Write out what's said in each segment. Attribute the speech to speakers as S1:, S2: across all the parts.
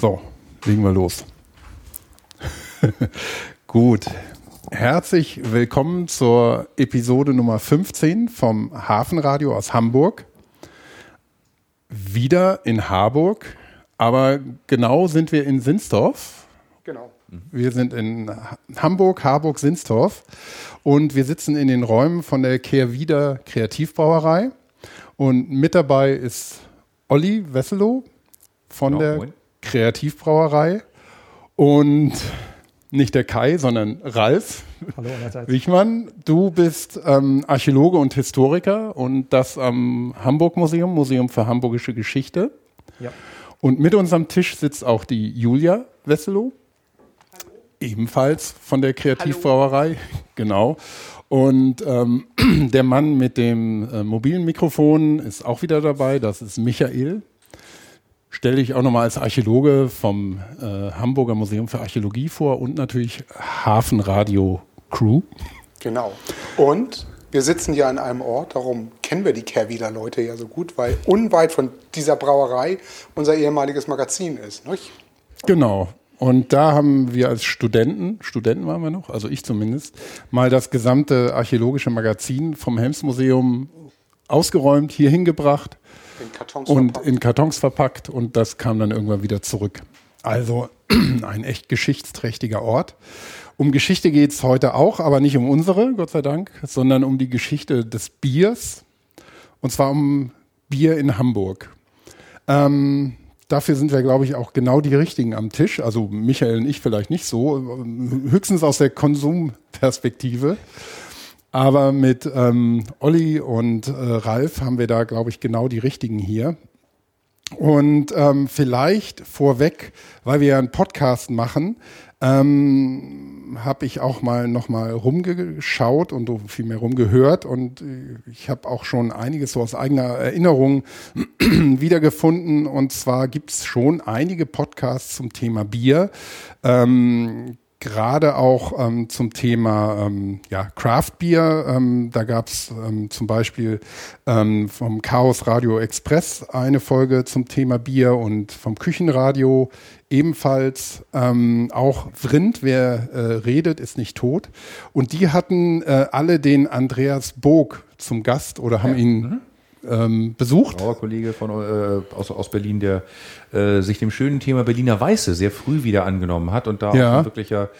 S1: So, legen wir los. Gut. Herzlich willkommen zur Episode Nummer 15 vom Hafenradio aus Hamburg. Wieder in Harburg, aber genau sind wir in Sinsdorf.
S2: Genau.
S1: Wir sind in Hamburg, Harburg, Sinsdorf und wir sitzen in den Räumen von der Kehrwieder Kreativbrauerei. Und mit dabei ist Olli Wesselow von
S3: Genau,
S1: der
S3: moin.
S1: Kreativbrauerei und nicht der Kai, sondern Ralf
S2: Hallo allerseits.
S1: Wichmann. Du bist ähm, Archäologe und Historiker und das am Hamburg Museum, Museum für Hamburgische Geschichte.
S2: Ja.
S1: Und mit uns am Tisch sitzt auch die Julia Wesselow, ebenfalls von der Kreativbrauerei, genau. Und ähm, der Mann mit dem äh, mobilen Mikrofon ist auch wieder dabei, das ist Michael. Stelle ich auch nochmal als Archäologe vom äh, Hamburger Museum für Archäologie vor und natürlich Hafenradio Crew.
S2: Genau. Und wir sitzen hier an einem Ort, darum kennen wir die Kehrwieder Leute ja so gut, weil unweit von dieser Brauerei unser ehemaliges Magazin ist. Nicht?
S1: Genau. Und da haben wir als Studenten, Studenten waren wir noch, also ich zumindest, mal das gesamte archäologische Magazin vom Helmsmuseum ausgeräumt, hier hingebracht
S2: In Kartons
S1: und
S2: verpackt.
S1: in Kartons verpackt und das kam dann irgendwann wieder zurück. Also ein echt geschichtsträchtiger Ort. Um Geschichte geht's heute auch, aber nicht um unsere, Gott sei Dank, sondern um die Geschichte des Biers. Und zwar um Bier in Hamburg. Ähm, dafür sind wir, glaube ich, auch genau die Richtigen am Tisch. Also Michael und ich vielleicht nicht so, ähm, höchstens aus der Konsumperspektive. Aber mit ähm, Olli und äh, Ralf haben wir da, glaube ich, genau die richtigen hier. Und ähm, vielleicht vorweg, weil wir ja einen Podcast machen, ähm, habe ich auch mal noch mal rumgeschaut und so viel mehr rumgehört und äh, ich habe auch schon einiges so aus eigener Erinnerung wiedergefunden und zwar gibt's schon einige Podcasts zum Thema Bier. Ähm, gerade auch ähm, zum Thema ähm, ja, Craft Beer. Ähm, da gab's ähm, zum Beispiel ähm, vom Chaos Radio Express eine Folge zum Thema Bier und vom Küchenradio ebenfalls ähm, auch Vrind, wer äh, redet, ist nicht tot. Und die hatten äh, alle den Andreas Bog zum Gast oder haben ihn ähm, besucht.
S3: Brauerkollege von, äh, aus, aus Berlin, der äh, sich dem schönen Thema Berliner Weiße sehr früh wieder angenommen hat und da
S1: Ja.
S3: auch ein wirklicher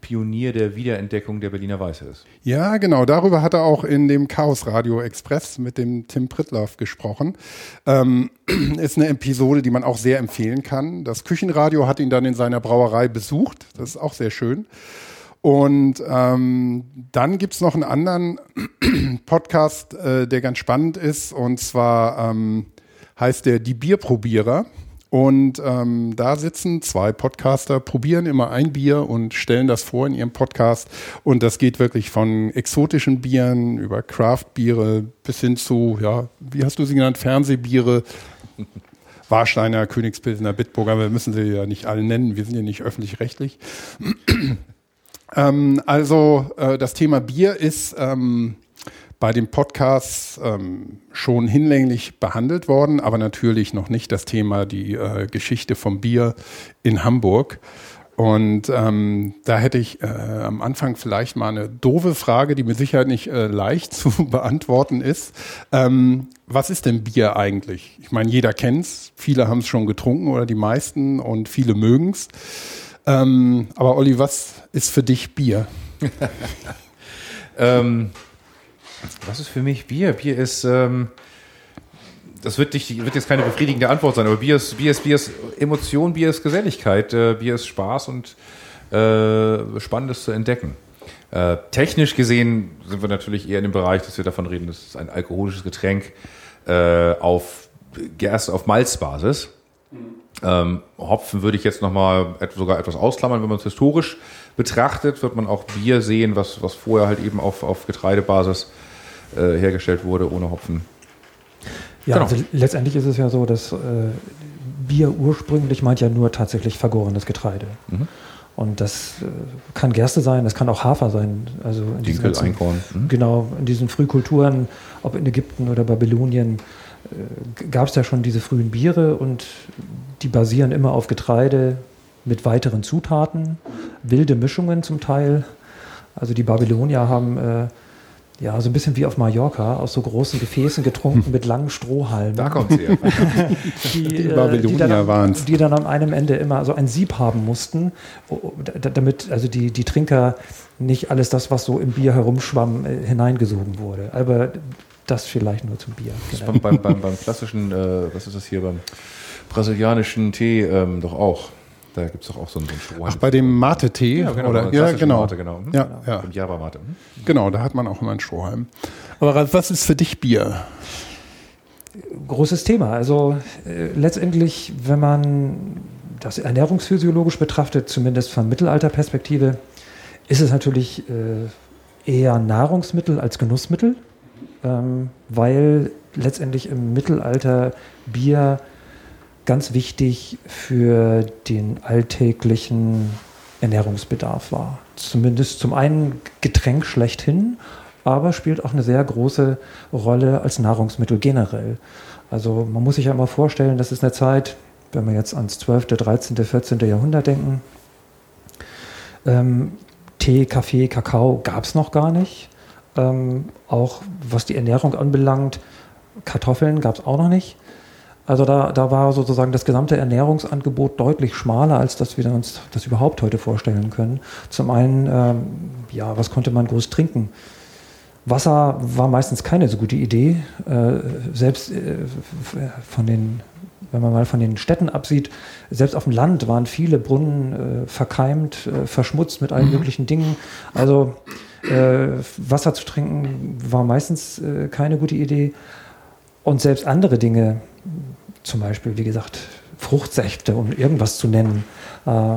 S3: Pionier der Wiederentdeckung der Berliner Weiße ist.
S1: Ja, genau. Darüber hat er auch in dem Chaos Radio Express mit dem Tim Pritloff gesprochen. Ähm, ist eine Episode, die man auch sehr empfehlen kann. Das Küchenradio hat ihn dann in seiner Brauerei besucht. Das ist auch sehr schön. Und ähm, dann gibt's noch einen anderen Podcast, äh, der ganz spannend ist. Und zwar ähm, heißt der Die Bierprobierer. Und ähm, da sitzen zwei Podcaster, probieren immer ein Bier und stellen das vor in ihrem Podcast. Und das geht wirklich von exotischen Bieren über Craft-Biere bis hin zu, ja, wie hast du sie genannt, Fernsehbiere, Warsteiner, Königspilsener, Bitburger. Wir müssen sie ja nicht alle nennen, wir sind ja nicht öffentlich-rechtlich. Ähm, also äh, das Thema Bier ist ähm, bei dem Podcast ähm, schon hinlänglich behandelt worden, aber natürlich noch nicht das Thema die äh, Geschichte vom Bier in Hamburg. Und ähm, da hätte ich äh, am Anfang vielleicht mal eine doofe Frage, die mit Sicherheit nicht äh, leicht zu beantworten ist. Ähm, was ist denn Bier eigentlich? Ich meine, jeder kennt's, viele haben es schon getrunken oder die meisten und viele mögen's. Ähm, aber Olli, was ist für dich Bier?
S3: Ähm, was ist für mich Bier? Bier ist, ähm, das wird, nicht, wird jetzt keine befriedigende Antwort sein, aber Bier ist, Bier ist, Bier ist Emotion, Bier ist Geselligkeit, äh, Bier ist Spaß und äh, Spannendes zu entdecken. Äh, technisch gesehen sind wir natürlich eher in dem Bereich, dass wir davon reden, das ist ein alkoholisches Getränk äh, auf Gerste, auf Malzbasis. Ähm, Hopfen würde ich jetzt nochmal sogar etwas ausklammern. Wenn man es historisch betrachtet, wird man auch Bier sehen, was, was vorher halt eben auf, auf Getreidebasis äh, hergestellt wurde, ohne Hopfen.
S4: Ja,
S3: Genau.
S4: also letztendlich ist es ja so, dass äh, Bier ursprünglich meint ja nur tatsächlich vergorenes Getreide.
S3: Mhm.
S4: Und das äh, kann Gerste sein, das kann auch Hafer sein. Also in diesen
S3: Dinkel,
S4: ganzen-
S3: Einkorn. Mhm.
S4: Genau, in diesen Frühkulturen, ob in Ägypten oder Babylonien, äh, gab es ja schon diese frühen Biere und die basieren immer auf Getreide mit weiteren Zutaten, wilde Mischungen zum Teil. Also die Babylonier haben äh, ja so ein bisschen wie auf Mallorca aus so großen Gefäßen getrunken mit langen Strohhalmen.
S3: Da kommt sie her.
S4: die,
S1: Die
S4: äh,
S1: Babylonier
S4: die, dann,
S1: waren's.
S4: die dann an einem Ende immer so ein Sieb haben mussten, damit also die, die Trinker nicht alles das, was so im Bier herumschwamm, äh, hineingesogen wurde. Aber das vielleicht nur zum Bier. Genau.
S3: beim, beim, beim, beim klassischen, äh, was ist das hier, beim brasilianischen Tee ähm, doch auch. Da gibt es doch auch so einen, so einen Strohhalm.
S1: Ach, bei dem Mate-Tee?
S3: ja, genau,
S1: oder?
S3: beim
S1: Ja,
S3: klassischen
S1: genau.
S3: Mate, genau. Hm?
S1: Ja, ja.
S3: Beim Java Mate. Hm?
S1: Genau, da hat man auch immer einen Strohhalm. Aber Ralf, was ist für dich Bier?
S4: großes Thema. Also äh, letztendlich, wenn man das ernährungsphysiologisch betrachtet, zumindest von Mittelalterperspektive, ist es natürlich äh, eher Nahrungsmittel als Genussmittel, ähm, weil letztendlich im Mittelalter Bier ganz wichtig für den alltäglichen Ernährungsbedarf war. Zumindest zum einen Getränk schlechthin, aber spielt auch eine sehr große Rolle als Nahrungsmittel generell. Also man muss sich ja immer vorstellen, das ist eine Zeit, wenn wir jetzt ans 12., 13., 14. Jahrhundert denken, ähm, Tee, Kaffee, Kakao gab es noch gar nicht. Ähm, auch was die Ernährung anbelangt, Kartoffeln gab es auch noch nicht. Also da, da war sozusagen das gesamte Ernährungsangebot deutlich schmaler, als dass wir uns das überhaupt heute vorstellen können. Zum einen, ähm, ja, was konnte man groß trinken? Wasser war meistens keine so gute Idee. Äh, selbst äh, von den, wenn man mal von den Städten absieht, selbst auf dem Land waren viele Brunnen äh, verkeimt, äh, verschmutzt mit allen möglichen Dingen. Also äh, Wasser zu trinken war meistens äh, keine gute Idee. Und selbst andere Dinge, zum Beispiel, wie gesagt, Fruchtsäfte, um irgendwas zu nennen, äh,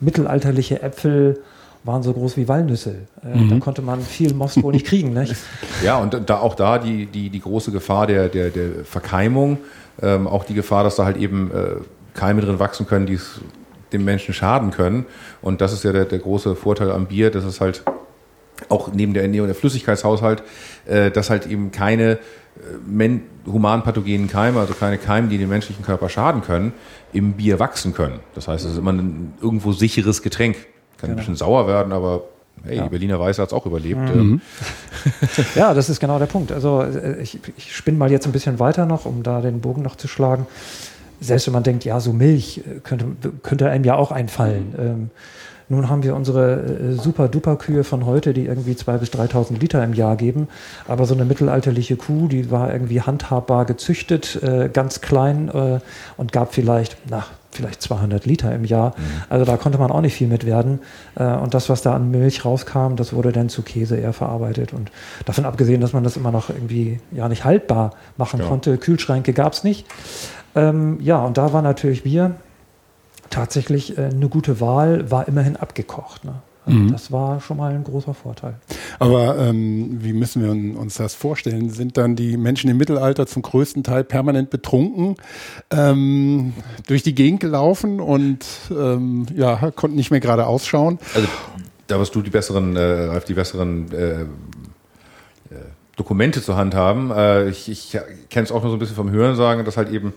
S4: mittelalterliche Äpfel waren so groß wie Walnüsse. Äh, Da konnte man viel wohl nicht kriegen. Nicht?
S3: Ja, und da auch da die, die, die große Gefahr der, der, der Verkeimung, ähm, auch die Gefahr, dass da halt eben äh, Keime drin wachsen können, die es dem Menschen schaden können. Und das ist ja der, der große Vorteil am Bier, dass es halt auch neben der Ernährung der Flüssigkeitshaushalt, äh, dass halt eben keine äh, men humanpathogenen Keime, also keine Keime, die dem menschlichen Körper schaden können, im Bier wachsen können. Das heißt, es ist immer ein irgendwo sicheres Getränk. Kann ein bisschen sauer werden, aber hey,
S4: Ja.
S3: die Berliner Weiße hat es auch überlebt. Ähm,
S4: Ja, das ist genau der Punkt. Also äh, ich, ich spinne mal jetzt ein bisschen weiter noch, um da den Bogen noch zu schlagen. Selbst wenn man denkt, ja, so Milch äh, könnte, könnte einem ja auch einfallen. Ähm, nun haben wir unsere äh, super-duper-Kühe von heute, die irgendwie 2.000 bis 3.000 Liter im Jahr geben. Aber so eine mittelalterliche Kuh, die war irgendwie handhabbar gezüchtet, äh, ganz klein äh, und gab vielleicht, na, vielleicht 200 Liter im Jahr. Also da konnte man auch nicht viel mit werden. Äh, und das, was da an Milch rauskam, das wurde dann zu Käse eher verarbeitet. Und davon abgesehen, dass man das immer noch irgendwie ja nicht haltbar machen
S3: Ja.
S4: konnte. Kühlschränke gab es nicht. Ähm, ja, und da war natürlich Bier tatsächlich äh, eine gute Wahl, war immerhin abgekocht. Ne? Also Das war schon mal ein großer Vorteil.
S1: Aber ähm, wie müssen wir uns das vorstellen? Sind dann die Menschen im Mittelalter zum größten Teil permanent betrunken ähm, durch die Gegend gelaufen und ähm, ja, konnten nicht mehr gerade ausschauen?
S3: Also da wirst du die besseren, äh, Ralf, die besseren äh, äh, Dokumente zur Hand haben. Äh, ich ich kenne es auch nur so ein bisschen vom Hörensagen, dass halt eben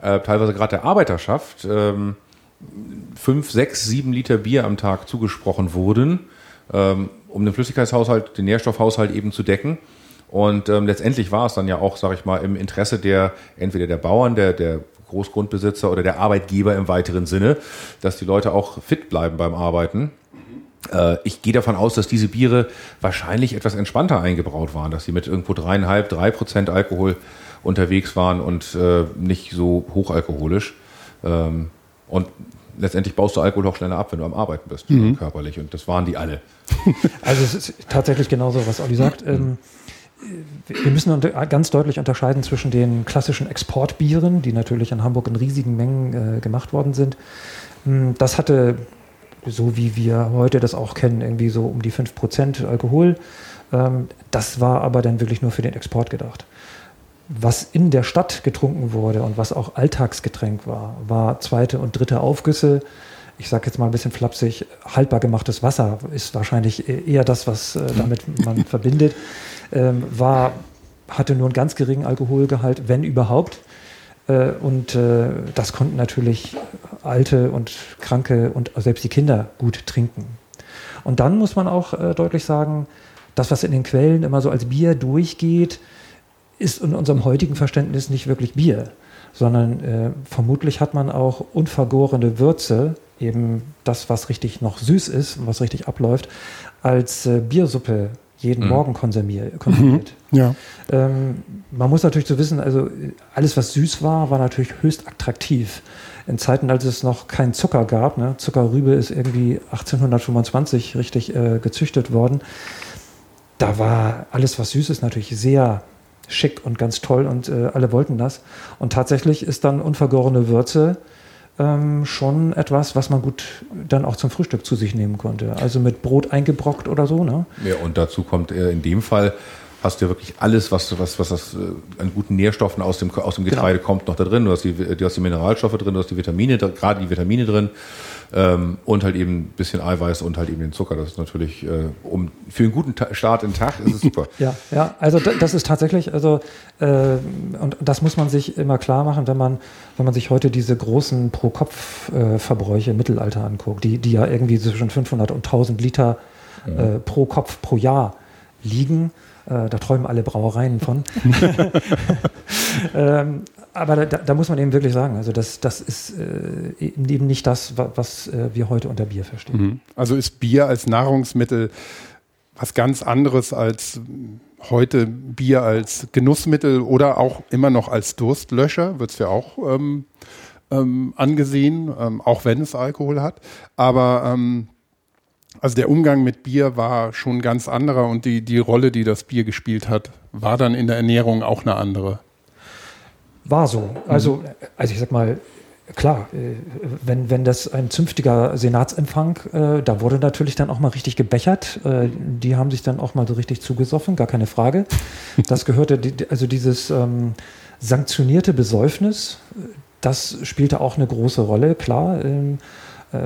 S3: äh, teilweise gerade der Arbeiterschaft ähm, fünf, sechs, sieben Liter Bier am Tag zugesprochen wurden, ähm, um den Flüssigkeitshaushalt, den Nährstoffhaushalt eben zu decken. Und ähm, letztendlich war es dann ja auch, sage ich mal, im Interesse der entweder der Bauern, der, der Großgrundbesitzer oder der Arbeitgeber im weiteren Sinne, dass die Leute auch fit bleiben beim Arbeiten. Äh, ich gehe davon aus, dass diese Biere wahrscheinlich etwas entspannter eingebraut waren, dass sie mit irgendwo dreieinhalb, drei Prozent Alkohol unterwegs waren und äh, nicht so hochalkoholisch. Ähm, und letztendlich baust du Alkohol auch schneller ab, wenn du am Arbeiten bist, körperlich. Und das waren die alle.
S4: Also es ist tatsächlich genauso, was Olli sagt. Ähm, wir müssen ganz deutlich unterscheiden zwischen den klassischen Exportbieren, die natürlich in Hamburg in riesigen Mengen äh, gemacht worden sind. Hm, Das hatte, so wie wir heute das auch kennen, irgendwie so um die 5% Alkohol. Ähm, Das war aber dann wirklich nur für den Export gedacht. Was in der Stadt getrunken wurde und was auch Alltagsgetränk war, war zweite und dritte Aufgüsse. Ich sage jetzt mal ein bisschen flapsig, haltbar gemachtes Wasser ist wahrscheinlich eher das, was äh, damit man verbindet. Ähm, war, hatte nur einen ganz geringen Alkoholgehalt, wenn überhaupt. Äh, und äh, das konnten natürlich Alte und Kranke und selbst die Kinder gut trinken. Und dann muss man auch äh, deutlich sagen, das, was in den Quellen immer so als Bier durchgeht, ist in unserem heutigen Verständnis nicht wirklich Bier, sondern äh, vermutlich hat man auch unvergorene Würze, eben das, was richtig noch süß ist, was richtig abläuft, als äh, Biersuppe jeden mhm. Morgen konsumiert. konsumiert.
S1: Mhm. Ja.
S4: Ähm, man muss natürlich so wissen, also alles, was süß war, war natürlich höchst attraktiv. In Zeiten, als es noch keinen Zucker gab, ne? Zuckerrübe ist irgendwie 1825 richtig äh, gezüchtet worden, da war alles, was süß ist, natürlich sehr schick und ganz toll und äh, alle wollten das. Und tatsächlich ist dann unvergorene Würze ähm, schon etwas, was man gut dann auch zum Frühstück zu sich nehmen konnte. Also mit Brot eingebrockt oder so. Ne?
S3: Ja, und dazu kommt äh, in dem Fall hast du ja wirklich alles, was, was, was das, äh, an guten Nährstoffen aus dem, aus dem. Getreide genau. kommt, noch da drin. Du hast, die, du hast die Mineralstoffe drin, du hast die Vitamine, gerade die Vitamine drin. Ähm, und halt eben ein bisschen Eiweiß und halt eben den Zucker. Das ist natürlich, äh, um für einen guten Ta Start in den Tag ist es super.
S4: ja, ja, also das ist tatsächlich, also äh, und das muss man sich immer klar machen, wenn man, wenn man sich heute diese großen Pro-Kopf-Verbräuche im Mittelalter anguckt, die, die ja irgendwie zwischen 500 und 1000 Liter äh, pro Kopf pro Jahr liegen. Äh, da träumen alle Brauereien von. ähm, aber da, da, muss man eben wirklich sagen, also das, das ist äh, eben nicht das, was äh, wir heute unter Bier verstehen. Mhm.
S1: Also ist Bier als Nahrungsmittel was ganz anderes als heute Bier als Genussmittel oder auch immer noch als Durstlöscher, wird es ja auch ähm, ähm, angesehen, ähm, auch wenn es Alkohol hat. Aber ähm, also der Umgang mit Bier war schon ganz anderer und die, die Rolle, die das Bier gespielt hat, war dann in der Ernährung auch eine andere.
S4: War so. Also, also ich sag mal, klar, äh, wenn, wenn das ein zünftiger Senatsempfang, äh, da wurde natürlich dann auch mal richtig gebechert. Äh, die haben sich dann auch mal so richtig zugesoffen, gar keine Frage. Das gehörte, also dieses ähm, sanktionierte Besäufnis, das spielte auch eine große Rolle, klar. Ähm, äh,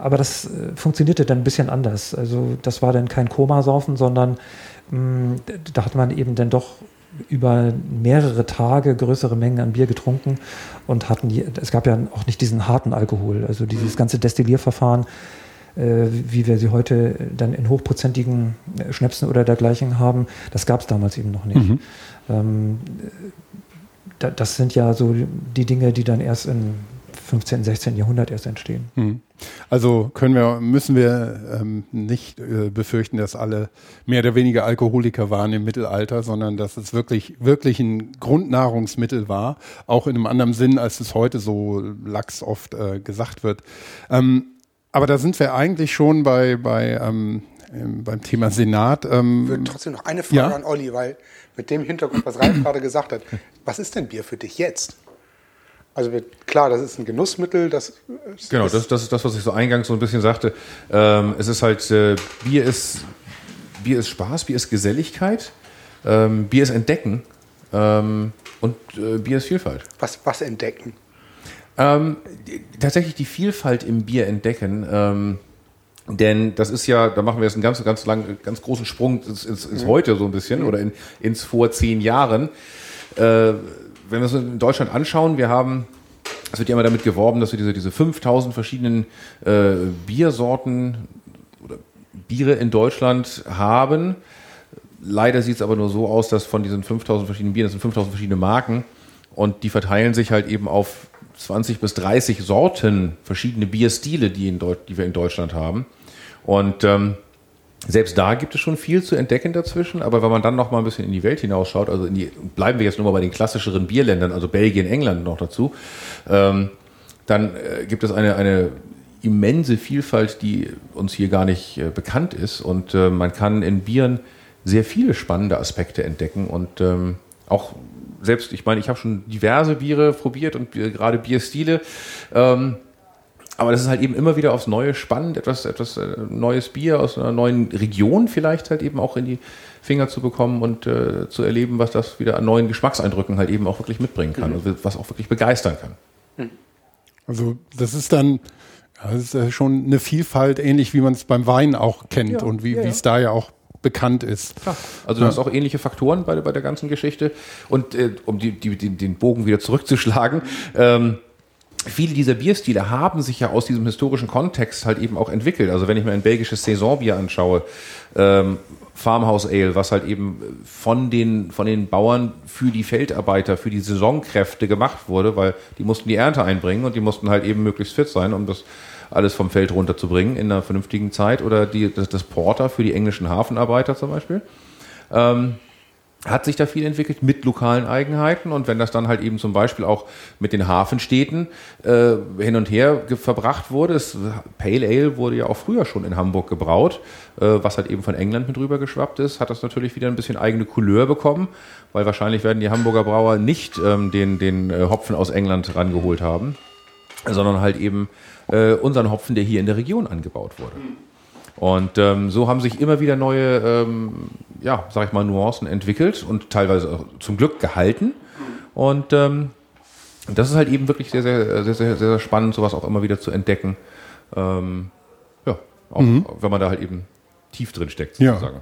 S4: aber das äh, funktionierte dann ein bisschen anders. Also das war dann kein Komasaufen, sondern mh, mm, da hat man eben dann doch über mehrere Tage größere Mengen an Bier getrunken und hatten, die, es gab ja auch nicht diesen harten Alkohol, also dieses ganze Destillierverfahren, äh, wie wir sie heute dann in hochprozentigen äh, Schnäpsen oder dergleichen haben, das gab es damals eben noch nicht. Mhm. Ähm, da, das sind ja so die Dinge, die dann erst im 15., 16. Jahrhundert erst entstehen.
S1: Mhm. Also können wir, müssen wir ähm, nicht äh, befürchten, dass alle mehr oder weniger Alkoholiker waren im Mittelalter, sondern dass es wirklich, wirklich ein Grundnahrungsmittel war, auch in einem anderen Sinn, als es heute so lax oft äh, gesagt wird. Ähm, aber da sind wir eigentlich schon bei, bei ähm, beim Thema Senat. Ähm,
S2: ich würde trotzdem noch eine Frage ja? an Olli, weil mit dem Hintergrund, was Ralf gerade gesagt hat, was ist denn Bier für dich jetzt? Also klar, das ist ein Genussmittel. Das,
S3: genau, das, das ist das, was ich so eingangs so ein bisschen sagte. Ähm, es ist halt, äh, Bier, ist, Bier ist Spaß, Bier ist Geselligkeit, ähm, Bier ist Entdecken ähm, und äh, Bier ist Vielfalt.
S2: Was, was entdecken?
S3: Ähm, tatsächlich die Vielfalt im Bier entdecken. Ähm, denn das ist ja, da machen wir jetzt einen ganz, ganz langen, ganz großen Sprung ins, ins, ins mhm. Heute so ein bisschen mhm. oder in, ins vor zehn Jahren. Äh, wenn wir es in Deutschland anschauen, wir haben, es wird ja immer damit geworben, dass wir diese, diese 5000 verschiedenen äh, Biersorten oder Biere in Deutschland haben. Leider sieht es aber nur so aus, dass von diesen 5000 verschiedenen Bieren, das sind 5000 verschiedene Marken und die verteilen sich halt eben auf 20 bis 30 Sorten verschiedene Bierstile, die, in die wir in Deutschland haben. Und ähm, selbst da gibt es schon viel zu entdecken dazwischen, aber wenn man dann noch mal ein bisschen in die Welt hinausschaut, also die, bleiben wir jetzt nur mal bei den klassischeren Bierländern, also Belgien, England noch dazu, ähm, dann äh, gibt es eine, eine immense Vielfalt, die uns hier gar nicht äh, bekannt ist und äh, man kann in Bieren sehr viele spannende Aspekte entdecken und ähm, auch selbst, ich meine, ich habe schon diverse Biere probiert und äh, gerade Bierstile. Ähm, aber das ist halt eben immer wieder aufs Neue spannend, etwas, etwas äh, neues Bier aus einer neuen Region vielleicht halt eben auch in die Finger zu bekommen und äh, zu erleben, was das wieder an neuen Geschmackseindrücken halt eben auch wirklich mitbringen kann mhm. und was auch wirklich begeistern kann.
S1: Mhm. Also das ist dann ja, das ist schon eine Vielfalt, ähnlich wie man es beim Wein auch kennt ja, und wie ja, es da ja auch bekannt ist.
S3: Klar. Also du hast auch ähnliche Faktoren bei, bei der ganzen Geschichte. Und äh, um die, die, den, den Bogen wieder zurückzuschlagen, ähm, viele dieser Bierstile haben sich ja aus diesem historischen Kontext halt eben auch entwickelt. Also wenn ich mir ein belgisches Saisonbier anschaue, ähm, Farmhouse Ale, was halt eben von den, von den Bauern für die Feldarbeiter, für die Saisonkräfte gemacht wurde, weil die mussten die Ernte einbringen und die mussten halt eben möglichst fit sein, um das alles vom Feld runterzubringen in einer vernünftigen Zeit. Oder die, das, das Porter für die englischen Hafenarbeiter zum Beispiel. Ähm, hat sich da viel entwickelt mit lokalen Eigenheiten und wenn das dann halt eben zum Beispiel auch mit den Hafenstädten äh, hin und her verbracht wurde, das Pale Ale wurde ja auch früher schon in Hamburg gebraut, äh, was halt eben von England mit rüber geschwappt ist, hat das natürlich wieder ein bisschen eigene Couleur bekommen, weil wahrscheinlich werden die Hamburger Brauer nicht ähm, den, den äh, Hopfen aus England rangeholt haben, sondern halt eben äh, unseren Hopfen, der hier in der Region angebaut wurde. Und ähm, so haben sich immer wieder neue, ähm, ja, sag ich mal, Nuancen entwickelt und teilweise auch zum Glück gehalten. Und ähm, das ist halt eben wirklich sehr, sehr, sehr, sehr, sehr spannend, sowas auch immer wieder zu entdecken. Ähm, ja, auch wenn man da halt eben tief drin steckt,
S1: Ja.
S3: sozusagen.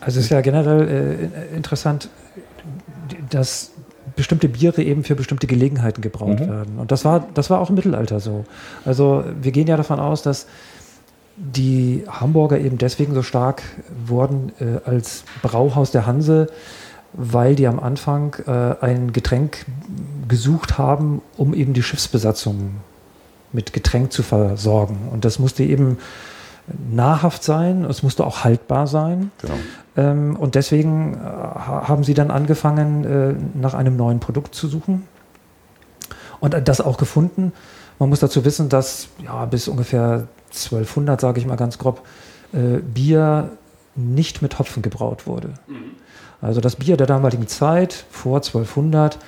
S4: Also es ist ja generell äh, interessant, dass bestimmte Biere eben für bestimmte Gelegenheiten gebraut werden. Und das war, das war auch im Mittelalter so. Also wir gehen ja davon aus, dass die Hamburger eben deswegen so stark wurden äh, als Brauhaus der Hanse, weil die am Anfang äh, ein Getränk gesucht haben, um eben die Schiffsbesatzung mit Getränk zu versorgen. Und das musste eben nahrhaft sein, es musste auch haltbar sein.
S3: Genau.
S4: Ähm, und deswegen äh, ha- haben sie dann angefangen, äh, nach einem neuen Produkt zu suchen und äh, das auch gefunden. Man muss dazu wissen, dass ja, bis ungefähr 1200, sage ich mal ganz grob, äh, Bier nicht mit Hopfen gebraut wurde. Also das Bier der damaligen Zeit, vor 1200,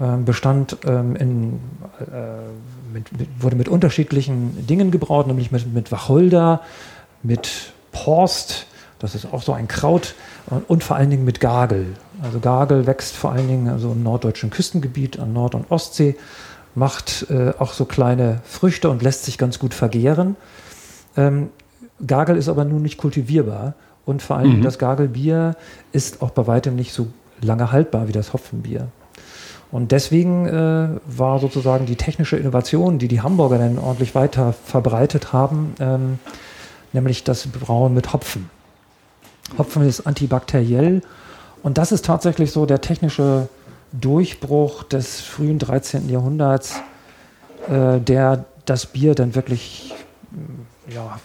S4: ähm, bestand ähm, in, äh, mit, mit, wurde mit unterschiedlichen Dingen gebraut, nämlich mit, mit Wacholder, mit Porst, das ist auch so ein Kraut, und, und vor allen Dingen mit Gagel. Also Gagel wächst vor allen Dingen also im norddeutschen Küstengebiet an Nord- und Ostsee, macht äh, auch so kleine Früchte und lässt sich ganz gut vergären. Ähm, Gagel ist aber nun nicht kultivierbar und vor allem das Gagelbier ist auch bei weitem nicht so lange haltbar wie das Hopfenbier. Und deswegen äh, war sozusagen die technische Innovation, die die Hamburger dann ordentlich weiter verbreitet haben, ähm, nämlich das Brauen mit Hopfen. Hopfen ist antibakteriell und das ist tatsächlich so der technische Durchbruch des frühen 13. Jahrhunderts, äh, der das Bier dann wirklich ja,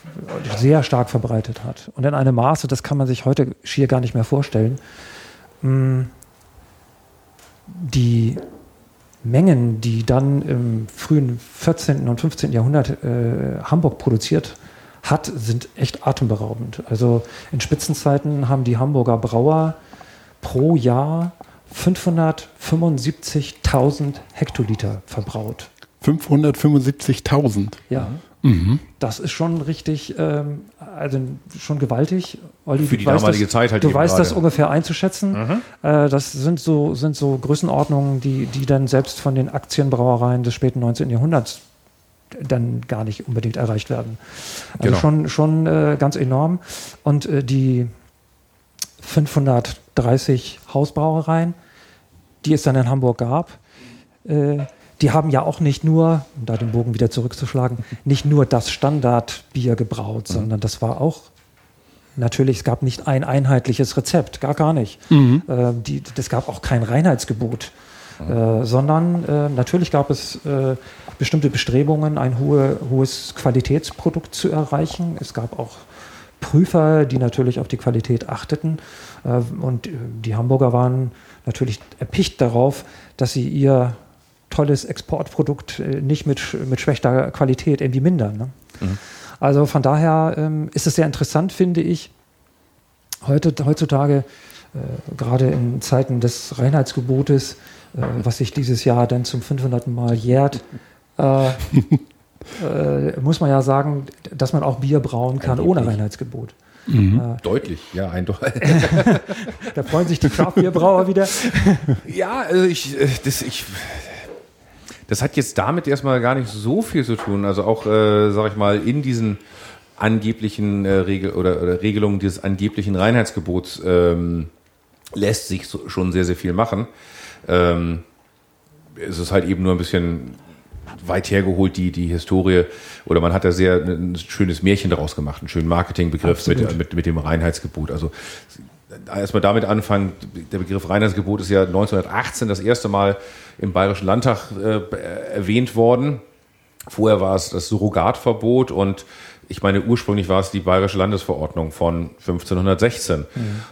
S4: sehr stark verbreitet hat. Und in einem Maße, das kann man sich heute schier gar nicht mehr vorstellen. Mh, die Mengen, die dann im frühen 14. und 15. Jahrhundert äh, Hamburg produziert hat, sind echt atemberaubend. Also in Spitzenzeiten haben die Hamburger Brauer pro Jahr 575.000 Hektoliter verbraut.
S1: 575.000.
S4: Ja. Das ist schon richtig, ähm, also schon gewaltig. Olli,
S3: Für die damalige
S4: das,
S3: Zeit halt
S4: Du weißt das
S3: gerade.
S4: ungefähr einzuschätzen. Äh, das sind so, sind so Größenordnungen, die, die dann selbst von den Aktienbrauereien des späten 19. Jahrhunderts dann gar nicht unbedingt erreicht werden. Also
S3: Genau.
S4: schon, schon äh, ganz enorm. Und äh, die 530 Hausbrauereien, die es dann in Hamburg gab, äh, die haben ja auch nicht nur, um da den Bogen wieder zurückzuschlagen, nicht nur das Standardbier gebraut, sondern das war auch natürlich, es gab nicht ein einheitliches Rezept, gar gar nicht. Äh, die, das gab auch kein Reinheitsgebot, äh, sondern äh, natürlich gab es äh, bestimmte Bestrebungen, ein hohe, hohes Qualitätsprodukt zu erreichen. Es gab auch Prüfer, die natürlich auf die Qualität achteten. Äh, und äh, die Hamburger waren natürlich erpicht darauf, dass sie ihr tolles Exportprodukt äh, nicht mit, mit schlechter Qualität irgendwie mindern. Ne? Also von daher ähm, ist es sehr interessant, finde ich, heute, heutzutage, äh, gerade in Zeiten des Reinheitsgebotes, äh, was sich dieses Jahr dann zum 500. Mal jährt, äh, äh, muss man ja sagen, dass man auch Bier brauen kann ohne
S3: Angeblich.
S4: Reinheitsgebot.
S3: Deutlich, ja, eindeutig.
S4: Da freuen sich die Craftbierbrauer wieder.
S3: Ja, also ich, äh, das, ich, das hat jetzt damit erstmal gar nicht so viel zu tun. Also auch, äh, sag ich mal, in diesen angeblichen äh, Regel oder, oder Regelungen des angeblichen Reinheitsgebots ähm, lässt sich so, schon sehr, sehr viel machen. Ähm, es ist halt eben nur ein bisschen weit hergeholt, die, die Historie, oder man hat da sehr ein schönes Märchen daraus gemacht, einen schönen Marketingbegriff mit, mit, mit dem Reinheitsgebot. Also erstmal damit anfangen, der Begriff Reinheitsgebot ist ja 1918 das erste Mal im Bayerischen Landtag äh, erwähnt worden. Vorher war es das Surrogatverbot und ich meine, ursprünglich war es die Bayerische Landesverordnung von 1516. Mhm.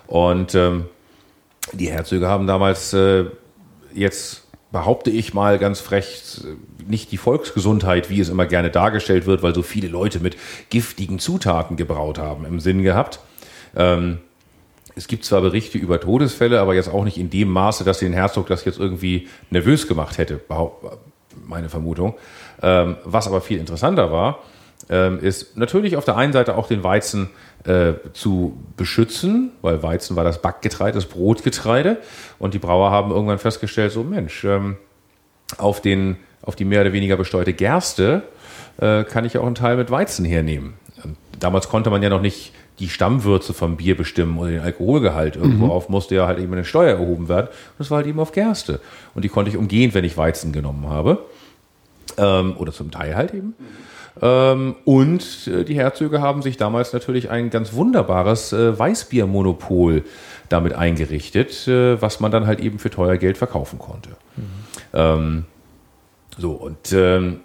S3: Und ähm, die Herzöge haben damals äh, jetzt, behaupte ich mal ganz frech, nicht die Volksgesundheit, wie es immer gerne dargestellt wird, weil so viele Leute mit giftigen Zutaten gebraut haben, im Sinn gehabt. Ähm, es gibt zwar Berichte über Todesfälle, aber jetzt auch nicht in dem Maße, dass den Herzog das jetzt irgendwie nervös gemacht hätte, meine Vermutung. Ähm, was aber viel interessanter war, ähm, ist natürlich auf der einen Seite auch den Weizen äh, zu beschützen, weil Weizen war das Backgetreide, das Brotgetreide. Und die Brauer haben irgendwann festgestellt, so Mensch, ähm, auf, den, auf die mehr oder weniger besteuerte Gerste äh, kann ich auch einen Teil mit Weizen hernehmen. Damals konnte man ja noch nicht die Stammwürze vom Bier bestimmen oder den Alkoholgehalt. Irgendworauf mhm. musste ja halt eben eine Steuer erhoben werden. Und das war halt eben auf Gerste. Und die konnte ich umgehen, wenn ich Weizen genommen habe. Ähm, oder zum Teil halt eben. Ähm, und äh, die Herzöge haben sich damals natürlich ein ganz wunderbares äh, Weißbiermonopol damit eingerichtet, äh, was man dann halt eben für teuer Geld verkaufen konnte. Mhm. Ähm, so, und ähm,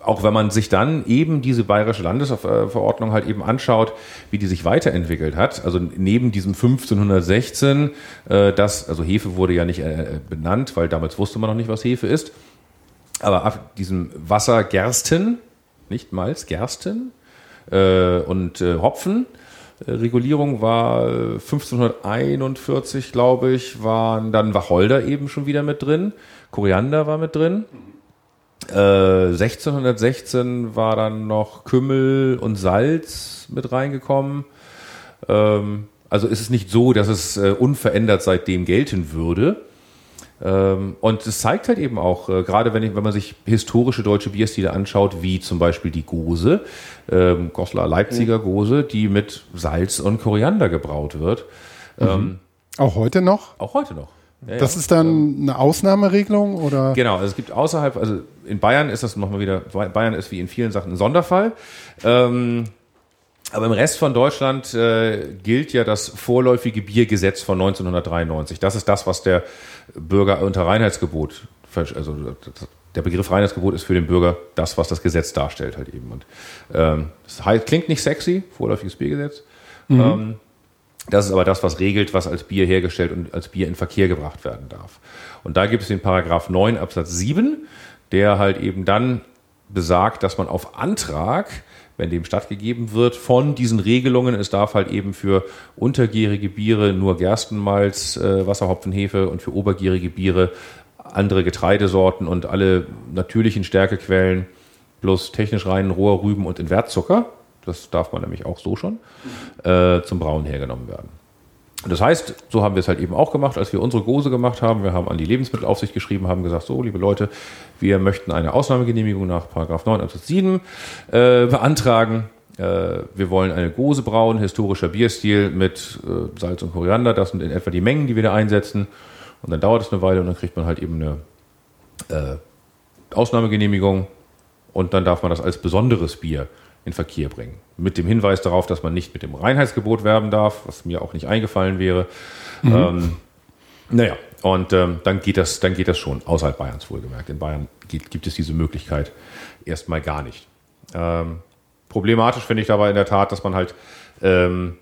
S3: auch wenn man sich dann eben diese bayerische Landesverordnung halt eben anschaut, wie die sich weiterentwickelt hat, also neben diesem 1516, äh, das, also Hefe wurde ja nicht äh, benannt, weil damals wusste man noch nicht, was Hefe ist, aber ab diesem Wasser Gersten, nicht Malz, Gersten äh, und äh, Hopfen, äh, Regulierung war 1541, glaube ich, waren dann Wacholder eben schon wieder mit drin, Koriander war mit drin. 1616 äh, war dann noch Kümmel und Salz mit reingekommen. Ähm, also ist es nicht so, dass es äh, unverändert seitdem gelten würde. Ähm, und es zeigt halt eben auch, äh, gerade wenn, ich, wenn man sich historische deutsche Bierstile anschaut, wie zum Beispiel die Gose, ähm, Goslar Leipziger Gose, die mit Salz und Koriander gebraut wird.
S1: Mhm. Ähm, auch heute noch?
S3: Auch heute noch.
S1: Ja, das ja. ist dann eine Ausnahmeregelung oder?
S3: Genau, also es gibt außerhalb, also in Bayern ist das nochmal wieder, Bayern ist wie in vielen Sachen ein Sonderfall. Ähm, aber im Rest von Deutschland äh, gilt ja das vorläufige Biergesetz von 1993. Das ist das, was der Bürger unter Reinheitsgebot, also der Begriff Reinheitsgebot ist für den Bürger das, was das Gesetz darstellt halt eben. Und ähm, das heißt, klingt nicht sexy, vorläufiges Biergesetz. Mhm. Ähm, das ist aber das, was regelt, was als Bier hergestellt und als Bier in Verkehr gebracht werden darf. Und da gibt es den Paragraph 9 Absatz 7, der halt eben dann besagt, dass man auf Antrag, wenn dem stattgegeben wird, von diesen Regelungen, es darf halt eben für untergärige Biere nur Gerstenmalz, äh, Wasserhopfen, Hefe und für obergärige Biere andere Getreidesorten und alle natürlichen Stärkequellen plus technisch reinen Rohrrüben und Invertzucker das darf man nämlich auch so schon, äh, zum Brauen hergenommen werden. Das heißt, so haben wir es halt eben auch gemacht, als wir unsere Gose gemacht haben. Wir haben an die Lebensmittelaufsicht geschrieben, haben gesagt, so, liebe Leute, wir möchten eine Ausnahmegenehmigung nach 9 Absatz 7 äh, beantragen. Äh, wir wollen eine Gose brauen, historischer Bierstil mit äh, Salz und Koriander. Das sind in etwa die Mengen, die wir da einsetzen. Und dann dauert es eine Weile und dann kriegt man halt eben eine äh, Ausnahmegenehmigung. Und dann darf man das als besonderes Bier in Verkehr bringen. Mit dem Hinweis darauf, dass man nicht mit dem Reinheitsgebot werben darf, was mir auch nicht eingefallen wäre. Mhm. Ähm, naja, und ähm, dann, geht das, dann geht das schon, außerhalb Bayerns wohlgemerkt. In Bayern gibt, gibt es diese Möglichkeit erstmal gar nicht. Ähm, problematisch finde ich dabei in der Tat, dass man halt ähm,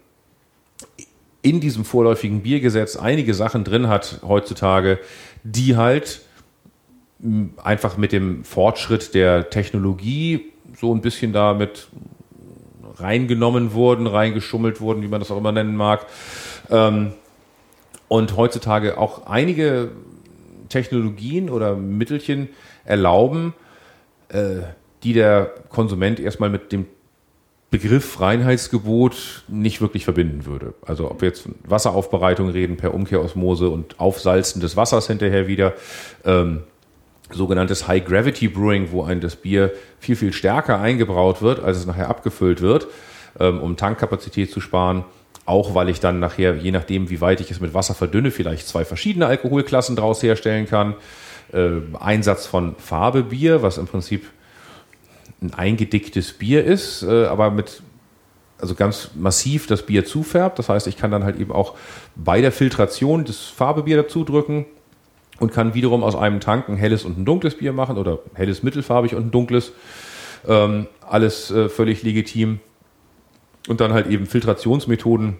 S3: in diesem vorläufigen Biergesetz einige Sachen drin hat heutzutage, die halt einfach mit dem Fortschritt der Technologie so ein bisschen da mit reingenommen wurden, reingeschummelt wurden, wie man das auch immer nennen mag. Ähm, und heutzutage auch einige Technologien oder Mittelchen erlauben, äh, die der Konsument erstmal mit dem Begriff Reinheitsgebot nicht wirklich verbinden würde. Also ob wir jetzt von Wasseraufbereitung reden per Umkehrosmose und Aufsalzen des Wassers hinterher wieder. Ähm, sogenanntes High Gravity Brewing, wo ein das Bier viel, viel stärker eingebraut wird, als es nachher abgefüllt wird. ähm, um Tankkapazität zu sparen. Auch weil ich dann nachher, je nachdem, wie weit ich es mit Wasser verdünne, vielleicht zwei verschiedene Alkoholklassen daraus herstellen kann. Äh, Einsatz von Farbebier, was im Prinzip ein eingedicktes Bier ist, äh, aber mit also ganz massiv das Bier zufärbt. Das heißt, ich kann dann halt eben auch bei der Filtration das Farbebier dazu drücken und kann wiederum aus einem Tank ein helles und ein dunkles Bier machen oder helles mittelfarbig und ein dunkles. Ähm, alles äh, völlig legitim. Und dann halt eben Filtrationsmethoden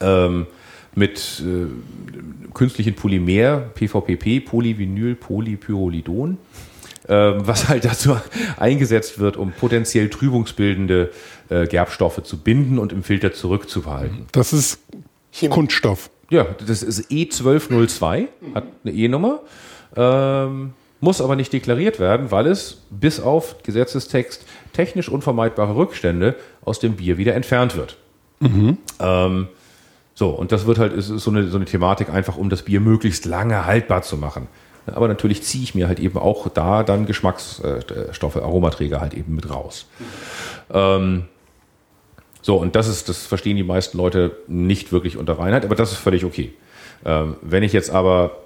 S3: ähm, mit äh, künstlichen Polymer, PVPP, Polyvinyl, Polypyrrolidon, äh, was halt dazu eingesetzt wird, um potenziell trübungsbildende äh, Gerbstoffe zu binden und im Filter zurückzubehalten.
S1: Das ist Kunststoff.
S3: Ja, das ist E1202, hat eine E-Nummer, ähm, muss aber nicht deklariert werden, weil es bis auf Gesetzestext technisch unvermeidbare Rückstände aus dem Bier wieder entfernt wird. Ähm, so, und das wird halt, ist so eine, so eine Thematik einfach, um das Bier möglichst lange haltbar zu machen. Aber natürlich ziehe ich mir halt eben auch da dann Geschmacksstoffe, Aromaträger halt eben mit raus. Ähm, so, und das ist, das verstehen die meisten Leute nicht wirklich unter Reinheit, aber das ist völlig okay. Ähm, wenn ich jetzt aber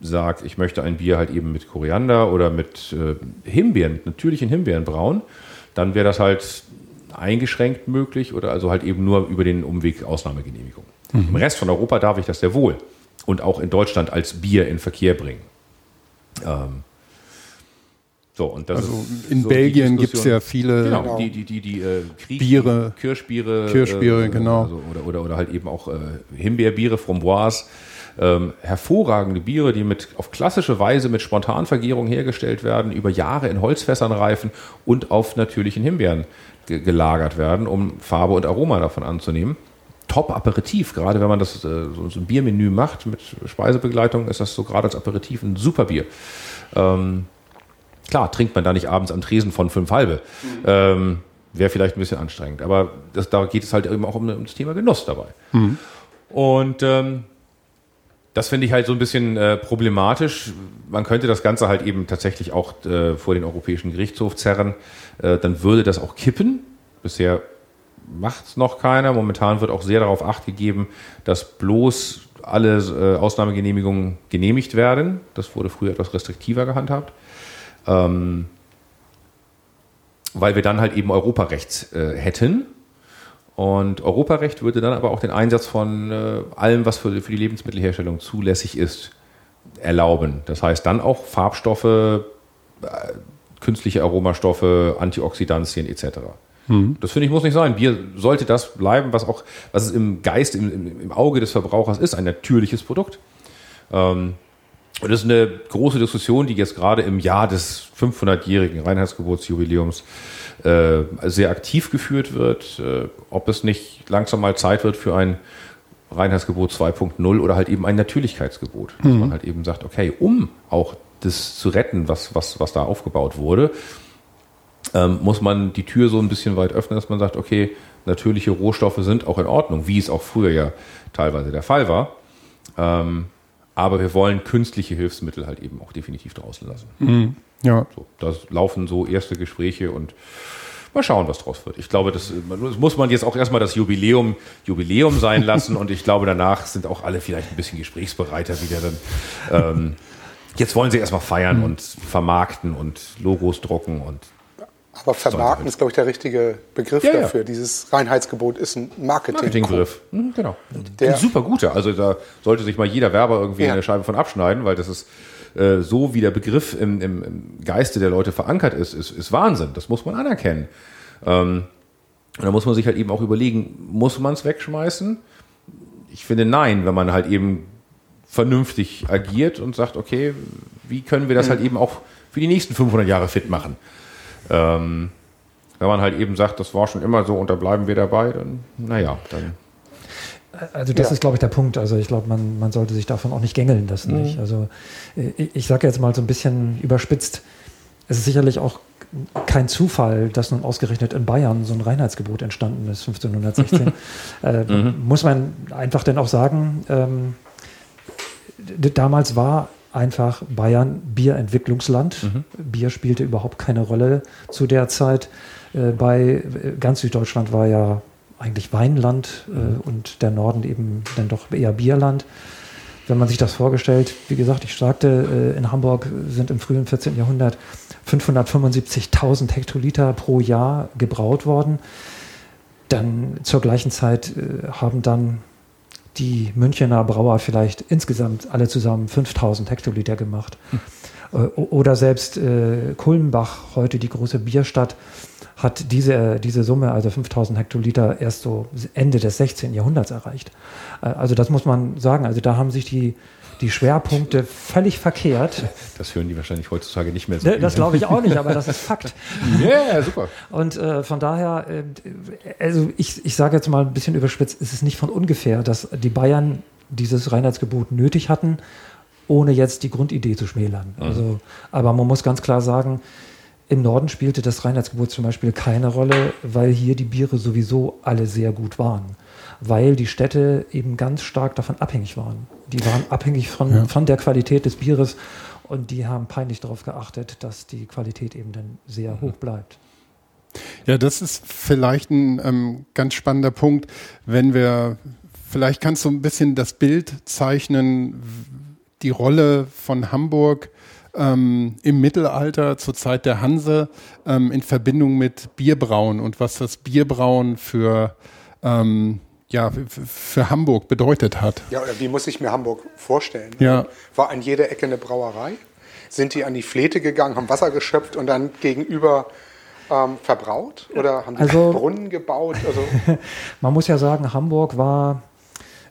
S3: sage, ich möchte ein Bier halt eben mit Koriander oder mit äh, Himbeeren, mit natürlichen Himbeeren brauen, dann wäre das halt eingeschränkt möglich oder also halt eben nur über den Umweg Ausnahmegenehmigung. Im Rest von Europa darf ich das sehr wohl und auch in Deutschland als Bier in Verkehr bringen. Ähm, so, und das
S1: Also
S3: ist
S1: in
S3: so
S1: Belgien gibt es ja viele
S3: Genau, die, die, die, die äh, Krieg
S1: Biere.
S3: Kirschbiere.
S1: Kirschbiere, genau.
S3: Also, oder, oder, oder halt eben auch äh, Himbeerbiere, Framboise. Ähm, hervorragende Biere, die mit, auf klassische Weise mit Spontanvergärung hergestellt werden, über Jahre in Holzfässern reifen und auf natürlichen Himbeeren ge gelagert werden, um Farbe und Aroma davon anzunehmen. Top Aperitif, gerade wenn man das äh, so, so ein Biermenü macht mit Speisebegleitung, ist das so gerade als Aperitif ein super Bier. Ähm, Klar, trinkt man da nicht abends am Tresen von fünf halbe. Ähm, Wäre vielleicht ein bisschen anstrengend. Aber das, da geht es halt eben auch um, um das Thema Genuss dabei. Und ähm, das finde ich halt so ein bisschen äh, problematisch. Man könnte das Ganze halt eben tatsächlich auch äh, vor den Europäischen Gerichtshof zerren. Äh, dann würde das auch kippen. Bisher macht es noch keiner. Momentan wird auch sehr darauf acht gegeben, dass bloß alle äh, Ausnahmegenehmigungen genehmigt werden. Das wurde früher etwas restriktiver gehandhabt. Ähm, weil wir dann halt eben Europarecht äh, hätten. Und Europarecht würde dann aber auch den Einsatz von äh, allem, was für, für die Lebensmittelherstellung zulässig ist, erlauben. Das heißt dann auch Farbstoffe, äh, künstliche Aromastoffe, Antioxidantien etc. Das finde ich muss nicht sein. Bier sollte das bleiben, was auch, was es im Geist, im, im, im Auge des Verbrauchers ist, ein natürliches Produkt. Ähm, und das ist eine große Diskussion, die jetzt gerade im Jahr des 500-jährigen Reinheitsgeburtsjubiläums äh, sehr aktiv geführt wird, äh, ob es nicht langsam mal Zeit wird für ein Reinheitsgebot 2.0 oder halt eben ein Natürlichkeitsgebot. Dass man halt eben sagt, okay, um auch das zu retten, was, was, was da aufgebaut wurde, ähm, muss man die Tür so ein bisschen weit öffnen, dass man sagt, okay, natürliche Rohstoffe sind auch in Ordnung, wie es auch früher ja teilweise der Fall war. Ähm, aber wir wollen künstliche Hilfsmittel halt eben auch definitiv draußen lassen.
S1: Ja.
S3: So, da laufen so erste Gespräche und mal schauen, was draus wird. Ich glaube, das, das muss man jetzt auch erstmal das Jubiläum Jubiläum sein lassen und ich glaube, danach sind auch alle vielleicht ein bisschen gesprächsbereiter wieder dann. Ähm, jetzt wollen sie erstmal feiern und vermarkten und Logos drucken und
S2: Aber vermarkten ist, glaube ich, der richtige Begriff
S3: Ja, ja.
S2: dafür. Dieses Reinheitsgebot ist ein Marketing.
S3: Marketingbegriff. Mhm, genau.
S2: Der-
S3: Ein super guter. Also da sollte sich mal jeder Werber irgendwie
S2: Ja.
S3: eine Scheibe von abschneiden, weil das ist äh, so, wie der Begriff im, im, im Geiste der Leute verankert ist, ist, ist Wahnsinn. Das muss man anerkennen. Ähm, und da muss man sich halt eben auch überlegen, muss man es wegschmeißen? Ich finde nein, wenn man halt eben vernünftig agiert und sagt, okay, wie können wir das halt eben auch für die nächsten 500 Jahre fit machen? Ähm, wenn man halt eben sagt, das war schon immer so und da bleiben wir dabei, dann, naja, dann
S4: Also das
S2: Ja.
S4: ist, glaube ich, der Punkt. Also ich glaube, man, man sollte sich davon auch nicht gängeln lassen.
S3: Mhm.
S4: Nicht? Also äh, ich, ich sage jetzt mal so ein bisschen überspitzt, es ist sicherlich auch kein Zufall, dass nun ausgerechnet in Bayern so ein Reinheitsgebot entstanden ist, 1516. äh,
S3: Mhm.
S4: Muss man einfach dann auch sagen, ähm, damals war einfach Bayern Bierentwicklungsland. Mhm. Bier spielte überhaupt keine Rolle zu der Zeit. Äh, bei äh, ganz Süddeutschland war ja eigentlich Weinland äh, mhm. und der Norden eben dann doch eher Bierland. Wenn man sich das vorgestellt, wie gesagt, ich sagte, äh, in Hamburg sind im frühen 14. Jahrhundert 575.000 Hektoliter pro Jahr gebraut worden. Dann zur gleichen Zeit äh, haben dann die Münchener Brauer vielleicht insgesamt alle zusammen 5000 Hektoliter gemacht. Hm. Oder selbst äh, Kulmbach, heute die große Bierstadt, hat diese, diese Summe, also 5000 Hektoliter, erst so Ende des 16. Jahrhunderts erreicht. Äh, also das muss man sagen. Also da haben sich die, die Schwerpunkte völlig verkehrt.
S3: Das hören die wahrscheinlich heutzutage nicht mehr so.
S4: Ne, das glaube ich auch nicht, aber das ist Fakt.
S3: Ja, yeah, super.
S4: Und äh, von daher, äh, also ich, ich sage jetzt mal ein bisschen überspitzt, ist es nicht von ungefähr, dass die Bayern dieses Reinheitsgebot nötig hatten, ohne jetzt die Grundidee zu schmälern. Mhm. Also, aber man muss ganz klar sagen, im Norden spielte das Reinheitsgebot zum Beispiel keine Rolle, weil hier die Biere sowieso alle sehr gut waren. Weil die Städte eben ganz stark davon abhängig waren. Die waren abhängig von, ja. von der Qualität des Bieres und die haben peinlich darauf geachtet, dass die Qualität eben dann sehr hoch bleibt.
S1: Ja, das ist vielleicht ein ähm, ganz spannender Punkt, wenn wir, vielleicht kannst du ein bisschen das Bild zeichnen, die Rolle von Hamburg ähm, im Mittelalter zur Zeit der Hanse ähm, in Verbindung mit Bierbrauen und was das Bierbrauen für ähm, ja, für Hamburg bedeutet hat.
S2: Ja, oder wie muss ich mir Hamburg vorstellen?
S1: Ja.
S2: War an jeder Ecke eine Brauerei? Sind die an die Flete gegangen, haben Wasser geschöpft und dann gegenüber ähm, verbraut? Oder haben die also, Brunnen gebaut? Also
S4: man muss ja sagen, Hamburg war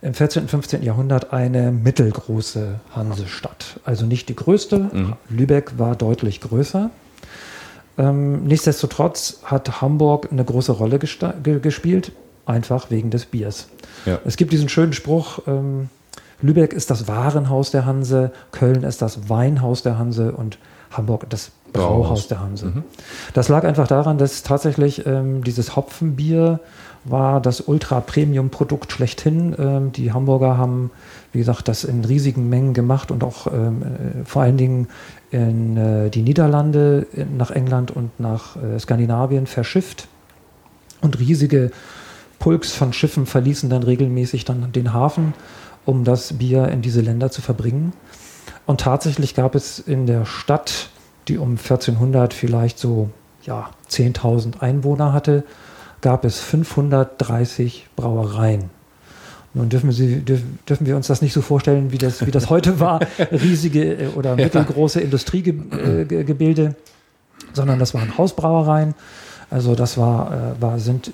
S4: im 14. und 15. Jahrhundert eine mittelgroße Hansestadt. Also nicht die größte. Mhm. Lübeck war deutlich größer. Ähm, nichtsdestotrotz hat Hamburg eine große Rolle ge gespielt, einfach wegen des Biers. Ja. Es gibt diesen schönen Spruch, ähm, Lübeck ist das Warenhaus der Hanse, Köln ist das Weinhaus der Hanse und Hamburg das Brauhaus der Hanse. Mhm. Das lag einfach daran, dass tatsächlich ähm, dieses Hopfenbier war das Ultra-Premium-Produkt schlechthin. Ähm, die Hamburger haben, wie gesagt, das in riesigen Mengen gemacht und auch ähm, äh, vor allen Dingen in äh, die Niederlande, nach England und nach äh, Skandinavien verschifft. Und riesige Pulks von Schiffen verließen dann regelmäßig dann den Hafen, um das Bier in diese Länder zu verbringen. Und tatsächlich gab es in der Stadt, die um 1400 vielleicht so ja, 10.000 Einwohner hatte, gab es 530 Brauereien. Nun dürfen, Sie, dürfen wir uns das nicht so vorstellen, wie das, wie das heute war, riesige äh, oder mittelgroße Industriegebilde, äh, sondern das waren Hausbrauereien. Also das war, äh, war, sind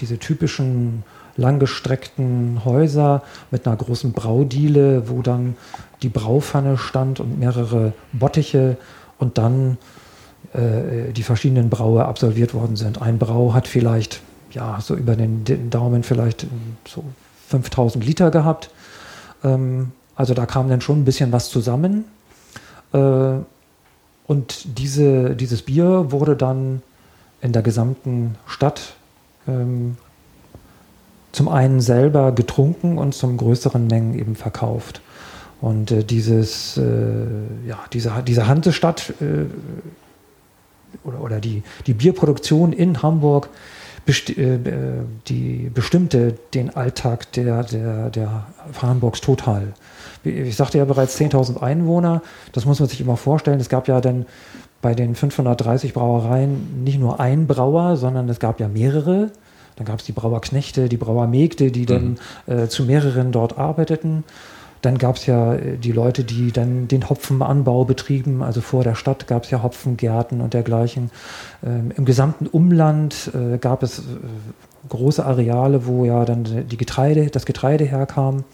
S4: diese typischen langgestreckten Häuser mit einer großen Braudiele, wo dann die Braupfanne stand und mehrere Bottiche und dann äh, die verschiedenen Braue absolviert worden sind. Ein Brau hat vielleicht, ja, so über den, Daumen vielleicht so 5000 Liter gehabt. Ähm, also da kam dann schon ein bisschen was zusammen. Äh, und diese, dieses Bier wurde dann in der gesamten Stadt ähm, zum einen selber getrunken und zum größeren Mengen eben verkauft. Und äh, dieses, äh, ja, diese, diese Hansestadt äh, oder, oder die, die Bierproduktion in Hamburg besti äh, die bestimmte den Alltag der, der, der Hamburgs total. Ich sagte ja bereits 10.000 Einwohner, das muss man sich immer vorstellen. Es gab ja dann bei den 530 Brauereien nicht nur ein Brauer, sondern es gab ja mehrere. Dann gab es die Brauerknechte, die Brauermägde, die dann mhm. äh, zu mehreren dort arbeiteten. Dann gab es ja äh, die Leute, die dann den Hopfenanbau betrieben. Also vor der Stadt gab es ja Hopfengärten und dergleichen. Ähm, Im gesamten Umland äh, gab es äh, große Areale, wo ja dann die Getreide, das Getreide herkam.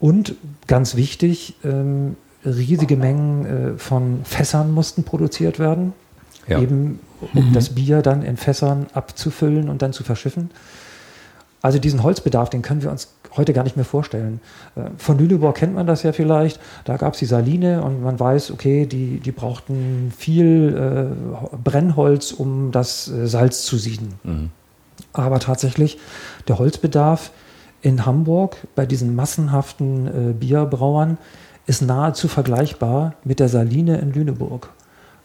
S4: Und ganz wichtig, ähm, riesige Mengen äh, von Fässern mussten produziert werden. Ja. Eben um mhm. das Bier dann in Fässern abzufüllen und dann zu verschiffen. Also diesen Holzbedarf, den können wir uns heute gar nicht mehr vorstellen. Äh, von Lüneburg kennt man das ja vielleicht. Da gab es die Saline und man weiß, okay, die, die brauchten viel äh, Brennholz, um das äh, Salz zu sieden. Mhm. Aber tatsächlich, der Holzbedarf in Hamburg bei diesen massenhaften äh, Bierbrauern ist nahezu vergleichbar mit der Saline in Lüneburg.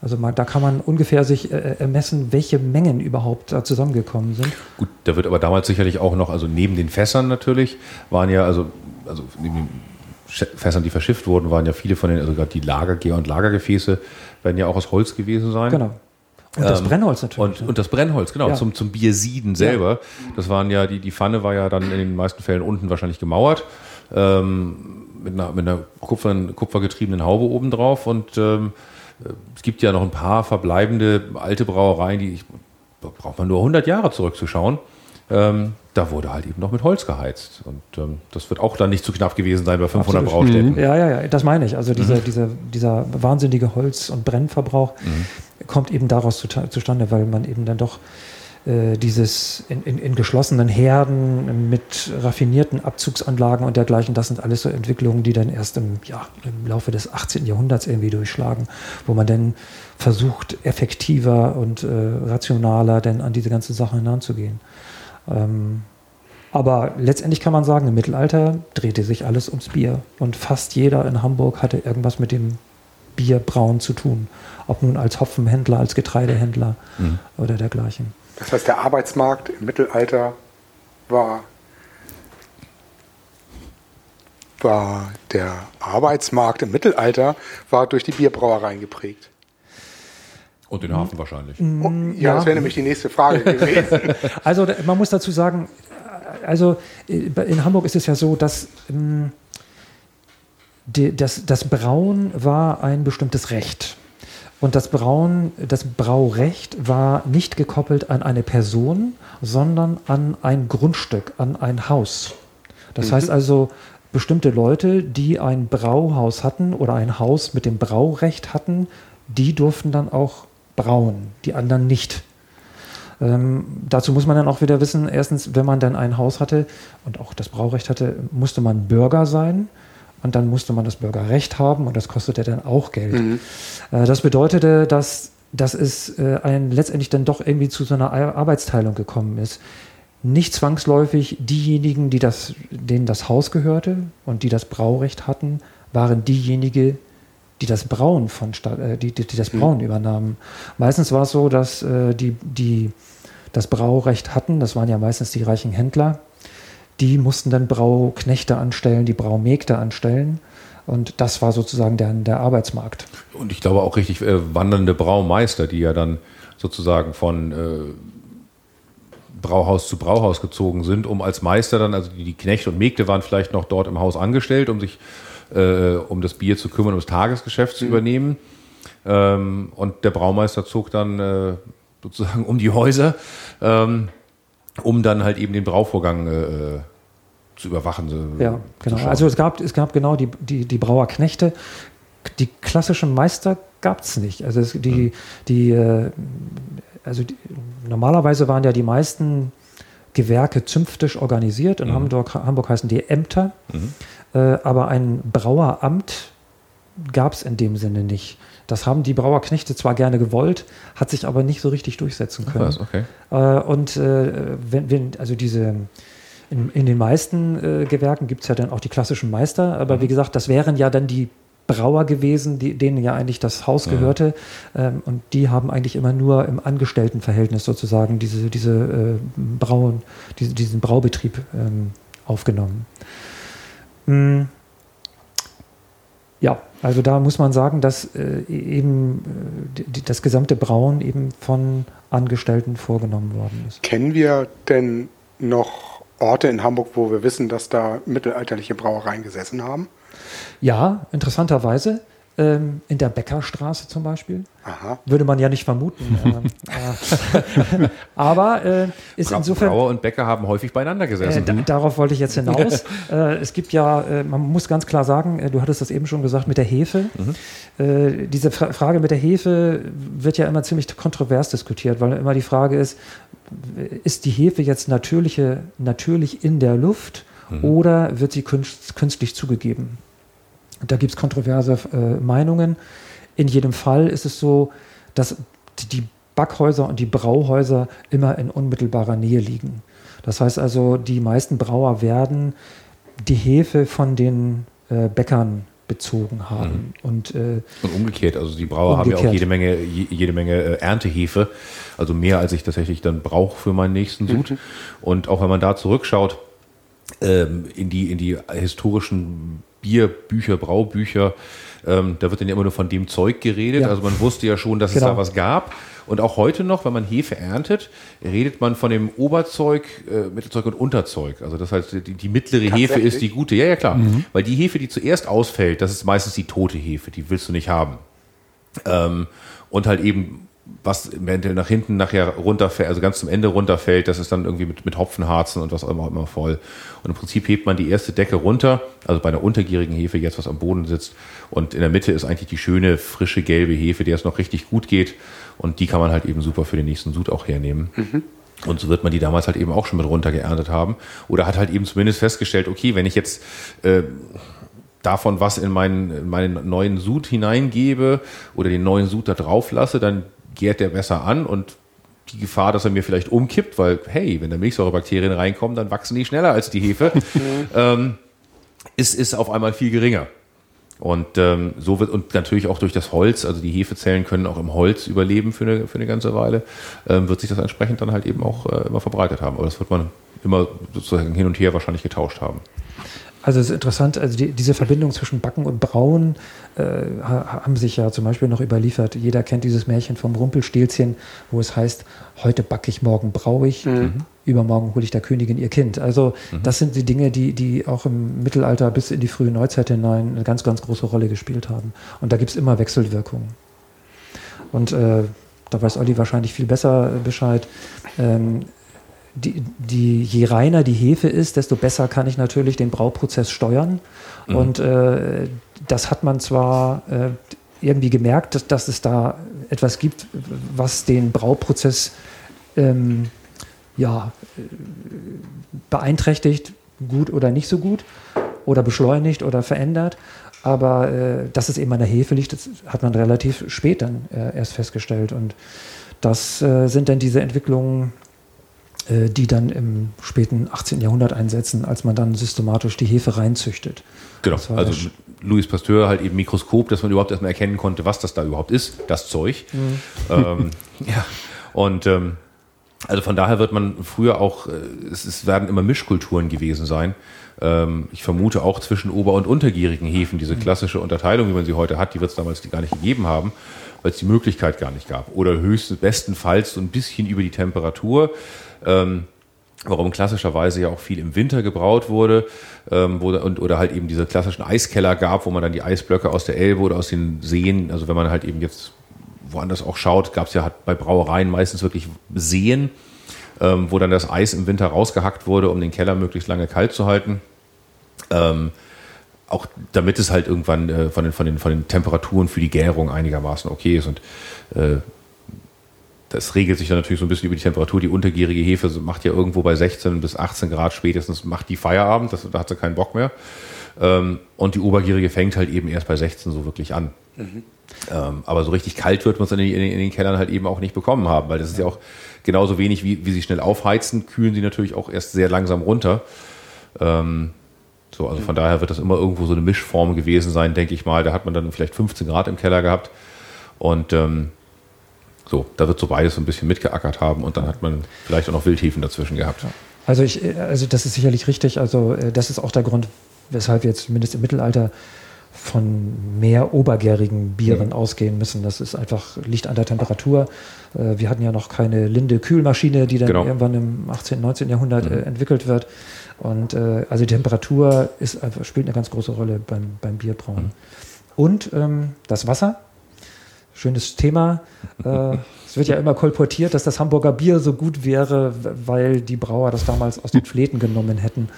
S4: Also man, da kann man ungefähr sich äh, ermessen, welche Mengen überhaupt da zusammengekommen sind.
S3: Gut, da wird aber damals sicherlich auch noch, also neben den Fässern natürlich, waren ja, also, also neben den Fässern, die verschifft wurden, waren ja viele von den, also gerade die Lagergeher und Lagergefäße werden ja auch aus Holz gewesen sein.
S4: Genau. Und das
S3: Ähm,
S4: Brennholz natürlich.
S3: Und,
S4: ne?
S3: und das Brennholz, genau,
S4: Ja.
S3: zum, zum Biersieden selber. Das waren ja, die, die Pfanne war ja dann in den meisten Fällen unten wahrscheinlich gemauert, ähm, mit einer, mit einer Kupfer, kupfergetriebenen Haube oben drauf. Und ähm, es gibt ja noch ein paar verbleibende alte Brauereien, die ich, da braucht man nur 100 Jahre zurückzuschauen. Ähm, da wurde halt eben noch mit Holz geheizt. Und ähm, das wird auch dann nicht zu knapp gewesen sein bei 500
S4: Absolut.
S3: Braustätten.
S4: Ja, ja, ja, das meine ich. Also diese, diese, dieser wahnsinnige Holz- und Brennverbrauch kommt eben daraus zu, zustande, weil man eben dann doch äh, dieses in, in, in geschlossenen Herden mit raffinierten Abzugsanlagen und dergleichen, das sind alles so Entwicklungen, die dann erst im, ja, im Laufe des 18. Jahrhunderts irgendwie durchschlagen, wo man dann versucht, effektiver und äh, rationaler denn an diese ganzen Sachen heranzugehen. Ähm, aber letztendlich kann man sagen, im Mittelalter drehte sich alles ums Bier. Und fast jeder in Hamburg hatte irgendwas mit dem Bierbrauen zu tun. Ob nun als Hopfenhändler, als Getreidehändler oder dergleichen.
S2: Das heißt, der Arbeitsmarkt im Mittelalter war, war der Arbeitsmarkt im Mittelalter war durch die Bierbrauereien geprägt.
S3: Und den Hafen wahrscheinlich.
S2: Oh, ja,
S4: ja.
S2: das wäre nämlich die nächste Frage gewesen.
S4: Also man muss dazu sagen, also in Hamburg ist es ja so, dass ähm, das, das Brauen war ein bestimmtes Recht. Und das Brauen, das Braurecht war nicht gekoppelt an eine Person, sondern an ein Grundstück, an ein Haus. Das heißt also, bestimmte Leute, die ein Brauhaus hatten oder ein Haus mit dem Braurecht hatten, die durften dann auch brauen, die anderen nicht. Ähm, dazu muss man dann auch wieder wissen, erstens, wenn man dann ein Haus hatte und auch das Braurecht hatte, musste man Bürger sein und dann musste man das Bürgerrecht haben und das kostete dann auch Geld. Äh, das bedeutete, dass, dass es äh, ein, letztendlich dann doch irgendwie zu so einer Ar- Arbeitsteilung gekommen ist. Nicht zwangsläufig diejenigen, die das, denen das Haus gehörte und die das Braurecht hatten, waren diejenigen, die das Brauen von äh, die, die, die das Brauen übernahmen. Meistens war es so, dass die, die das Braurecht hatten, das waren ja meistens die reichen Händler, die mussten dann Brauknechte anstellen, die Braumägde anstellen. Und das war sozusagen der, der Arbeitsmarkt.
S3: Und ich glaube auch richtig äh, wandernde Braumeister, die ja dann sozusagen von äh, Brauhaus zu Brauhaus gezogen sind, um als Meister dann, also die, Knechte und Mägde waren vielleicht noch dort im Haus angestellt, um sich äh, um das Bier zu kümmern, um das Tagesgeschäft zu übernehmen. Ähm, und der Braumeister zog dann äh, sozusagen um die Häuser, ähm, um dann halt eben den Brauvorgang äh, zu überwachen.
S4: Ja, genau.
S3: schauen.
S4: Also es gab, es gab genau die, die, die Brauerknechte. Die klassischen Meister gab es nicht. Also es, die, die, äh, also die, normalerweise waren ja die meisten Gewerke zünftisch organisiert. In Hamburg, Hamburg heißen die Ämter. Äh, aber ein Braueramt gab es in dem Sinne nicht. Das haben die Brauerknechte zwar gerne gewollt, hat sich aber nicht so richtig durchsetzen können.
S3: Okay.
S4: Äh, und äh, wenn, wenn, also diese, in, in den meisten äh, Gewerken gibt es ja dann auch die klassischen Meister, aber wie gesagt, das wären ja dann die Brauer gewesen, die, denen ja eigentlich das Haus gehörte. Ähm, und die haben eigentlich immer nur im Angestelltenverhältnis sozusagen diese, diese äh, Brauen, diese, diesen Braubetrieb ähm, aufgenommen. Mm. Ja, also da muss man sagen, dass äh, eben äh, die, das gesamte Brauen eben von Angestellten vorgenommen worden ist.
S2: Kennen wir denn noch Orte in Hamburg, wo wir wissen, dass da mittelalterliche Brauereien gesessen haben?
S4: Ja, interessanterweise ähm, in der Bäckerstraße zum Beispiel.
S2: Aha.
S4: Würde man ja nicht vermuten. ähm, äh, aber äh, ist
S3: Bra-
S4: insofern.
S3: Brauer und Bäcker haben häufig beieinander
S4: Äh,
S3: gesessen.
S4: da, darauf wollte ich jetzt hinaus. äh, es gibt ja, äh, man muss ganz klar sagen, äh, du hattest das eben schon gesagt, mit der Hefe. Äh, diese Fra Frage mit der Hefe wird ja immer ziemlich kontrovers diskutiert, weil immer die Frage ist, ist die Hefe jetzt natürliche, natürlich in der Luft oder wird sie künst, künstlich zugegeben? Da gibt es kontroverse äh, Meinungen. In jedem Fall ist es so, dass die Backhäuser und die Brauhäuser immer in unmittelbarer Nähe liegen. Das heißt also, die meisten Brauer werden die Hefe von den äh, Bäckern bezogen haben. Und, äh,
S3: Und umgekehrt, also die Brauer haben ja auch
S4: Umgekehrt.
S3: jede Menge, je- jede Menge äh, Erntehefe, also mehr als ich tatsächlich dann brauche für meinen nächsten Sud. Und auch wenn man da zurückschaut ähm, in die in die historischen Bierbücher, Braubücher, ähm, da wird dann ja immer nur von dem Zeug geredet.
S4: Ja.
S3: Also man wusste ja schon, dass es
S4: Genau.
S3: da was gab. Und auch heute noch, wenn man Hefe erntet, redet man von dem Oberzeug, äh, Mittelzeug und Unterzeug. Also das heißt, die, die mittlere Hefe ist die gute. Ja, ja, klar. Weil die Hefe, die zuerst ausfällt, das ist meistens die tote Hefe, die willst du nicht haben. Ähm, und halt eben, was eventuell nach hinten nachher runterfällt, also ganz zum Ende runterfällt, das ist dann irgendwie mit, mit Hopfenharzen und was auch immer, voll. Und im Prinzip hebt man die erste Decke runter, also bei einer untergierigen Hefe jetzt, was am Boden sitzt. Und in der Mitte ist eigentlich die schöne, frische, gelbe Hefe, der es noch richtig gut geht. Und die kann man halt eben super für den nächsten Sud auch hernehmen. Und so wird man die damals halt eben auch schon mit runtergeerntet haben. Oder hat halt eben zumindest festgestellt, okay, wenn ich jetzt äh, davon was in meinen, in meinen neuen Sud hineingebe oder den neuen Sud da drauf lasse, dann gärt der besser an und die Gefahr, dass er mir vielleicht umkippt, weil, hey, wenn da Milchsäurebakterien reinkommen, dann wachsen die schneller als die Hefe, ähm, ist, ist auf einmal viel geringer. Und ähm, so wird, und natürlich auch durch das Holz, also die Hefezellen können auch im Holz überleben für eine, für eine ganze Weile, ähm, wird sich das entsprechend dann halt eben auch äh, immer verbreitet haben. Aber das wird man immer sozusagen hin und her wahrscheinlich getauscht haben.
S4: Also es ist interessant, also die, diese Verbindung zwischen Backen und Brauen äh, ha- haben sich ja zum Beispiel noch überliefert. Jeder kennt dieses Märchen vom Rumpelstilzchen, wo es heißt, heute backe ich, morgen braue ich, übermorgen hole ich der Königin ihr Kind. Also das sind die Dinge, die, die auch im Mittelalter bis in die frühe Neuzeit hinein eine ganz, ganz große Rolle gespielt haben. Und da gibt es immer Wechselwirkungen. Und äh, da weiß Olli wahrscheinlich viel besser Bescheid. Ähm, die, die, je reiner die Hefe ist, desto besser kann ich natürlich den Brauprozess steuern. Und äh, das hat man zwar äh, irgendwie gemerkt, dass, dass es da etwas gibt, was den Brauprozess ähm, ja, beeinträchtigt, gut oder nicht so gut, oder beschleunigt oder verändert. Aber äh, dass es eben an der Hefe liegt, das hat man relativ spät dann äh, erst festgestellt. Und das äh, sind dann diese Entwicklungen, die dann im späten 18. Jahrhundert einsetzen, als man dann systematisch die Hefe reinzüchtet.
S3: Genau, also Louis Pasteur halt eben Mikroskop, dass man überhaupt erstmal erkennen konnte, was das da überhaupt ist, das Zeug. Ähm, ja, und ähm, also von daher wird man früher auch, äh, es, es werden immer Mischkulturen gewesen sein. Ähm, ich vermute auch zwischen ober- und untergierigen Hefen, diese klassische Unterteilung, wie man sie heute hat, die wird es damals gar nicht gegeben haben, weil es die Möglichkeit gar nicht gab. Oder höchstens, bestenfalls so ein bisschen über die Temperatur. Ähm, warum klassischerweise ja auch viel im Winter gebraut wurde ähm, wo, und, oder halt eben diese klassischen Eiskeller gab, wo man dann die Eisblöcke aus der Elbe oder aus den Seen, also wenn man halt eben jetzt woanders auch schaut, gab es ja halt bei Brauereien meistens wirklich Seen, ähm, wo dann das Eis im Winter rausgehackt wurde, um den Keller möglichst lange kalt zu halten. Ähm, auch damit es halt irgendwann äh, von, den, von, den, von den Temperaturen für die Gärung einigermaßen okay ist. Und äh, das regelt sich dann natürlich so ein bisschen über die Temperatur. Die untergärige Hefe macht ja irgendwo bei 16 bis 18 Grad spätestens macht die Feierabend, das, da hat sie keinen Bock mehr. Ähm, und die obergärige fängt halt eben erst bei 16 so wirklich an. Ähm, aber so richtig kalt wird man es in, den- in, den- Kellern halt eben auch nicht bekommen haben, weil das ist ja auch genauso wenig, wie, wie sie schnell aufheizen, kühlen sie natürlich auch erst sehr langsam runter. Ähm, so, also von daher wird das immer irgendwo so eine Mischform gewesen sein, denke ich mal. Da hat man dann vielleicht 15 Grad im Keller gehabt. Und ähm, so, da wird so beides so ein bisschen mitgeackert haben und dann hat man vielleicht auch noch Wildhefen dazwischen gehabt.
S4: Also, ich, äh, also das ist sicherlich richtig. Also äh, das ist auch der Grund, weshalb wir jetzt zumindest im Mittelalter von mehr obergärigen Bieren ausgehen müssen. Das ist einfach liegt an der Temperatur. Äh, Wir hatten ja noch keine Linde Kühlmaschine, die dann
S3: Genau.
S4: irgendwann im 18., 19. Jahrhundert äh, entwickelt wird. Und also die Temperatur ist spielt eine ganz große Rolle beim, beim Bierbrauen. Und ähm, das Wasser. Schönes Thema. Äh, es wird ja immer kolportiert, dass das Hamburger Bier so gut wäre, weil die Brauer das damals aus den Fläten genommen hätten.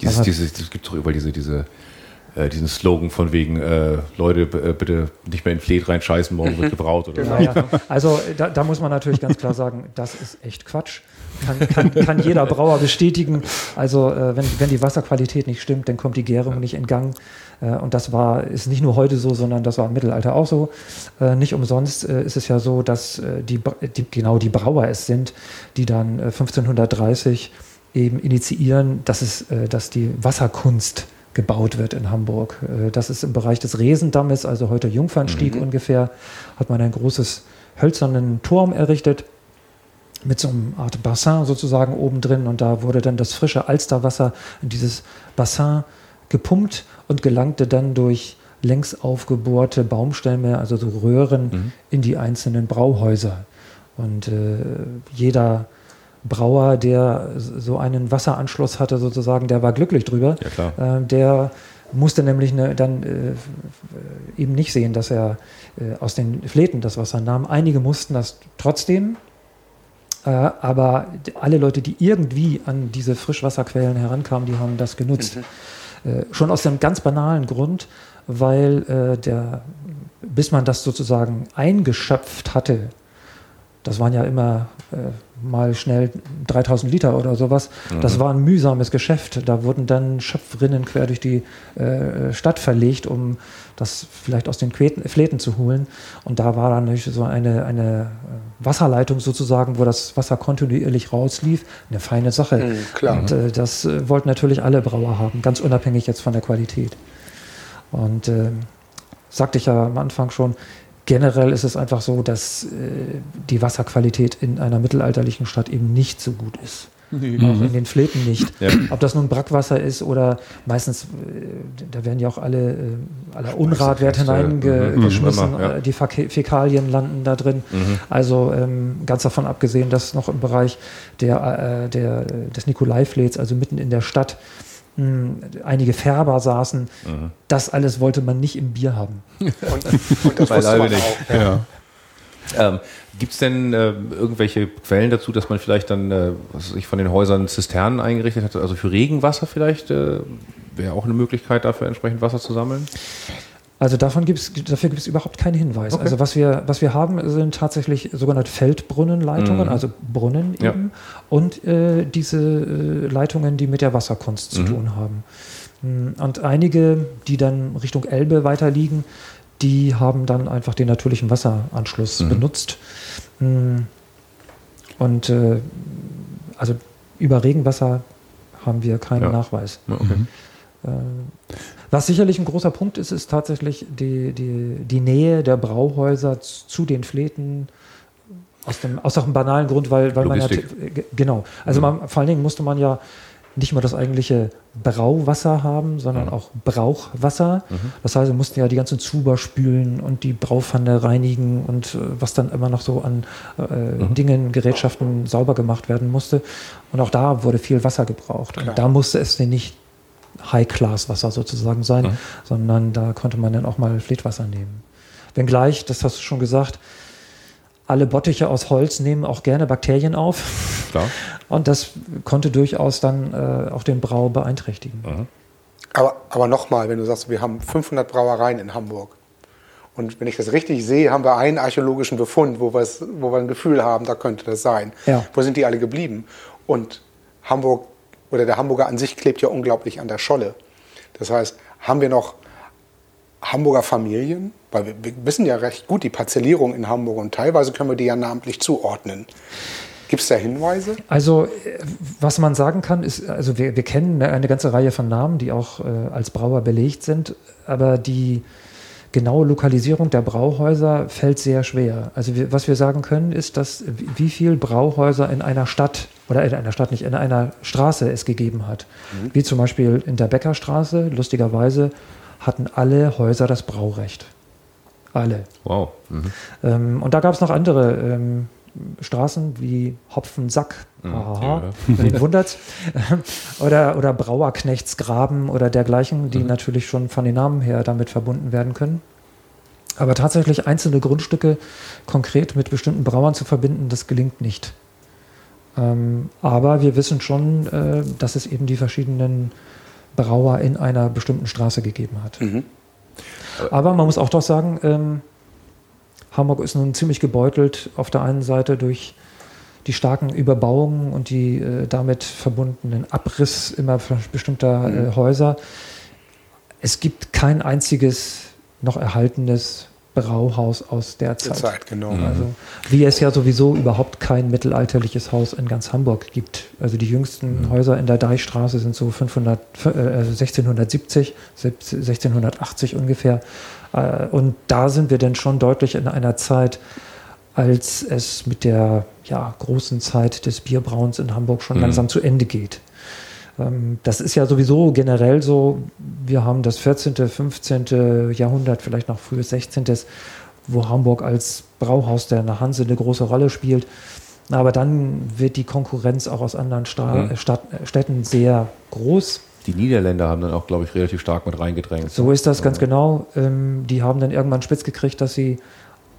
S3: Dieses,
S4: Aber-
S3: dieses, es gibt doch überall diese, diese, äh, diesen Slogan von wegen, äh, Leute, äh, bitte nicht mehr in Fleet reinscheißen, morgen wird gebraut oder so.
S4: Naja, also da, da muss man natürlich ganz klar sagen, das ist echt Quatsch. Kann, kann, kann jeder Brauer bestätigen. Also äh, wenn, wenn die Wasserqualität nicht stimmt, dann kommt die Gärung nicht in Gang. Äh, und das war, ist nicht nur heute so, sondern das war im Mittelalter auch so. Äh, nicht umsonst äh, ist es ja so, dass die, die, genau die Brauer es sind, die dann äh, 1530 eben initiieren, dass, es, dass die Wasserkunst gebaut wird in Hamburg. Das ist im Bereich des Resendammes, also heute Jungfernstieg
S3: Mhm.
S4: ungefähr, hat man ein großes hölzernen Turm errichtet mit so einem Art Bassin sozusagen oben drin und da wurde dann das frische Alsterwasser in dieses Bassin gepumpt und gelangte dann durch längs aufgebohrte Baumstämme, also so Röhren, in die einzelnen Brauhäuser. Und äh, jeder Brauer, der so einen Wasseranschluss hatte, sozusagen, der war glücklich drüber.
S3: Ja, klar.
S4: Äh, der musste nämlich ne, dann äh, eben nicht sehen, dass er äh, aus den Fläten das Wasser nahm. Einige mussten das trotzdem, äh, aber alle Leute, die irgendwie an diese Frischwasserquellen herankamen, die haben das genutzt. Äh, schon aus dem ganz banalen Grund, weil äh, der, bis man das sozusagen eingeschöpft hatte, das waren ja immer äh, mal schnell 3000 Liter oder sowas. Das war ein mühsames Geschäft. Da wurden dann Schöpfrinnen quer durch die äh, Stadt verlegt, um das vielleicht aus den Queten, Fläten zu holen. Und da war dann natürlich so eine, eine Wasserleitung sozusagen, wo das Wasser kontinuierlich rauslief. Eine feine Sache.
S2: Mhm, klar.
S4: Und äh, das äh, wollten natürlich alle Brauer haben, ganz unabhängig jetzt von der Qualität. Und äh, sagte ich ja am Anfang schon, generell ist es einfach so, dass äh, die Wasserqualität in einer mittelalterlichen Stadt eben nicht so gut ist. Auch in den Fläten nicht.
S3: Ja.
S4: Ob das nun Brackwasser ist oder meistens, äh, da werden ja auch alle, äh, aller Unratwert
S3: Reste,
S4: hineingeschmissen,
S3: mhm, immer, ja.
S4: äh, die Fäk- Fäkalien landen da drin. Also ähm, ganz davon abgesehen, dass noch im Bereich der, äh, der, des Nikolaiflets, also mitten in der Stadt, einige Färber saßen. Das alles wollte man nicht im Bier haben.
S2: Und, und das wusste man
S3: nicht.
S2: auch. Ja.
S3: Ähm, Gibt es denn äh, irgendwelche Quellen dazu, dass man vielleicht dann, äh, was weiß ich von den Häusern Zisternen eingerichtet hat, also für Regenwasser vielleicht? Äh, Wäre auch eine Möglichkeit, dafür entsprechend Wasser zu sammeln?
S4: Also davon gibt's, dafür gibt es überhaupt keinen Hinweis. Also was wir, was wir haben, sind tatsächlich sogenannte Feldbrunnenleitungen, also Brunnen
S3: Ja.
S4: eben, und äh, diese äh, Leitungen, die mit der Wasserkunst zu tun haben. Mm, Und einige, die dann Richtung Elbe weiter liegen, die haben dann einfach den natürlichen Wasseranschluss benutzt. Mm, Und äh, also über Regenwasser haben wir keinen
S3: Ja.
S4: Nachweis.
S3: Okay.
S4: Was sicherlich ein großer Punkt ist, ist tatsächlich die, die, die Nähe der Brauhäuser zu den Fläten. Aus dem, aus auch einem banalen Grund, weil, weil man ja.
S3: Mhm.
S4: genau. Also man, vor allen Dingen musste man ja nicht nur das eigentliche Brauwasser haben, sondern
S3: Mhm.
S4: auch Brauchwasser. Das heißt, wir mussten ja die ganzen Zuber spülen und die Braupfanne reinigen und äh, was dann immer noch so an äh,
S3: Mhm.
S4: Dingen, Gerätschaften sauber gemacht werden musste. Und auch da wurde viel Wasser gebraucht.
S2: Klar.
S4: Und da musste es denn nicht High-Class-Wasser sozusagen sein,
S3: Mhm.
S4: sondern da konnte man dann auch mal Fleetwasser nehmen. Wenngleich, das hast du schon gesagt, alle Bottiche aus Holz nehmen auch gerne Bakterien auf.
S3: Klar.
S4: Und das konnte durchaus dann äh, auch den Brau beeinträchtigen.
S2: Aber, aber nochmal, wenn du sagst, wir haben 500 Brauereien in Hamburg. Und wenn ich das richtig sehe, haben wir einen archäologischen Befund, wo, wo wir ein Gefühl haben, da könnte das sein.
S4: Ja.
S2: Wo sind die alle geblieben? Und Hamburg oder der Hamburger an sich klebt ja unglaublich an der Scholle. Das heißt, haben wir noch Hamburger Familien? Weil wir, wir wissen ja recht gut die Parzellierung in Hamburg und teilweise können wir die ja namentlich zuordnen. Gibt es da Hinweise?
S4: Also, äh, was man sagen kann, ist, also wir, wir kennen eine ganze Reihe von Namen, die auch äh, als Brauer belegt sind, aber die genaue Lokalisierung der Brauhäuser fällt sehr schwer. Also wir, was wir sagen können, ist, dass wie wie viel Brauhäuser in einer Stadt oder in einer Stadt nicht, in einer Straße es gegeben hat. Wie zum Beispiel in der Bäckerstraße, lustigerweise, hatten alle Häuser das Braurecht. Alle.
S3: Wow. Mhm.
S4: Ähm, und da gab es noch andere ähm, Straßen wie Hopfensack, haha, wen wundert's, oder, oder Brauerknechtsgraben oder dergleichen, die natürlich schon von den Namen her damit verbunden werden können. Aber tatsächlich einzelne Grundstücke konkret mit bestimmten Brauern zu verbinden, das gelingt nicht. Ähm, aber wir wissen schon, äh, dass es eben die verschiedenen Brauer in einer bestimmten Straße gegeben hat. Aber man muss auch doch sagen, ähm, Hamburg ist nun ziemlich gebeutelt auf der einen Seite durch die starken Überbauungen und die äh, damit verbundenen Abriss immer bestimmter äh, Häuser. Es gibt kein einziges noch erhaltenes Brauhaus aus der Zeit.
S2: Zeit, genau.
S4: Also, wie es ja sowieso überhaupt kein mittelalterliches Haus in ganz Hamburg gibt. Also die jüngsten Häuser in der Deichstraße sind so 500, äh, 1670, 1680 ungefähr. Äh, und da sind wir dann schon deutlich in einer Zeit, als es mit der ja, großen Zeit des Bierbrauens in Hamburg schon langsam zu Ende geht. Ähm, Das ist ja sowieso generell so. Wir haben das 14., 15. Jahrhundert, vielleicht noch frühes 16., wo Hamburg als Brauhaus der Hanse eine große Rolle spielt. Aber dann wird die Konkurrenz auch aus anderen Sta
S3: Mhm.
S4: Städten sehr groß.
S3: Die Niederländer haben dann auch, glaube ich, relativ stark mit reingedrängt.
S4: So ist das ganz genau. Ähm, die haben dann irgendwann spitz gekriegt, dass sie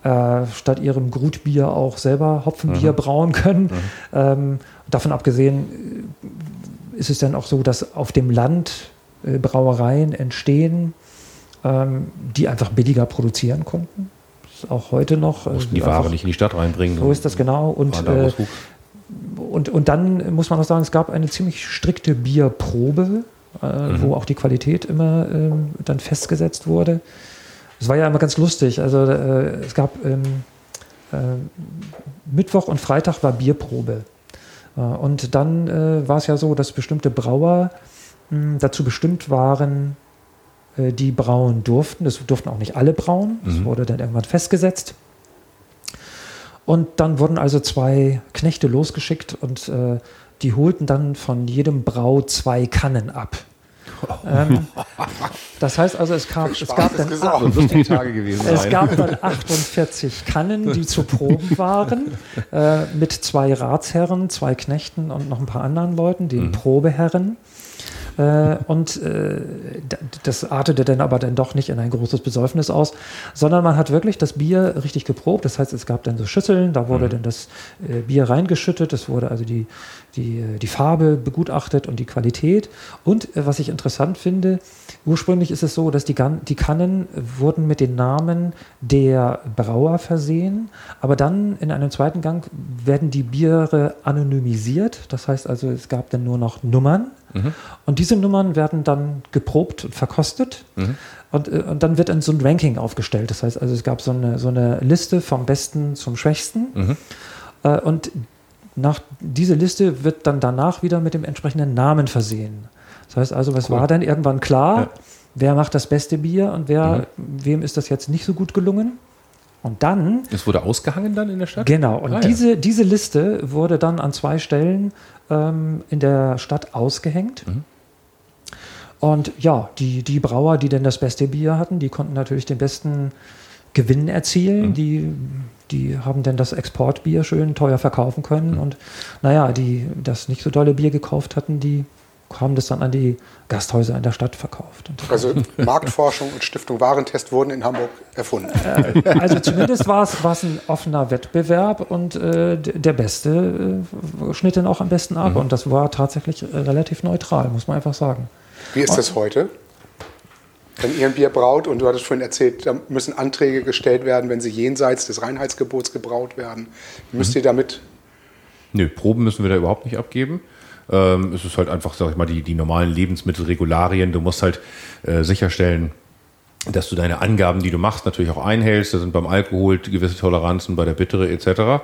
S4: äh, statt ihrem Grutbier auch selber Hopfenbier brauen können. Ähm, davon abgesehen äh, ist es dann auch so, dass auf dem Land äh, Brauereien entstehen, ähm, die einfach billiger produzieren konnten. Das ist auch heute noch. äh,
S3: Mussten die Ware nicht in die Stadt reinbringen.
S4: So ist das genau. Und, Und, und dann muss man auch sagen, es gab eine ziemlich strikte Bierprobe, äh,
S3: Mhm.
S4: wo auch die Qualität immer ähm, dann festgesetzt wurde. Es war ja immer ganz lustig. Also äh, es gab ähm, äh, Mittwoch und Freitag war Bierprobe. Äh, und dann äh, war es ja so, dass bestimmte Brauer mh, dazu bestimmt waren, äh, die brauen durften. Das durften auch nicht alle brauen. Das wurde dann irgendwann festgesetzt. Und dann wurden also zwei Knechte losgeschickt und äh, die holten dann von jedem Brau zwei Kannen ab. Ähm, das heißt also, es, kam, es gab dann
S3: gewesen
S4: es gab dann 48 Kannen, die zu Proben waren, äh, mit zwei Ratsherren, zwei Knechten und noch ein paar anderen Leuten, den Probeherren. Äh, und äh, das artete dann aber dann doch nicht in ein großes Besäufnis aus, sondern man hat wirklich das Bier richtig geprobt. Das heißt, es gab dann so Schüsseln, da wurde dann das äh, Bier reingeschüttet, es wurde also die, die, äh, die Farbe begutachtet und die Qualität. Und äh, was ich interessant finde, ursprünglich ist es so, dass die, Gan die Kannen wurden mit den Namen der Brauer versehen, aber dann in einem zweiten Gang werden die Biere anonymisiert. Das heißt also, es gab dann nur noch Nummern. Und diese Nummern werden dann geprobt und verkostet. Und, äh, und dann wird dann so ein Ranking aufgestellt. Das heißt also, es gab so eine, so eine Liste vom Besten zum Schwächsten. Äh, und nach, diese Liste wird dann danach wieder mit dem entsprechenden Namen versehen. Das heißt also, es war dann irgendwann klar,
S3: Ja.
S4: wer macht das beste Bier und wer, wem ist das jetzt nicht so gut gelungen. Und dann
S3: Es wurde ausgehangen dann in der Stadt?
S4: Genau, und
S3: Ah, ja.
S4: diese, diese Liste wurde dann an zwei Stellen ähm, in der Stadt ausgehängt.
S3: Mhm.
S4: Und ja, die, die Brauer, die denn das beste Bier hatten, die konnten natürlich den besten Gewinn erzielen.
S3: Mhm.
S4: Die, die haben dann das Exportbier schön teuer verkaufen
S3: Mhm.
S4: können. Und naja, die das nicht so dolle Bier gekauft hatten, die haben das dann an die Gasthäuser in der Stadt verkauft.
S2: Also Marktforschung und Stiftung Warentest wurden in Hamburg erfunden.
S4: Also zumindest war es, ein offener Wettbewerb und äh, der Beste äh, schnitt dann auch am besten ab. Und das war tatsächlich äh, relativ neutral, muss man einfach sagen.
S2: Wie ist das heute? Wenn ihr ein Bier braut und du hattest vorhin erzählt, da müssen Anträge gestellt werden, wenn sie jenseits des Reinheitsgebots gebraut werden. Müsst ihr damit
S3: Nö, Proben müssen wir da überhaupt nicht abgeben. Ähm, es ist halt einfach, sag ich mal, die, die normalen Lebensmittelregularien. Du musst halt äh, sicherstellen, dass du deine Angaben, die du machst, natürlich auch einhältst. Da sind beim Alkohol gewisse Toleranzen, bei der Bittere etc.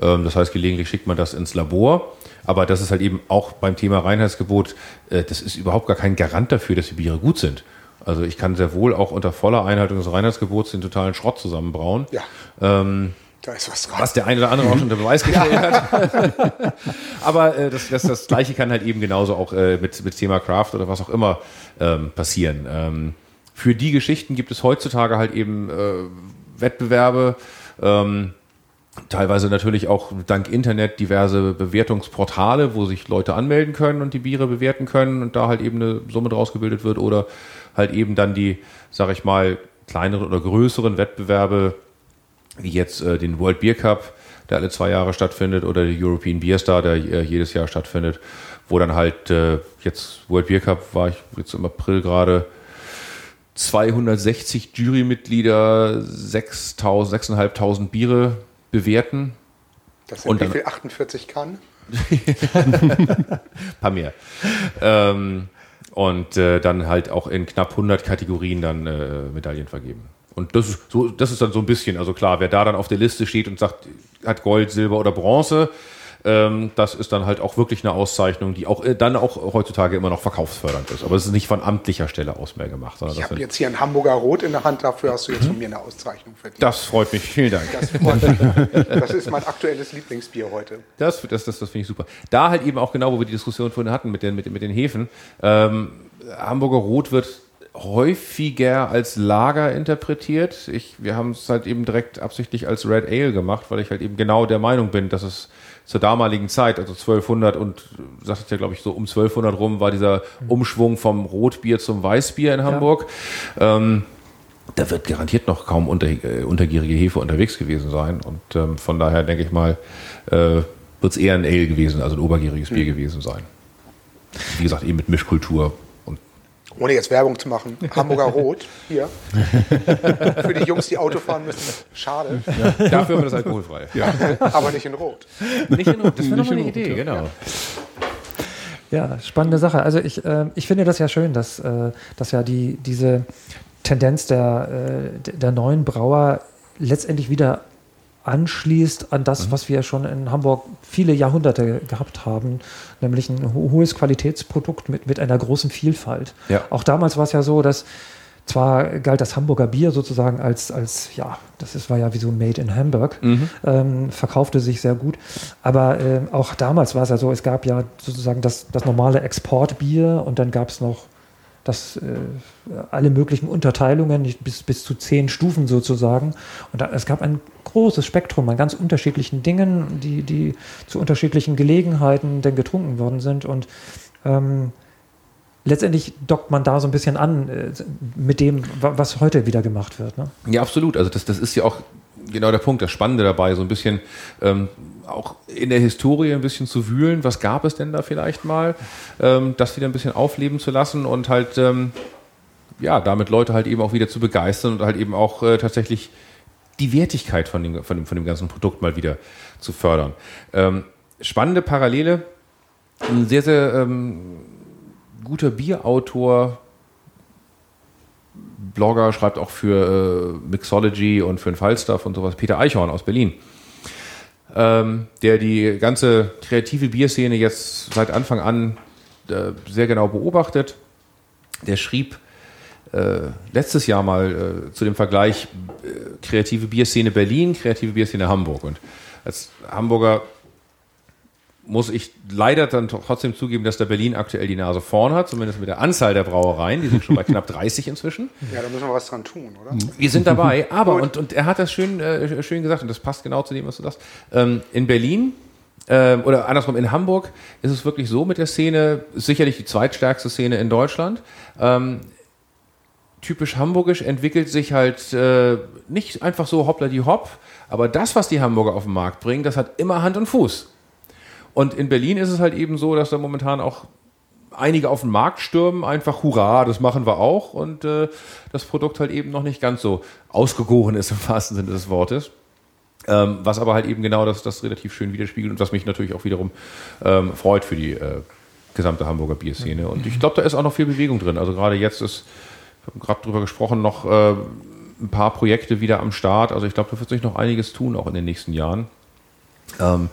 S3: Ähm, das heißt, gelegentlich schickt man das ins Labor. Aber das ist halt eben auch beim Thema Reinheitsgebot, äh, das ist überhaupt gar kein Garant dafür, dass die Biere gut sind. Also ich kann sehr wohl auch unter voller Einhaltung des Reinheitsgebots den totalen Schrott zusammenbrauen.
S2: Ja. Da ist was dran.
S3: Was der eine oder andere auch schon unter Beweis gestellt hat. Aber äh, das, das, das Gleiche kann halt eben genauso auch äh, mit, mit Thema Craft oder was auch immer ähm, passieren. Ähm, für die Geschichten gibt es heutzutage halt eben äh, Wettbewerbe, ähm, teilweise natürlich auch dank Internet diverse Bewertungsportale, wo sich Leute anmelden können und die Biere bewerten können und da halt eben eine Summe draus gebildet wird oder halt eben dann die, sag ich mal, kleineren oder größeren Wettbewerbe, wie jetzt äh, den World Beer Cup, der alle zwei Jahre stattfindet, oder der European Beer Star, der äh, jedes Jahr stattfindet, wo dann halt äh, jetzt World Beer Cup war ich jetzt im April gerade 260 Jurymitglieder, 6.000, 6.500 Biere bewerten.
S2: Das sind
S3: und
S2: wie viel? 48 Kannen?
S3: paar mehr. Ähm, und äh, dann halt auch in knapp 100 Kategorien dann äh, Medaillen vergeben. Und das ist, so, das ist dann so ein bisschen, also klar, wer da dann auf der Liste steht und sagt, hat Gold, Silber oder Bronze, ähm, das ist dann halt auch wirklich eine Auszeichnung, die auch äh, dann auch heutzutage immer noch verkaufsfördernd ist. Aber es ist nicht von amtlicher Stelle aus mehr gemacht.
S2: ich habe jetzt hier ein Hamburger Rot in der Hand, dafür hast du jetzt von mir eine Auszeichnung verdient.
S3: Das freut mich, vielen Dank.
S2: Das, mich. das ist mein aktuelles Lieblingsbier heute.
S3: Das, das, das, das finde ich super. Da halt eben auch genau, wo wir die Diskussion vorhin hatten mit den, mit, mit den Hefen. Ähm, Hamburger Rot wird häufiger als Lager interpretiert. Ich, wir haben es halt eben direkt absichtlich als Red Ale gemacht, weil ich halt eben genau der Meinung bin, dass es zur damaligen Zeit, also 1200 und sagt es ja glaube ich so um 1200 rum, war dieser Umschwung vom Rotbier zum Weißbier in Hamburg. Ja. Ähm, da wird garantiert noch kaum unter, äh, untergierige Hefe unterwegs gewesen sein. Und ähm, von daher denke ich mal, äh, wird es eher ein Ale gewesen, also ein obergieriges mhm. Bier gewesen sein. Wie gesagt, eben mit Mischkultur
S2: ohne jetzt Werbung zu machen, Hamburger Rot hier. Für die Jungs, die Auto fahren müssen. Schade.
S3: Ja, dafür haben wir das alkoholfrei.
S2: Ja. Aber nicht in Rot.
S3: Nicht in Rot, das wäre nochmal eine Idee,
S4: Rot,
S3: genau.
S4: Ja, spannende Sache. Also ich, äh, ich finde das ja schön, dass, äh, dass ja die, diese Tendenz der, äh, der neuen Brauer letztendlich wieder anschließt an das, mhm. was wir schon in Hamburg viele Jahrhunderte gehabt haben, nämlich ein ho hohes Qualitätsprodukt mit, mit einer großen Vielfalt. Ja. Auch damals war es ja so, dass zwar galt das Hamburger Bier sozusagen als, als ja, das ist, war ja wie so ein Made in Hamburg, mhm. ähm, verkaufte sich sehr gut. Aber äh, auch damals war es ja so, es gab ja sozusagen das, das normale Exportbier und dann gab es noch das, äh, alle möglichen Unterteilungen, bis, bis zu zehn Stufen sozusagen. Und da, es gab ein großes Spektrum an ganz unterschiedlichen Dingen, die, die zu unterschiedlichen Gelegenheiten denn getrunken worden sind. Und ähm, letztendlich dockt man da so ein bisschen an äh, mit dem, was heute wieder gemacht wird. Ne?
S3: Ja, absolut. Also das, das ist ja auch genau der Punkt, das Spannende dabei, so ein bisschen ähm, auch in der Historie ein bisschen zu wühlen, was gab es denn da vielleicht mal, ähm, das wieder ein bisschen aufleben zu lassen und halt ähm, ja, damit Leute halt eben auch wieder zu begeistern und halt eben auch äh, tatsächlich die Wertigkeit von dem, von, dem, von dem ganzen Produkt mal wieder zu fördern. Ähm, spannende Parallele, ein sehr, sehr ähm, guter Bierautor, Blogger, schreibt auch für äh, Mixology und für den Fallstuff und sowas, Peter Eichhorn aus Berlin ähm, der die ganze kreative Bierszene jetzt seit Anfang an äh, sehr genau beobachtet. Der schrieb äh, letztes Jahr mal äh, zu dem Vergleich äh, kreative Bierszene Berlin, kreative Bierszene Hamburg. Und als Hamburger muss ich leider dann trotzdem zugeben, dass der Berlin aktuell die Nase vorn hat, zumindest mit der Anzahl der Brauereien. Die sind schon bei knapp 30 inzwischen.
S2: Ja, da müssen wir was dran tun, oder?
S3: Wir sind dabei, aber, und, und er hat das schön, äh, schön gesagt, und das passt genau zu dem, was du sagst. Ähm, in Berlin ähm, oder andersrum in Hamburg ist es wirklich so mit der Szene, sicherlich die zweitstärkste Szene in Deutschland. Ähm, typisch hamburgisch entwickelt sich halt äh, nicht einfach so hoppla die hopp, aber das, was die Hamburger auf den Markt bringen, das hat immer Hand und Fuß. Und in Berlin ist es halt eben so, dass da momentan auch einige auf den Markt stürmen, einfach hurra, das machen wir auch. Und äh, das Produkt halt eben noch nicht ganz so ausgegoren ist im wahrsten Sinne des Wortes. Ähm, was aber halt eben genau das, das relativ schön widerspiegelt und was mich natürlich auch wiederum ähm, freut für die äh, gesamte Hamburger Bierszene. Und ich glaube, da ist auch noch viel Bewegung drin. Also gerade jetzt ist, wir haben gerade drüber gesprochen, noch äh, ein paar Projekte wieder am Start. Also ich glaube, da wird sich noch einiges tun, auch in den nächsten Jahren. Ähm,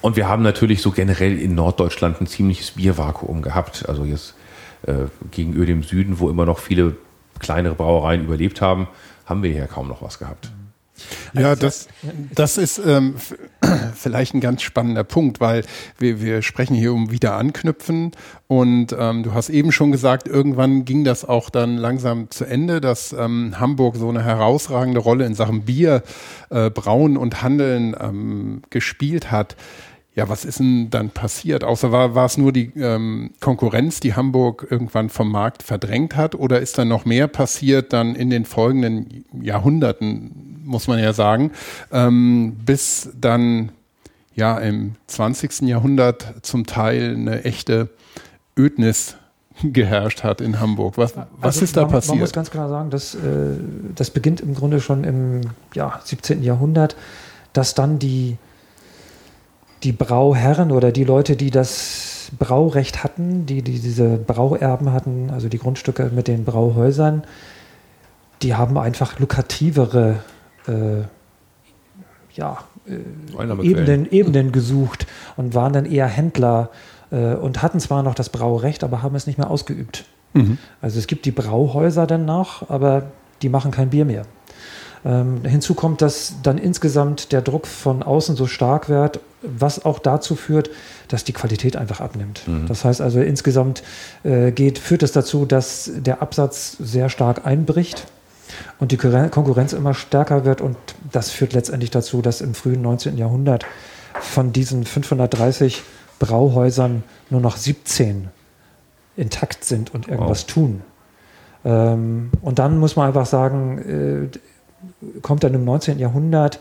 S3: und wir haben natürlich so generell in Norddeutschland ein ziemliches Biervakuum gehabt. Also jetzt äh, gegenüber dem Süden, wo immer noch viele kleinere Brauereien überlebt haben, haben wir hier kaum noch was gehabt.
S1: Ja, das, das ist ähm, vielleicht ein ganz spannender Punkt, weil wir, wir sprechen hier um Wiederanknüpfen und ähm, du hast eben schon gesagt, irgendwann ging das auch dann langsam zu Ende, dass ähm, Hamburg so eine herausragende Rolle in Sachen Bier, äh, Brauen und Handeln ähm, gespielt hat. Ja, was ist denn dann passiert? Außer war, war es nur die ähm, Konkurrenz, die Hamburg irgendwann vom Markt verdrängt hat? Oder ist dann noch mehr passiert dann in den folgenden Jahrhunderten, muss man ja sagen, ähm, bis dann ja im 20. Jahrhundert zum Teil eine echte Ödnis geherrscht hat in Hamburg. Was, was also ist da man, passiert? Man
S4: muss ganz klar sagen, dass, äh, das beginnt im Grunde schon im ja, 17. Jahrhundert, dass dann die die Brauherren oder die Leute, die das Braurecht hatten, die, die diese Brauerben hatten, also die Grundstücke mit den Brauhäusern, die haben einfach lukrativere äh, ja, äh, Ebenen, Ebenen gesucht und waren dann eher Händler äh, und hatten zwar noch das Braurecht, aber haben es nicht mehr ausgeübt. Mhm. Also es gibt die Brauhäuser dann noch, aber die machen kein Bier mehr. Ähm, hinzu kommt, dass dann insgesamt der Druck von außen so stark wird, was auch dazu führt, dass die Qualität einfach abnimmt. Mhm. Das heißt also insgesamt äh, geht, führt es dazu, dass der Absatz sehr stark einbricht und die Konkurrenz immer stärker wird und das führt letztendlich dazu, dass im frühen 19. Jahrhundert von diesen 530 Brauhäusern nur noch 17 intakt sind und irgendwas wow. tun. Ähm, und dann muss man einfach sagen, äh, kommt dann im 19. Jahrhundert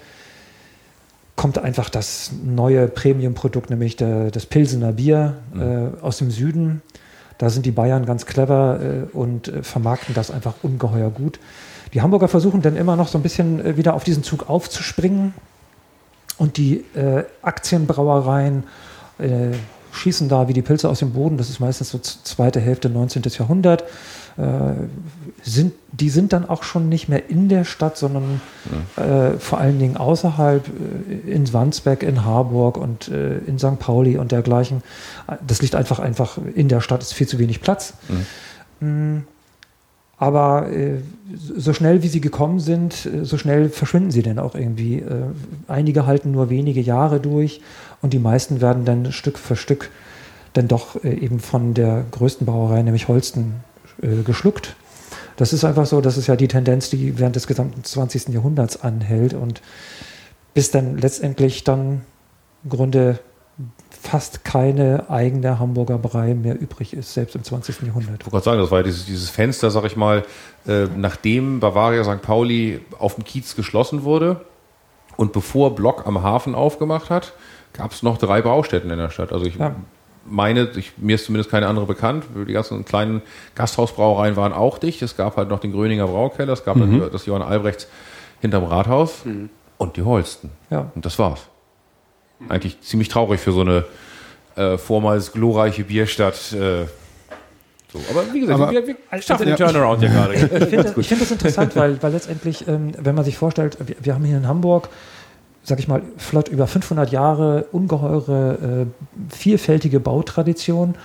S4: kommt einfach das neue Premium-Produkt, nämlich der, das Pilsener Bier mhm. äh, aus dem Süden. Da sind die Bayern ganz clever äh, und äh, vermarkten das einfach ungeheuer gut. Die Hamburger versuchen dann immer noch so ein bisschen äh, wieder auf diesen Zug aufzuspringen und die äh, Aktienbrauereien schießen da wie die Pilze aus dem Boden. Das ist meistens so zweite Hälfte 19. Jahrhundert. Sind, die sind dann auch schon nicht mehr in der Stadt, sondern ja. äh, vor allen Dingen außerhalb, äh, in Wandsbek, in Harburg und äh, in St. Pauli und dergleichen. Das liegt einfach, einfach in der Stadt, ist viel zu wenig Platz. Mhm. Aber äh, so schnell wie sie gekommen sind, äh, so schnell verschwinden sie dann auch irgendwie. Äh, einige halten nur wenige Jahre durch und die meisten werden dann Stück für Stück dann doch eben von der größten Brauerei, nämlich Holsten, geschluckt. Das ist einfach so, das ist ja die Tendenz, die während des gesamten 20. Jahrhunderts anhält und bis dann letztendlich dann im Grunde fast keine eigene Hamburger Brei mehr übrig ist, selbst im 20. Jahrhundert.
S3: Ich wollte gerade sagen, das war ja dieses, dieses Fenster, sag ich mal, äh, nachdem Bavaria St. Pauli auf dem Kiez geschlossen wurde und bevor Block am Hafen aufgemacht hat, gab es noch drei Baustätten in der Stadt. Also ich ja. Meine, ich, mir ist zumindest keine andere bekannt. Die ganzen kleinen Gasthausbrauereien waren auch dicht. Es gab halt noch den Gröninger Braukeller, es gab mhm. das Johann Albrechts hinterm Rathaus mhm. und die Holsten. Ja. Und das war's. Eigentlich ziemlich traurig für so eine äh, vormals glorreiche Bierstadt. Äh, so. Aber wie gesagt, aber, wir, wir schaffen den Turnaround ja gerade.
S4: Ich finde das, find das, interessant, weil, weil letztendlich, ähm, wenn man sich vorstellt, wir, wir, haben hier in Hamburg, sag ich mal, flott über 500 Jahre ungeheure, äh, vielfältige Bautradition.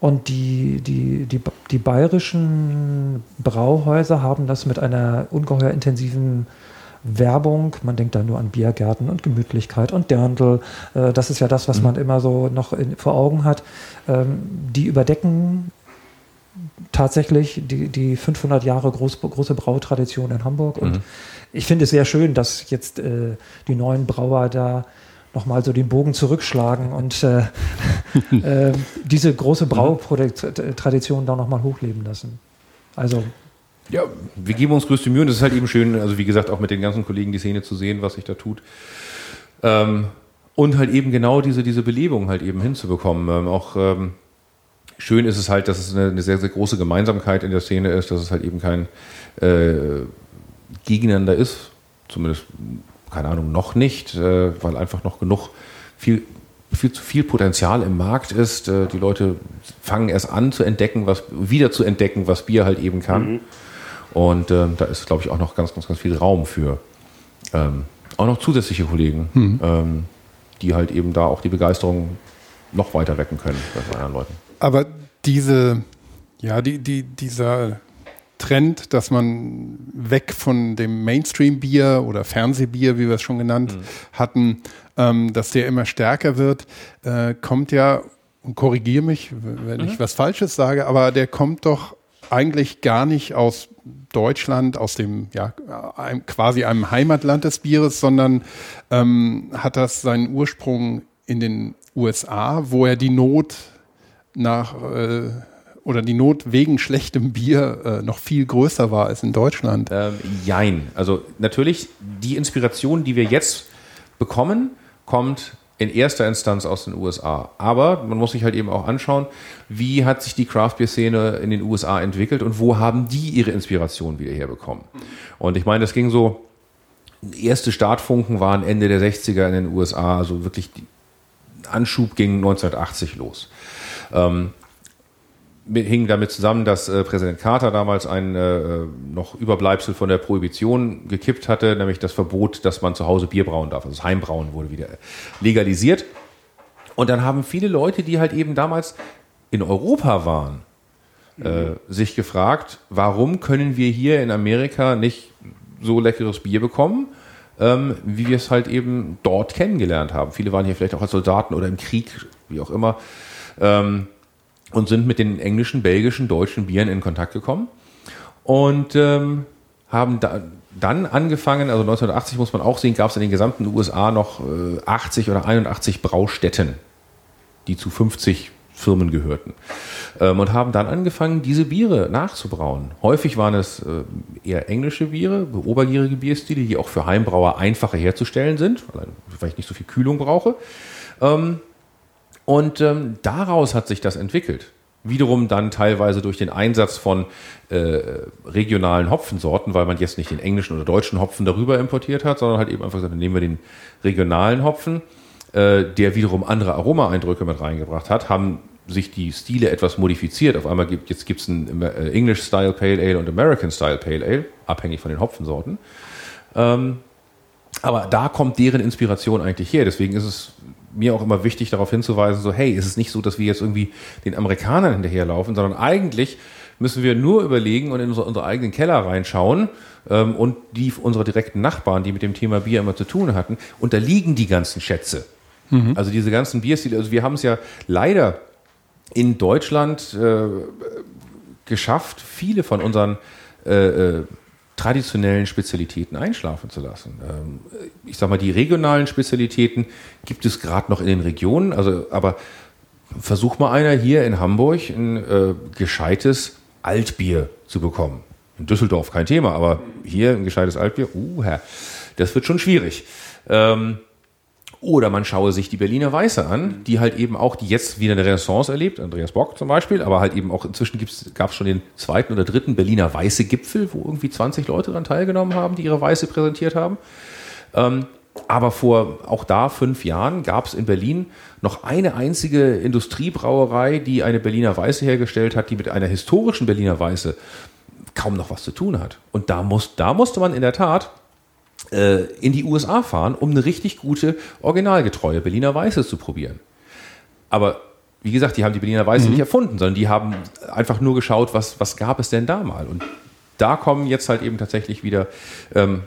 S4: Und die, die, die, die bayerischen Brauhäuser haben das mit einer ungeheuer intensiven Werbung, man denkt da nur an Biergärten und Gemütlichkeit und Dirndl, äh, das ist ja das, was mhm. man immer so noch in, vor Augen hat. Ähm, die überdecken tatsächlich die, die 500 Jahre groß, große Brautradition in Hamburg und mhm. Ich finde es sehr schön, dass jetzt äh, die neuen Brauer da nochmal so den Bogen zurückschlagen und äh, äh, diese große mhm. Brautradition da nochmal hochleben lassen. Also
S3: ja, wir geben uns größte Mühe und es ist halt eben schön, also wie gesagt, auch mit den ganzen Kollegen die Szene zu sehen, was sich da tut. Ähm, und halt eben genau diese, diese Belebung halt eben hinzubekommen. Ähm, auch ähm, schön ist es halt, dass es eine, eine, sehr, sehr große Gemeinsamkeit in der Szene ist, dass es halt eben kein äh, Gegeneinander ist. Zumindest, keine Ahnung, noch nicht, äh, weil einfach noch genug viel viel zu viel Potenzial im Markt ist. Äh, die Leute fangen erst an zu entdecken, was wieder zu entdecken, was Bier halt eben kann. Mhm. Und ähm, da ist, glaube ich, auch noch ganz, ganz, ganz viel Raum für ähm, auch noch zusätzliche Kollegen, mhm. ähm, die halt eben da auch die Begeisterung noch weiter wecken können bei anderen Leuten.
S1: Aber diese, ja, die, die, dieser Trend, dass man weg von dem Mainstream-Bier oder Fernsehbier, wie wir es schon genannt mhm. hatten, ähm, dass der immer stärker wird, äh, kommt ja, und korrigiere mich, wenn mhm. ich was Falsches sage, aber der kommt doch eigentlich gar nicht aus Deutschland, aus dem, ja, einem, quasi einem Heimatland des Bieres, sondern ähm, hat das seinen Ursprung in den USA, wo er die Not nach äh, oder die Not wegen schlechtem Bier äh, noch viel größer war als in Deutschland?
S3: Ähm, jein. Also natürlich, die Inspiration, die wir jetzt bekommen, kommt in erster Instanz aus den USA. Aber man muss sich halt eben auch anschauen, wie hat sich die Craft Beer Szene in den USA entwickelt und wo haben die ihre Inspiration wieder herbekommen. Und ich meine, das ging so, erste Startfunken waren Ende der 60er in den USA, also wirklich Anschub ging 1980 los. Ähm, hing damit zusammen, dass äh, Präsident Carter damals ein äh, noch Überbleibsel von der Prohibition gekippt hatte, nämlich das Verbot, dass man zu Hause Bier brauen darf. Also das Heimbrauen wurde wieder legalisiert. Und dann haben viele Leute, die halt eben damals in Europa waren, äh, sich gefragt, warum können wir hier in Amerika nicht so leckeres Bier bekommen, ähm, wie wir es halt eben dort kennengelernt haben. Viele waren hier vielleicht auch als Soldaten oder im Krieg, wie auch immer. Ähm, und sind mit den englischen, belgischen, deutschen Bieren in Kontakt gekommen und ähm, haben da, dann angefangen, also 1980 muss man auch sehen, gab es in den gesamten USA noch äh, 80 oder 81 Braustätten, die zu 50 Firmen gehörten. Ähm, und haben dann angefangen, diese Biere nachzubrauen. Häufig waren es äh, eher englische Biere, obergierige Bierstile, die auch für Heimbrauer einfacher herzustellen sind, weil ich nicht so viel Kühlung brauche. Ähm, und ähm, daraus hat sich das entwickelt. Wiederum dann teilweise durch den Einsatz von äh, regionalen Hopfensorten, weil man jetzt nicht den englischen oder deutschen Hopfen darüber importiert hat, sondern halt eben einfach gesagt, dann nehmen wir den regionalen Hopfen, äh, der wiederum andere Aromaeindrücke mit reingebracht hat, haben sich die Stile etwas modifiziert. Auf einmal gibt jetzt gibt's ein äh, English Style Pale Ale und American Style Pale Ale, abhängig von den Hopfensorten. Ähm, aber da kommt deren Inspiration eigentlich her. Deswegen ist es mir auch immer wichtig, darauf hinzuweisen, so, hey, ist es nicht so, dass wir jetzt irgendwie den Amerikanern hinterherlaufen, sondern eigentlich müssen wir nur überlegen und in unsere, unsere eigenen Keller reinschauen ähm, und die unserer direkten Nachbarn, die mit dem Thema Bier immer zu tun hatten, und da liegen die ganzen Schätze. Mhm. Also diese ganzen Bierstile, also wir haben es ja leider in Deutschland äh, geschafft, viele von unseren äh, äh traditionellen Spezialitäten einschlafen zu lassen. Ähm, ich sage mal, die regionalen Spezialitäten gibt es gerade noch in den Regionen, also aber versuch mal einer hier in Hamburg ein äh, gescheites Altbier zu bekommen. In Düsseldorf kein Thema, aber hier ein gescheites Altbier, uh, das wird schon schwierig. Ähm, oder man schaue sich die Berliner Weiße an, die halt eben auch, die jetzt wieder eine Renaissance erlebt, Andreas Bock zum Beispiel, aber halt eben auch inzwischen gab es schon den zweiten oder dritten Berliner Weiße Gipfel, wo irgendwie 20 Leute daran teilgenommen haben, die ihre Weiße präsentiert haben. Ähm, aber vor auch da fünf Jahren gab es in Berlin noch eine einzige Industriebrauerei, die eine Berliner Weiße hergestellt hat, die mit einer historischen Berliner Weiße kaum noch was zu tun hat. Und da, muss, da musste man in der Tat äh, in die USA fahren, um eine richtig gute, originalgetreue Berliner Weiße zu probieren. Aber wie gesagt, die haben die Berliner Weiße mhm. nicht erfunden, sondern die haben einfach nur geschaut, was, was gab es denn da mal. Und da kommen jetzt halt eben tatsächlich wieder ähm,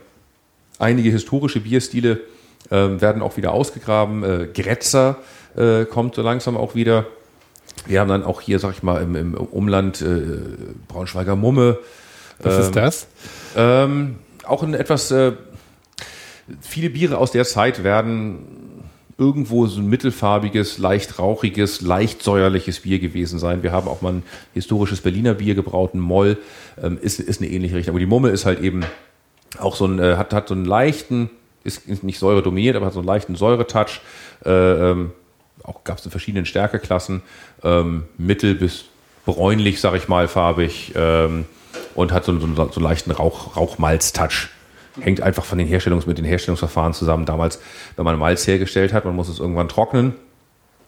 S3: einige historische Bierstile, ähm, werden auch wieder ausgegraben. Äh, Grätzer äh, kommt so langsam auch wieder. Wir haben dann auch hier, sag ich mal, im, im Umland äh, Braunschweiger Mumme.
S1: Was ähm, ist das?
S3: Ähm, auch ein etwas äh, viele Biere aus der Zeit werden irgendwo so ein mittelfarbiges, leicht rauchiges, leicht säuerliches Bier gewesen sein. Wir haben auch mal ein historisches Berliner Bier gebraut, ein Moll, ähm, ist, ist eine ähnliche Richtung. Aber die Mumme ist halt eben auch so ein, äh, hat, hat so einen leichten, ist, nicht Säure dominiert, aber hat so einen leichten Säuretouch. Äh, ähm, auch gab es in verschiedenen Stärkeklassen, ähm, mittel bis bräunlich, sag ich mal, farbig ähm, und hat so, so, so einen leichten Rauch, Rauchmalz-Touch hängt einfach von den Herstellungs mit den Herstellungsverfahren zusammen. Damals, wenn man Malz hergestellt hat, man muss es irgendwann trocknen.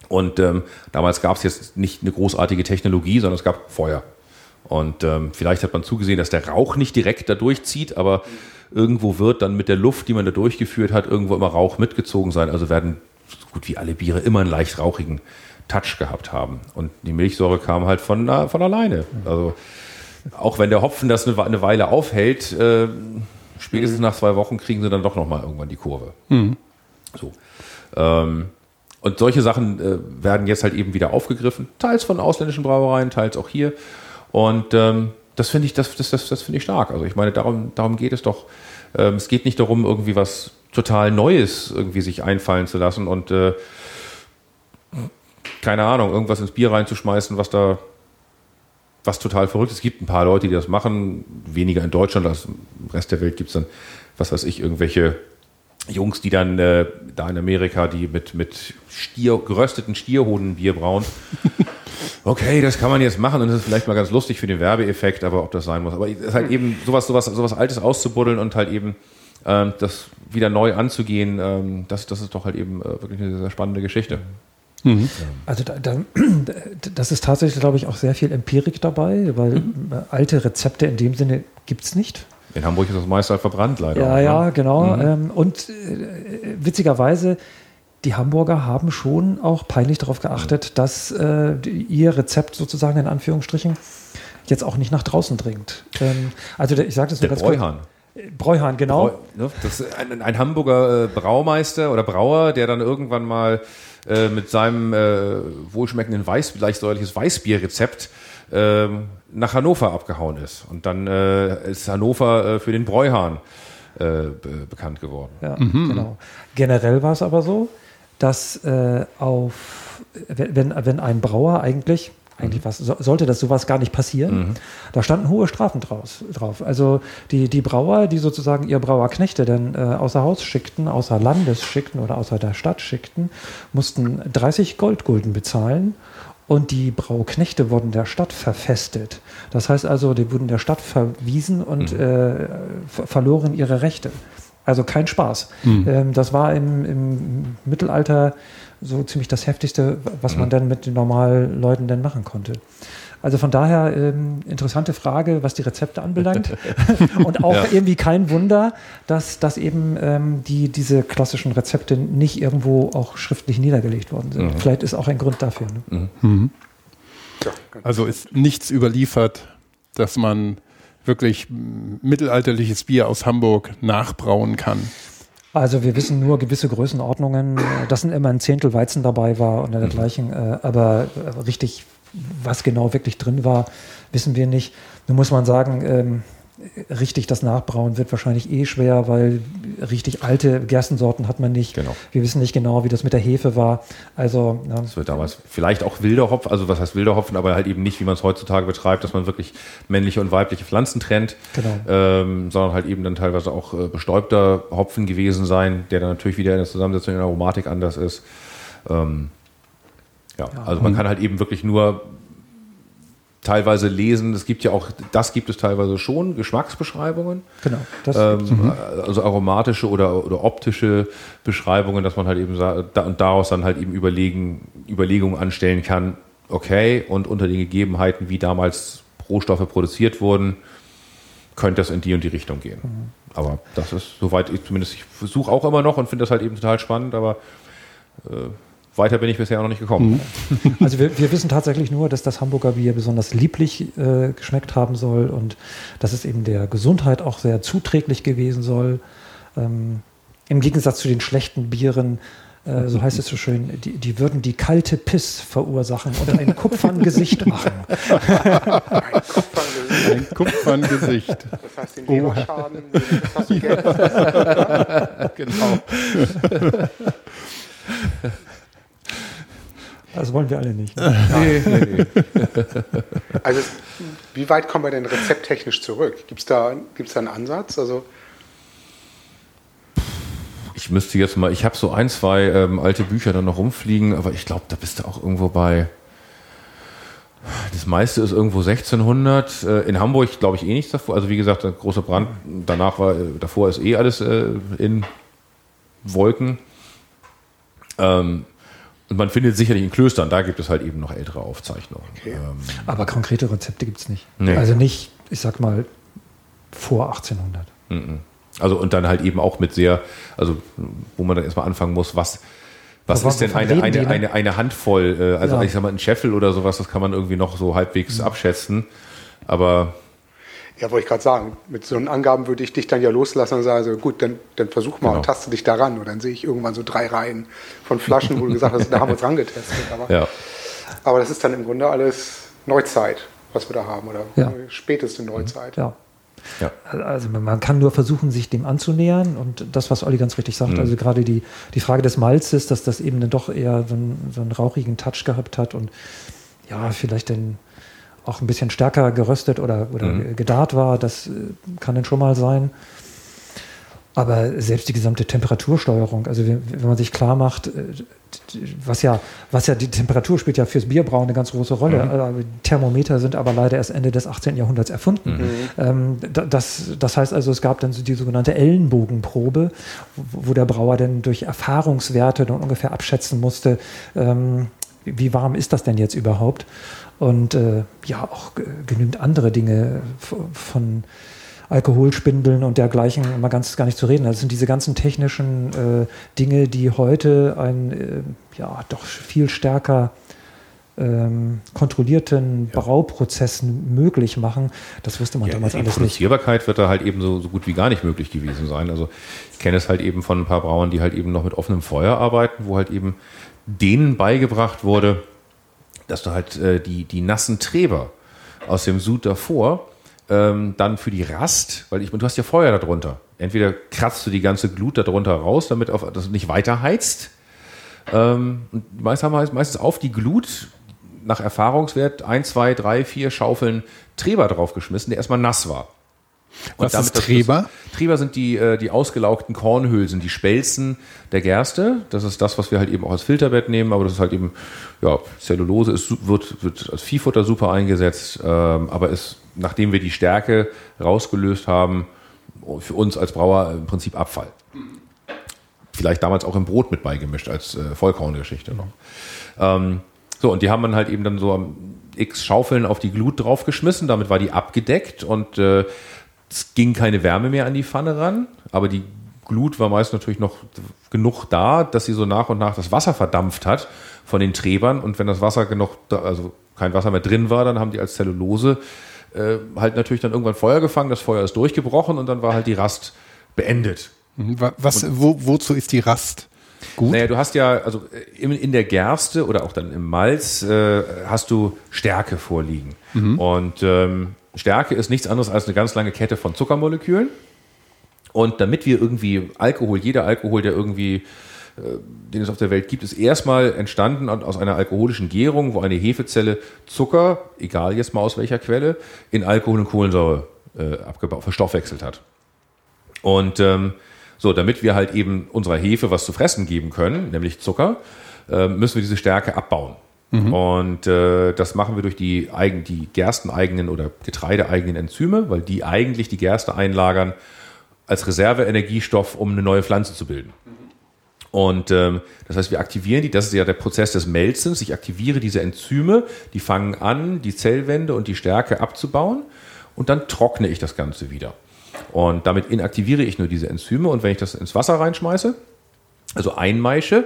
S3: Und ähm, damals gab es jetzt nicht eine großartige Technologie, sondern es gab Feuer. Und ähm, vielleicht hat man zugesehen, dass der Rauch nicht direkt da durchzieht, aber irgendwo wird dann mit der Luft, die man da durchgeführt hat, irgendwo immer Rauch mitgezogen sein. Also werden so gut wie alle Biere immer einen leicht rauchigen Touch gehabt haben. Und die Milchsäure kam halt von, von alleine. Also auch wenn der Hopfen das eine Weile aufhält, äh, Spätestens nach zwei Wochen kriegen sie dann doch nochmal irgendwann die Kurve. Mhm. So. Ähm, und solche Sachen äh, werden jetzt halt eben wieder aufgegriffen, teils von ausländischen Brauereien, teils auch hier. Und ähm, das finde ich, das, das, das, das finde ich stark. Also ich meine, darum, darum geht es doch. Ähm, es geht nicht darum, irgendwie was total Neues irgendwie sich einfallen zu lassen und äh, keine Ahnung, irgendwas ins Bier reinzuschmeißen, was da was total verrückt ist. Es gibt ein paar Leute, die das machen, weniger in Deutschland als im Rest der Welt gibt es dann, was weiß ich, irgendwelche Jungs, die dann äh, da in Amerika, die mit, mit Stier, gerösteten Stierhoden Bier brauen. Okay, das kann man jetzt machen und das ist vielleicht mal ganz lustig für den Werbeeffekt, aber ob das sein muss. Aber es ist halt eben sowas, sowas, sowas Altes auszubuddeln und halt eben ähm, das wieder neu anzugehen, ähm, das, das ist doch halt eben äh, wirklich eine sehr spannende Geschichte.
S4: Also da, da, das ist tatsächlich, glaube ich, auch sehr viel Empirik dabei, weil
S3: Mhm.
S4: alte Rezepte in dem Sinne gibt es nicht.
S3: In Hamburg ist das meiste halt verbrannt, leider.
S4: Ja,
S3: ne?
S4: ja, genau. Ähm, und äh, witzigerweise, die Hamburger haben schon auch peinlich darauf geachtet, dass äh, ihr Rezept sozusagen in Anführungsstrichen jetzt auch nicht nach draußen dringt. Ähm, also der, ich sage das nur
S3: Der
S4: ganz kurz.
S3: Bräuhahn.
S4: Bräuhahn, genau.
S3: Brau- ne, Das ist ein, ein Hamburger äh, Braumeister oder Brauer, der dann irgendwann mal äh, mit seinem äh, wohlschmeckenden Weiß, leicht säuerliches Weißbierrezept ähm, nach Hannover abgehauen ist. Und dann äh, ist Hannover äh, für den Bräuhahn äh, be bekannt geworden.
S4: Ja, genau. Generell war es aber so, dass äh, auf, wenn- wenn ein Brauer eigentlich, eigentlich was, so, sollte das sowas gar nicht passieren, da standen hohe Strafen draus, drauf. Also die, die Brauer, die sozusagen ihr Brauerknechte dann äh, außer Haus schickten, außer Landes schickten oder außer der Stadt schickten, mussten 30 Goldgulden bezahlen. Und die Brauknechte wurden der Stadt verfestet. Das heißt also, die wurden der Stadt verwiesen und äh, ver verloren ihre Rechte. Also kein Spaß. Ähm, das war im, im Mittelalter so ziemlich das Heftigste, was man dann mit den normalen Leuten denn machen konnte. Also von daher ähm, interessante Frage, was die Rezepte anbelangt. Und auch
S3: Ja.
S4: irgendwie kein Wunder, dass, dass eben ähm, die, diese klassischen Rezepte nicht irgendwo auch schriftlich niedergelegt worden sind. Vielleicht ist auch ein Grund dafür. Ne?
S2: Ja, ganz-
S1: Also ist nichts überliefert, dass man wirklich mittelalterliches Bier aus Hamburg nachbrauen kann.
S4: Also wir wissen nur gewisse Größenordnungen, dass immer ein Zehntel Weizen dabei war und dergleichen, äh, aber äh, richtig, was genau wirklich drin war, wissen wir nicht. Nun muss man sagen, ähm, richtig das Nachbrauen wird wahrscheinlich eh schwer, weil richtig alte Gerstensorten hat man nicht.
S3: Genau.
S4: Wir wissen nicht genau, wie das mit der Hefe war. Also ja,
S3: Das wird damals vielleicht auch wilder Hopfen, also was heißt wilder Hopfen, aber halt eben nicht, wie man es heutzutage betreibt, dass man wirklich männliche und weibliche Pflanzen trennt,
S4: Genau.
S3: ähm, sondern halt eben dann teilweise auch äh, bestäubter Hopfen gewesen sein, der dann natürlich wieder in der Zusammensetzung in der Aromatik anders ist. Ähm, ja, also man kann halt eben wirklich nur teilweise lesen, es gibt ja auch, das gibt es teilweise schon, Geschmacksbeschreibungen.
S4: genau. Das,
S3: Ähm, Also aromatische oder, oder optische Beschreibungen, dass man halt eben da, und daraus dann halt eben überlegen, Überlegungen anstellen kann, okay, und unter den Gegebenheiten, wie damals Rohstoffe produziert wurden, könnte das in die und die Richtung gehen. Aber das ist soweit ich zumindest, ich versuche auch immer noch und finde das halt eben total spannend, aber äh, weiter bin ich bisher auch noch nicht gekommen.
S4: Also wir, wir wissen tatsächlich nur, dass das Hamburger Bier besonders lieblich äh, geschmeckt haben soll und dass es eben der Gesundheit auch sehr zuträglich gewesen soll. Ähm, Im Gegensatz zu den schlechten Bieren, äh, so heißt es so schön, die, die würden die kalte Piss verursachen und ein Kupferngesicht machen.
S1: Ein Kupferngesicht.
S2: Das heißt, den Leberschaden, das hast du Geld.
S3: Genau.
S4: Das wollen wir alle nicht.
S3: Nee, nee, nee.
S2: Also, wie weit kommen wir denn rezepttechnisch zurück? Gibt es da, gibt's da einen Ansatz? Also,
S3: Ich müsste jetzt mal, ich habe so ein, zwei ähm, alte Bücher dann noch rumfliegen, aber ich glaube, da bist du auch irgendwo bei. Das meiste ist irgendwo 1600. Äh, in Hamburg glaube ich eh nichts davor. Also wie gesagt, der große Brand, danach war, äh, davor ist eh alles äh, in Wolken. Ähm, man findet sicherlich in Klöstern, da gibt es halt eben noch ältere Aufzeichnungen.
S2: Okay.
S3: Ähm,
S4: Aber konkrete Rezepte gibt es nicht.
S3: Nee.
S4: Also nicht, ich sag mal, vor 1800.
S3: Also und dann halt eben auch mit sehr, also wo man dann erstmal anfangen muss, was, was ist denn eine, eine,
S4: die, ne?
S3: eine, eine Handvoll, äh, also
S4: Ja.
S3: ich sag mal ein Scheffel oder sowas, das kann man irgendwie noch so halbwegs abschätzen. Aber
S2: ja, wollte ich gerade sagen, mit so einen Angaben würde ich dich dann ja loslassen und sagen, also gut, dann, dann versuch mal
S3: Genau.
S2: und taste dich daran. Und dann sehe ich irgendwann so drei Reihen von Flaschen, wo du gesagt hast, da haben wir uns rangetestet. Aber,
S3: ja,
S2: aber das ist dann im Grunde alles Neuzeit, was wir da haben, oder
S4: Ja.
S2: späteste Neuzeit.
S4: Ja.
S3: ja.
S4: Also man kann nur versuchen, sich dem anzunähern und das, was Olli ganz richtig sagt, also gerade die, die Frage des Malzes, dass das eben dann doch eher so einen, so einen rauchigen Touch gehabt hat und ja, vielleicht dann auch ein bisschen stärker geröstet oder, oder gedarrt war, das äh, kann dann schon mal sein. Aber selbst die gesamte Temperatursteuerung, also wenn, wenn man sich klar macht, äh, was ja, was ja die Temperatur spielt ja fürs Bierbrauen eine ganz große Rolle. Mhm. Also Thermometer sind aber leider erst Ende des 18. Jahrhunderts erfunden. Mhm. Ähm, das, das heißt also, es gab dann die sogenannte Ellenbogenprobe, wo der Brauer dann durch Erfahrungswerte dann ungefähr abschätzen musste, ähm, wie warm ist das denn jetzt überhaupt? Und äh, ja, auch genügend andere Dinge von Alkoholspindeln und dergleichen immer ganz gar nicht zu reden. Das sind diese ganzen technischen äh, Dinge, die heute ein äh, ja doch viel stärker ähm, kontrollierten ja. Brauprozessen möglich machen. Das wusste man ja, damals alles nicht. Die
S3: Produzierbarkeit wird da halt eben so, so gut wie gar nicht möglich gewesen sein. Also ich kenne es halt eben von ein paar Brauern, die halt eben noch mit offenem Feuer arbeiten, wo halt eben denen beigebracht wurde, dass du halt äh, die, die nassen Treber aus dem Sud davor ähm, dann für die Rast, weil ich, du hast ja Feuer darunter. Entweder kratzt du die ganze Glut darunter raus, damit auf, das nicht weiter heizt. Ähm, und meist haben wir meistens auf die Glut nach Erfahrungswert ein, zwei, drei, vier Schaufeln Treber draufgeschmissen, der erstmal nass war.
S1: Und Was damit, ist Treber?
S3: Das, Treber sind die, äh, die ausgelaugten Kornhülsen, die Spelzen der Gerste. Das ist das, was wir halt eben auch als Filterbett nehmen, aber das ist halt eben, ja, Zellulose ist, wird, wird als Viehfutter super eingesetzt, ähm, aber ist, nachdem wir die Stärke rausgelöst haben, für uns als Brauer im Prinzip Abfall. Vielleicht damals auch im Brot mit beigemischt als äh, Vollkorngeschichte noch. Ähm, so, und die haben man halt eben dann so x Schaufeln auf die Glut draufgeschmissen, damit war die abgedeckt und äh, es ging keine Wärme mehr an die Pfanne ran, aber die Glut war meist natürlich noch genug da, dass sie so nach und nach das Wasser verdampft hat von den Trebern. Und wenn das Wasser genug, da, also kein Wasser mehr drin war, dann haben die als Zellulose äh, halt natürlich dann irgendwann Feuer gefangen. Das Feuer ist durchgebrochen und dann war halt die Rast beendet.
S1: Was, wo, wozu ist die Rast?
S3: Gut. Naja, du hast ja, also in, in der Gerste oder auch dann im Malz äh, hast du Stärke vorliegen. Mhm. Und ähm, Stärke ist nichts anderes als eine ganz lange Kette von Zuckermolekülen. Und damit wir irgendwie Alkohol, jeder Alkohol, der irgendwie, äh, den es auf der Welt gibt, ist erstmal entstanden aus einer alkoholischen Gärung, wo eine Hefezelle Zucker, egal jetzt mal aus welcher Quelle, in Alkohol und Kohlensäure äh, abgebaut, verstoffwechselt hat. Und ähm, so, damit wir halt eben unserer Hefe was zu fressen geben können, nämlich Zucker, äh, müssen wir diese Stärke abbauen. Mhm. Und äh, das machen wir durch die, eigen, die gersteneigenen oder getreideeigenen Enzyme, weil die eigentlich die Gerste einlagern als Reserveenergiestoff, um eine neue Pflanze zu bilden. Und ähm, das heißt, wir aktivieren die, das ist ja der Prozess des Melzens. Ich aktiviere diese Enzyme, die fangen an, die Zellwände und die Stärke abzubauen und dann trockne ich das Ganze wieder. Und damit inaktiviere ich nur diese Enzyme und wenn ich das ins Wasser reinschmeiße, also einmeische,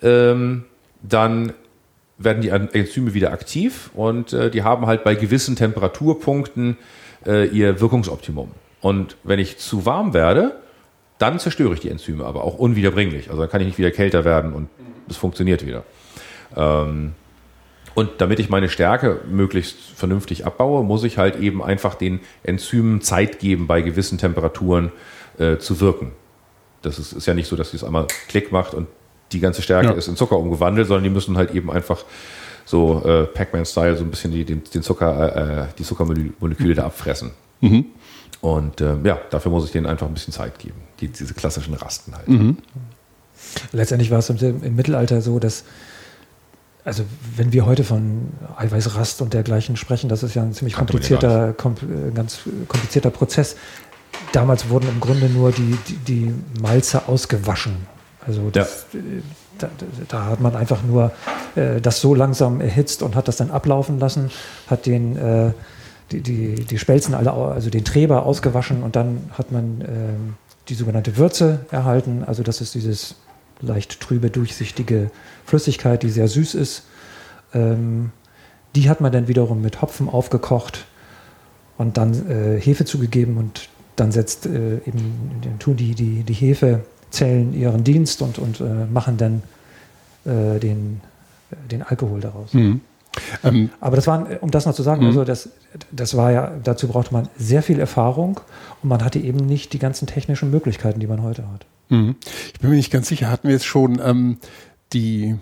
S3: ähm, dann werden die Enzyme wieder aktiv und äh, die haben halt bei gewissen Temperaturpunkten äh, ihr Wirkungsoptimum. Und wenn ich zu warm werde, dann zerstöre ich die Enzyme, aber auch unwiederbringlich. Also dann kann ich nicht wieder kälter werden und es funktioniert wieder. Ähm, und damit ich meine Stärke möglichst vernünftig abbaue, muss ich halt eben einfach den Enzymen Zeit geben, bei gewissen Temperaturen äh, zu wirken. Das ist, ist ja nicht so, dass es einmal Klick macht und die ganze Stärke ja. ist in Zucker umgewandelt, sondern die müssen halt eben einfach so äh, Pac-Man-Style so ein bisschen die, den, den Zucker, äh, die Zuckermoleküle mhm. da abfressen. Mhm. Und äh, ja, dafür muss ich denen einfach ein bisschen Zeit geben. Die, diese klassischen Rasten halt. Mhm.
S4: Letztendlich war es im, im, Mittelalter so, dass, also wenn wir heute von Eiweißrast und dergleichen sprechen, das ist ja ein ziemlich komplizierter, kom, äh, ganz komplizierter Prozess. Damals wurden im Grunde nur die, die, die Malze ausgewaschen also das, ja. Äh, da, da, hat man einfach nur äh, das so langsam erhitzt und hat das dann ablaufen lassen, hat den, äh, die, die, die Spelzen alle, also den Treber ausgewaschen und dann hat man äh, die sogenannte Würze erhalten. Also das ist dieses leicht trübe, durchsichtige Flüssigkeit, die sehr süß ist. Ähm, die hat man dann wiederum mit Hopfen aufgekocht und dann äh, Hefe zugegeben und dann setzt äh, eben tun die, die, die Hefe Zellen ihren Dienst und, und äh, machen dann äh, den, den Alkohol daraus. Mhm. Ähm, Aber das war, um das noch zu sagen, mhm. also das, das war ja, dazu brauchte man sehr viel Erfahrung und man hatte eben nicht die ganzen technischen Möglichkeiten, die man heute hat.
S1: Mhm. Ich bin mir nicht ganz sicher, hatten wir jetzt schon ähm, die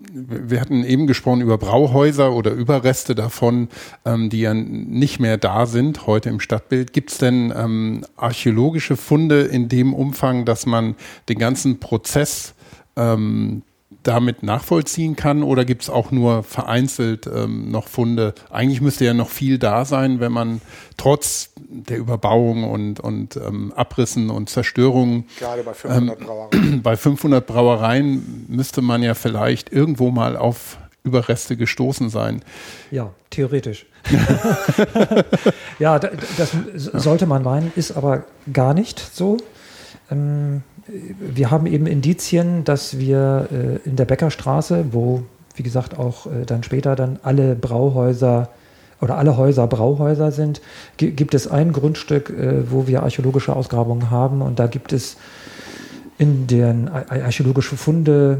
S1: wir hatten eben gesprochen über Brauhäuser oder Überreste davon, ähm, die ja nicht mehr da sind heute im Stadtbild. Gibt es denn ähm, archäologische Funde in dem Umfang, dass man den ganzen Prozess ähm, damit nachvollziehen kann oder gibt es auch nur vereinzelt ähm, noch Funde? Eigentlich müsste ja noch viel da sein, wenn man trotz der Überbauung und, und ähm, Abrissen und Zerstörungen.
S2: Gerade bei 500
S1: ähm,
S2: Brauereien.
S1: Bei 500 Brauereien müsste man ja vielleicht irgendwo mal auf Überreste gestoßen sein.
S4: Ja, theoretisch. ja, das sollte man meinen, ist aber gar nicht so. Wir haben eben Indizien, dass wir äh, in der Bäckerstraße, wo, wie gesagt, auch äh, dann später dann alle Brauhäuser oder alle Häuser Brauhäuser sind, gibt es ein Grundstück, äh, wo wir archäologische Ausgrabungen haben und da gibt es in den archäologische Funde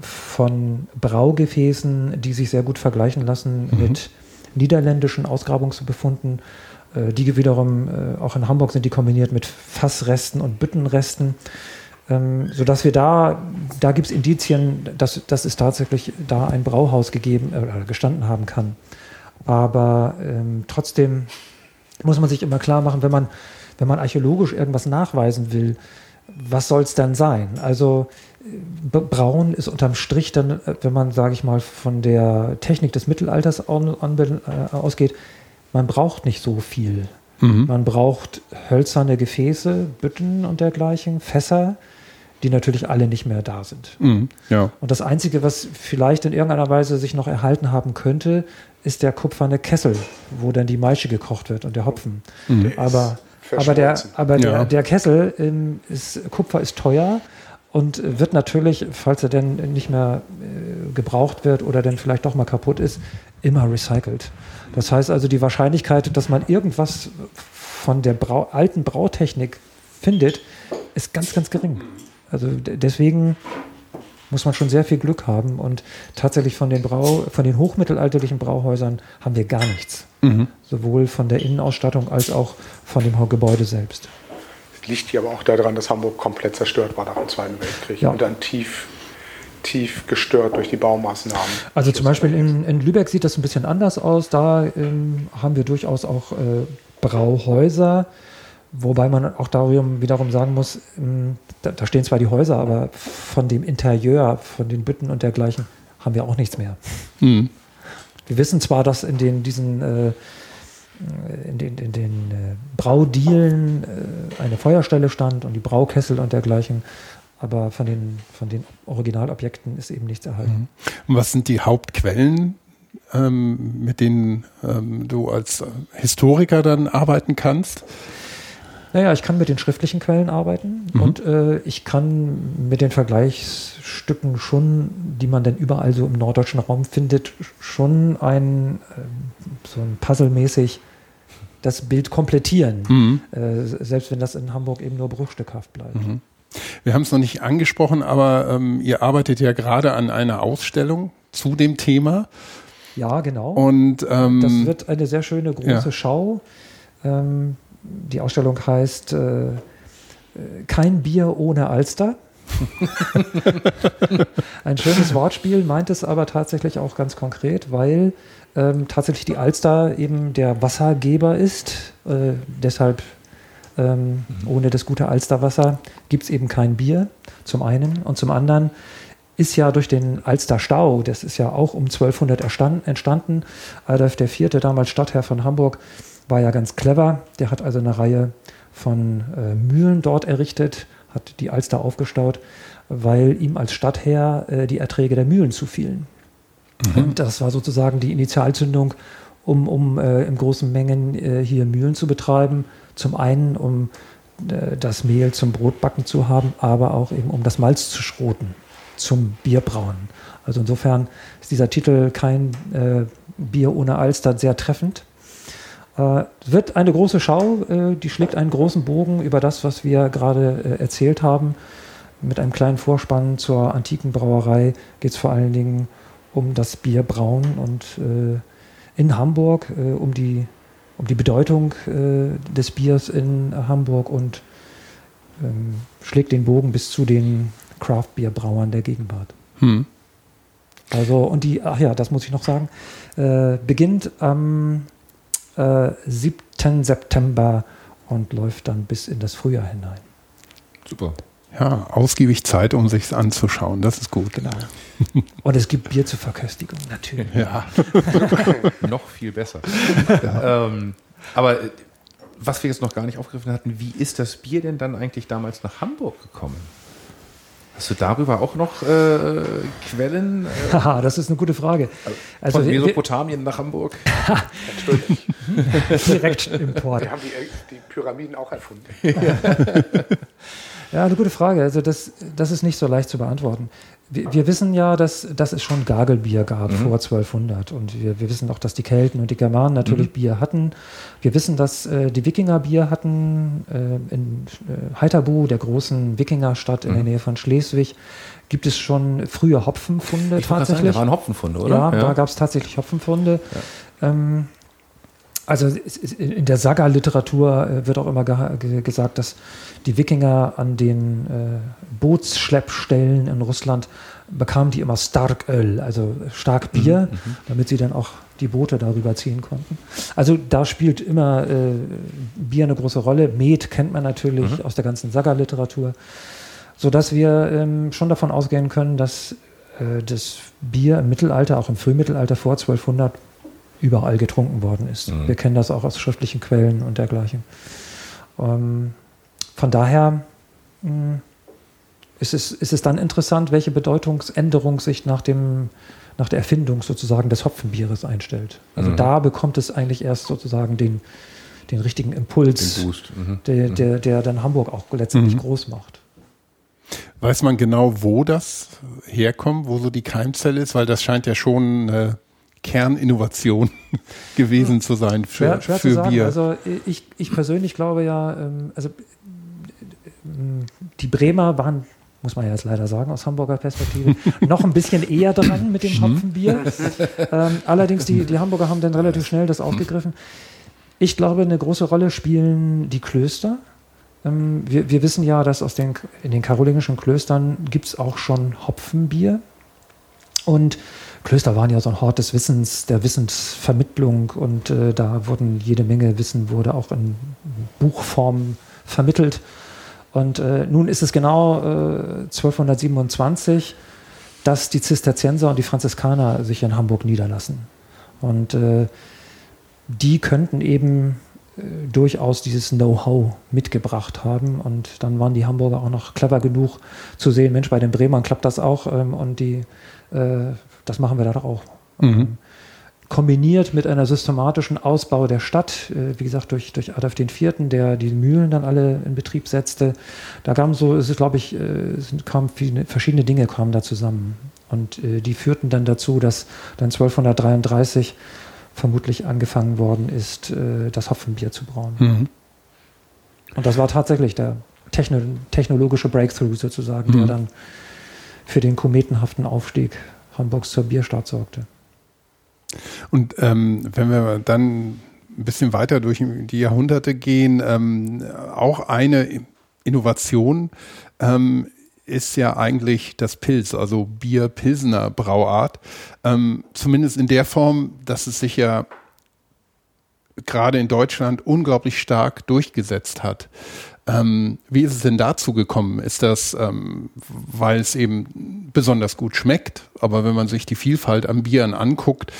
S4: von Braugefäßen, die sich sehr gut vergleichen lassen mhm. mit niederländischen Ausgrabungsbefunden äh, die wiederum äh, auch in Hamburg sind die kombiniert mit Fassresten und Büttenresten, ähm, sodass wir da, da gibt es Indizien, dass, dass es tatsächlich da ein Brauhaus gegeben äh, gestanden haben kann. Aber ähm, trotzdem muss man sich immer klar machen, wenn man, wenn man archäologisch irgendwas nachweisen will, was soll es dann sein? Also Braun ist unterm Strich dann, wenn man, sage ich mal, von der Technik des Mittelalters äh, ausgeht, man braucht nicht so viel. Mhm. Man braucht hölzerne Gefäße, Bütten und dergleichen, Fässer, die natürlich alle nicht mehr da sind.
S1: Mhm. Ja.
S4: Und das Einzige, was vielleicht in irgendeiner Weise sich noch erhalten haben könnte, ist der kupferne Kessel, wo dann die Maische gekocht wird und der Hopfen. Mhm. Aber, aber, der, aber der, ja. der Kessel ähm, ist, Kupfer ist teuer und wird natürlich, falls er denn nicht mehr äh, gebraucht wird oder dann vielleicht doch mal kaputt ist, immer recycelt. Das heißt also, die Wahrscheinlichkeit, dass man irgendwas von der Brau alten Brautechnik findet, ist ganz, ganz gering. Also deswegen muss man schon sehr viel Glück haben und tatsächlich von den, Brau von den hochmittelalterlichen Brauhäusern haben wir gar nichts. Mhm. Sowohl von der Innenausstattung als auch von dem Gebäude selbst.
S2: Liegt hier aber auch daran, dass Hamburg komplett zerstört war nach dem Zweiten Weltkrieg ja. und dann tief tief gestört durch die Baumaßnahmen.
S4: Also zum Beispiel in, in Lübeck sieht das ein bisschen anders aus. Da ähm, haben wir durchaus auch äh, Brauhäuser, wobei man auch darum wiederum sagen muss, ähm, da, da, stehen zwar die Häuser, aber von dem Interieur, von den Bütten und dergleichen haben wir auch nichts mehr. Mhm. Wir wissen zwar, dass in den, diesen äh, in den, in den äh, Braudielen äh, eine Feuerstelle stand und die Braukessel und dergleichen, aber von den, von den Originalobjekten ist eben nichts erhalten.
S1: Mhm. Und was sind die Hauptquellen, ähm, mit denen ähm, du als Historiker dann arbeiten kannst?
S4: Naja, ich kann mit den schriftlichen Quellen arbeiten mhm. und äh, ich kann mit den Vergleichsstücken schon, die man denn überall so im norddeutschen Raum findet, schon ein äh, so ein Puzzle-mäßig das Bild komplettieren, mhm. äh, selbst wenn das in Hamburg eben nur bruchstückhaft bleibt. Mhm.
S1: Wir haben es noch nicht angesprochen, aber ähm, ihr arbeitet ja gerade an einer Ausstellung zu dem Thema.
S4: Ja, genau.
S1: Und ähm,
S4: das wird eine sehr schöne große ja. Schau. Ähm, die Ausstellung heißt äh, Kein Bier ohne Alster. Ein schönes Wortspiel, meint es aber tatsächlich auch ganz konkret, weil ähm, tatsächlich die Alster eben der Wassergeber ist. Äh, deshalb ähm, mhm. Ohne das gute Alsterwasser gibt es eben kein Bier, zum einen. Und zum anderen ist ja durch den Alsterstau, das ist ja auch um 1200 entstanden. Adolf IV., damals Stadtherr von Hamburg, war ja ganz clever. Der hat also eine Reihe von äh, Mühlen dort errichtet, hat die Alster aufgestaut, weil ihm als Stadtherr äh, die Erträge der Mühlen zufielen. Mhm. Und das war sozusagen die Initialzündung, um, um äh, in großen Mengen äh, hier Mühlen zu betreiben zum einen, um äh, das Mehl zum Brotbacken zu haben, aber auch eben um das Malz zu schroten zum Bierbrauen. Also insofern ist dieser Titel kein äh, Bier ohne Alster sehr treffend. Äh, wird eine große Schau, äh, die schlägt einen großen Bogen über das, was wir gerade äh, erzählt haben. Mit einem kleinen Vorspann zur antiken Brauerei geht es vor allen Dingen um das Bierbrauen und äh, in Hamburg um die um die Bedeutung äh, des Biers in Hamburg und ähm, schlägt den Bogen bis zu den Craft-Bier-Brauern der Gegenwart. Hm. Also, und die, ach ja, das muss ich noch sagen, äh, beginnt am äh, 7. September und läuft dann bis in das Frühjahr hinein.
S3: Super.
S1: Ja, ausgiebig Zeit, um sich's anzuschauen. Das ist gut.
S4: Genau. Und es gibt Bier zur Verköstigung, natürlich.
S1: Ja.
S3: noch viel besser. ähm, aber äh, was wir jetzt noch gar nicht aufgegriffen hatten, wie ist das Bier denn dann eigentlich damals nach Hamburg gekommen? Hast du darüber auch noch äh, Quellen? Äh,
S4: Haha, das ist eine gute Frage. Also
S3: von
S4: wir-
S3: Mesopotamien nach Hamburg?
S4: direkt Import.
S2: Wir haben die, die Pyramiden auch erfunden.
S4: Ja, eine gute Frage. Also das, das ist nicht so leicht zu beantworten. Wir, wir wissen ja, dass, dass es schon Gagelbier gab vor 1200 und wir, wir wissen auch, dass die Kelten und die Germanen natürlich Bier hatten. Wir wissen, dass äh, die Wikinger Bier hatten äh, in äh, Heiterbu, der großen Wikingerstadt in der Nähe von Schleswig, gibt es schon frühe Hopfenfunde
S3: Ich gerade sagen,
S4: tatsächlich.
S3: da waren Hopfenfunde, oder?
S4: Ja, da gab es tatsächlich Hopfenfunde. Ähm, also in der Saga-Literatur äh, wird auch immer ge gesagt, dass die Wikinger an den äh, Bootsschleppstellen in Russland bekamen die immer Starköl, also stark Bier, damit sie dann auch die Boote darüber ziehen konnten. Also da spielt immer äh, Bier eine große Rolle. Met kennt man natürlich aus der ganzen Saga-Literatur, sodass wir ähm, schon davon ausgehen können, dass äh, das Bier im Mittelalter, auch im Frühmittelalter vor 1200, überall getrunken worden ist.
S3: Mhm.
S4: Wir kennen das auch aus schriftlichen Quellen und dergleichen. Ähm, von daher mh, ist es, ist es dann interessant, welche Bedeutungsänderung sich nach, dem, nach der Erfindung sozusagen des Hopfenbieres einstellt. Also
S3: Mhm.
S4: da bekommt es eigentlich erst sozusagen den, den richtigen Impuls,
S3: Den Boost. Mhm.
S4: der, der, der dann Hamburg auch letztendlich groß macht.
S1: Weiß man genau, wo das herkommt, wo so die Keimzelle ist? Weil das scheint ja schon eine Kerninnovation gewesen zu sein für,
S4: Schwer, schwer
S1: für
S4: zu sagen.
S1: Bier.
S4: Also ich, ich persönlich glaube ja, ähm, also die Bremer waren, muss man ja jetzt leider sagen, aus Hamburger Perspektive, noch ein bisschen eher dran mit dem Hopfenbier. ähm, allerdings, die, die Hamburger haben dann relativ schnell das aufgegriffen. Ich glaube, eine große Rolle spielen die Klöster. Ähm, wir, wir wissen ja, dass aus den, in den karolingischen Klöstern gibt es auch schon Hopfenbier. Und Klöster waren ja so ein Hort des Wissens, der Wissensvermittlung und äh, da wurden jede Menge Wissen wurde auch in Buchform vermittelt. Und äh, nun ist es genau äh, 1227, dass die Zisterzienser und die Franziskaner sich in Hamburg niederlassen. Und äh, die könnten eben äh, durchaus dieses Know-how mitgebracht haben. Und dann waren die Hamburger auch noch clever genug zu sehen, Mensch, bei den Bremern klappt das auch ähm, und die, äh, das machen wir da doch auch. Ähm, kombiniert mit einer systematischen Ausbau der Stadt, äh, wie gesagt, durch, durch Adolf IV., der die Mühlen dann alle in Betrieb setzte. Da kamen so, es ist, glaube ich, äh, es sind- kamen viele, verschiedene Dinge kamen da zusammen. Und äh, die führten dann dazu, dass dann 1233 vermutlich angefangen worden ist, das Hopfenbier zu brauen.
S1: Mhm.
S4: Und das war tatsächlich der techno technologische Breakthrough sozusagen,
S1: Mhm.
S4: der dann für den kometenhaften Aufstieg Hamburgs zur Bierstadt sorgte.
S1: Und ähm, wenn wir dann ein bisschen weiter durch die Jahrhunderte gehen, ähm, auch eine Innovation ähm, ist ja eigentlich das Pilz, also Bier-Pilsener Brauart. Ähm, zumindest in der Form, dass es sich ja gerade in Deutschland unglaublich stark durchgesetzt hat. Ähm, wie ist es denn dazu gekommen? Ist das, ähm, weil es eben besonders gut schmeckt? Aber wenn man sich die Vielfalt an Bieren anguckt,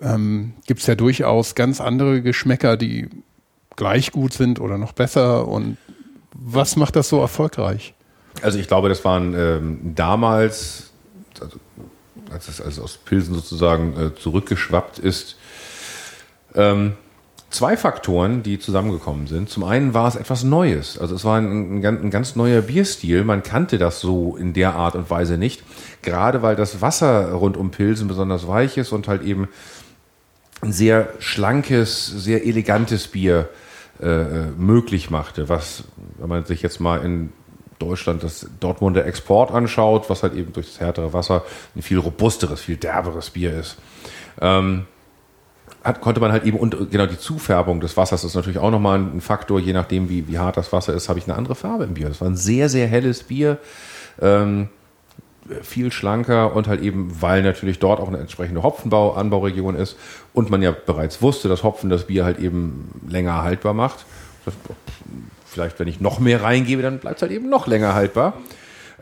S1: ähm, gibt es ja durchaus ganz andere Geschmäcker, die gleich gut sind oder noch besser. Und was macht das so erfolgreich?
S3: Also ich glaube, das waren ähm, damals, also, als es also aus Pilsen sozusagen äh, zurückgeschwappt ist, ähm, zwei Faktoren, die zusammengekommen sind. Zum einen war es etwas Neues. Also es war ein, ein, ein ganz neuer Bierstil. Man kannte das so in der Art und Weise nicht. Gerade weil das Wasser rund um Pilsen besonders weich ist und halt eben ein sehr schlankes, sehr elegantes Bier äh, möglich machte, was, wenn man sich jetzt mal in Deutschland das Dortmunder Export anschaut, was halt eben durch das härtere Wasser ein viel robusteres, viel derberes Bier ist. Ähm, hat, konnte man halt eben, und genau die Zufärbung des Wassers ist natürlich auch nochmal ein Faktor, je nachdem, wie, wie hart das Wasser ist, habe ich eine andere Farbe im Bier. Das war ein sehr, sehr helles Bier. Ähm, viel schlanker und halt eben, weil natürlich dort auch eine entsprechende Hopfenbau-Anbauregion ist und man ja bereits wusste, dass Hopfen das Bier halt eben länger haltbar macht. Das, vielleicht, wenn ich noch mehr reingebe, dann bleibt es halt eben noch länger haltbar.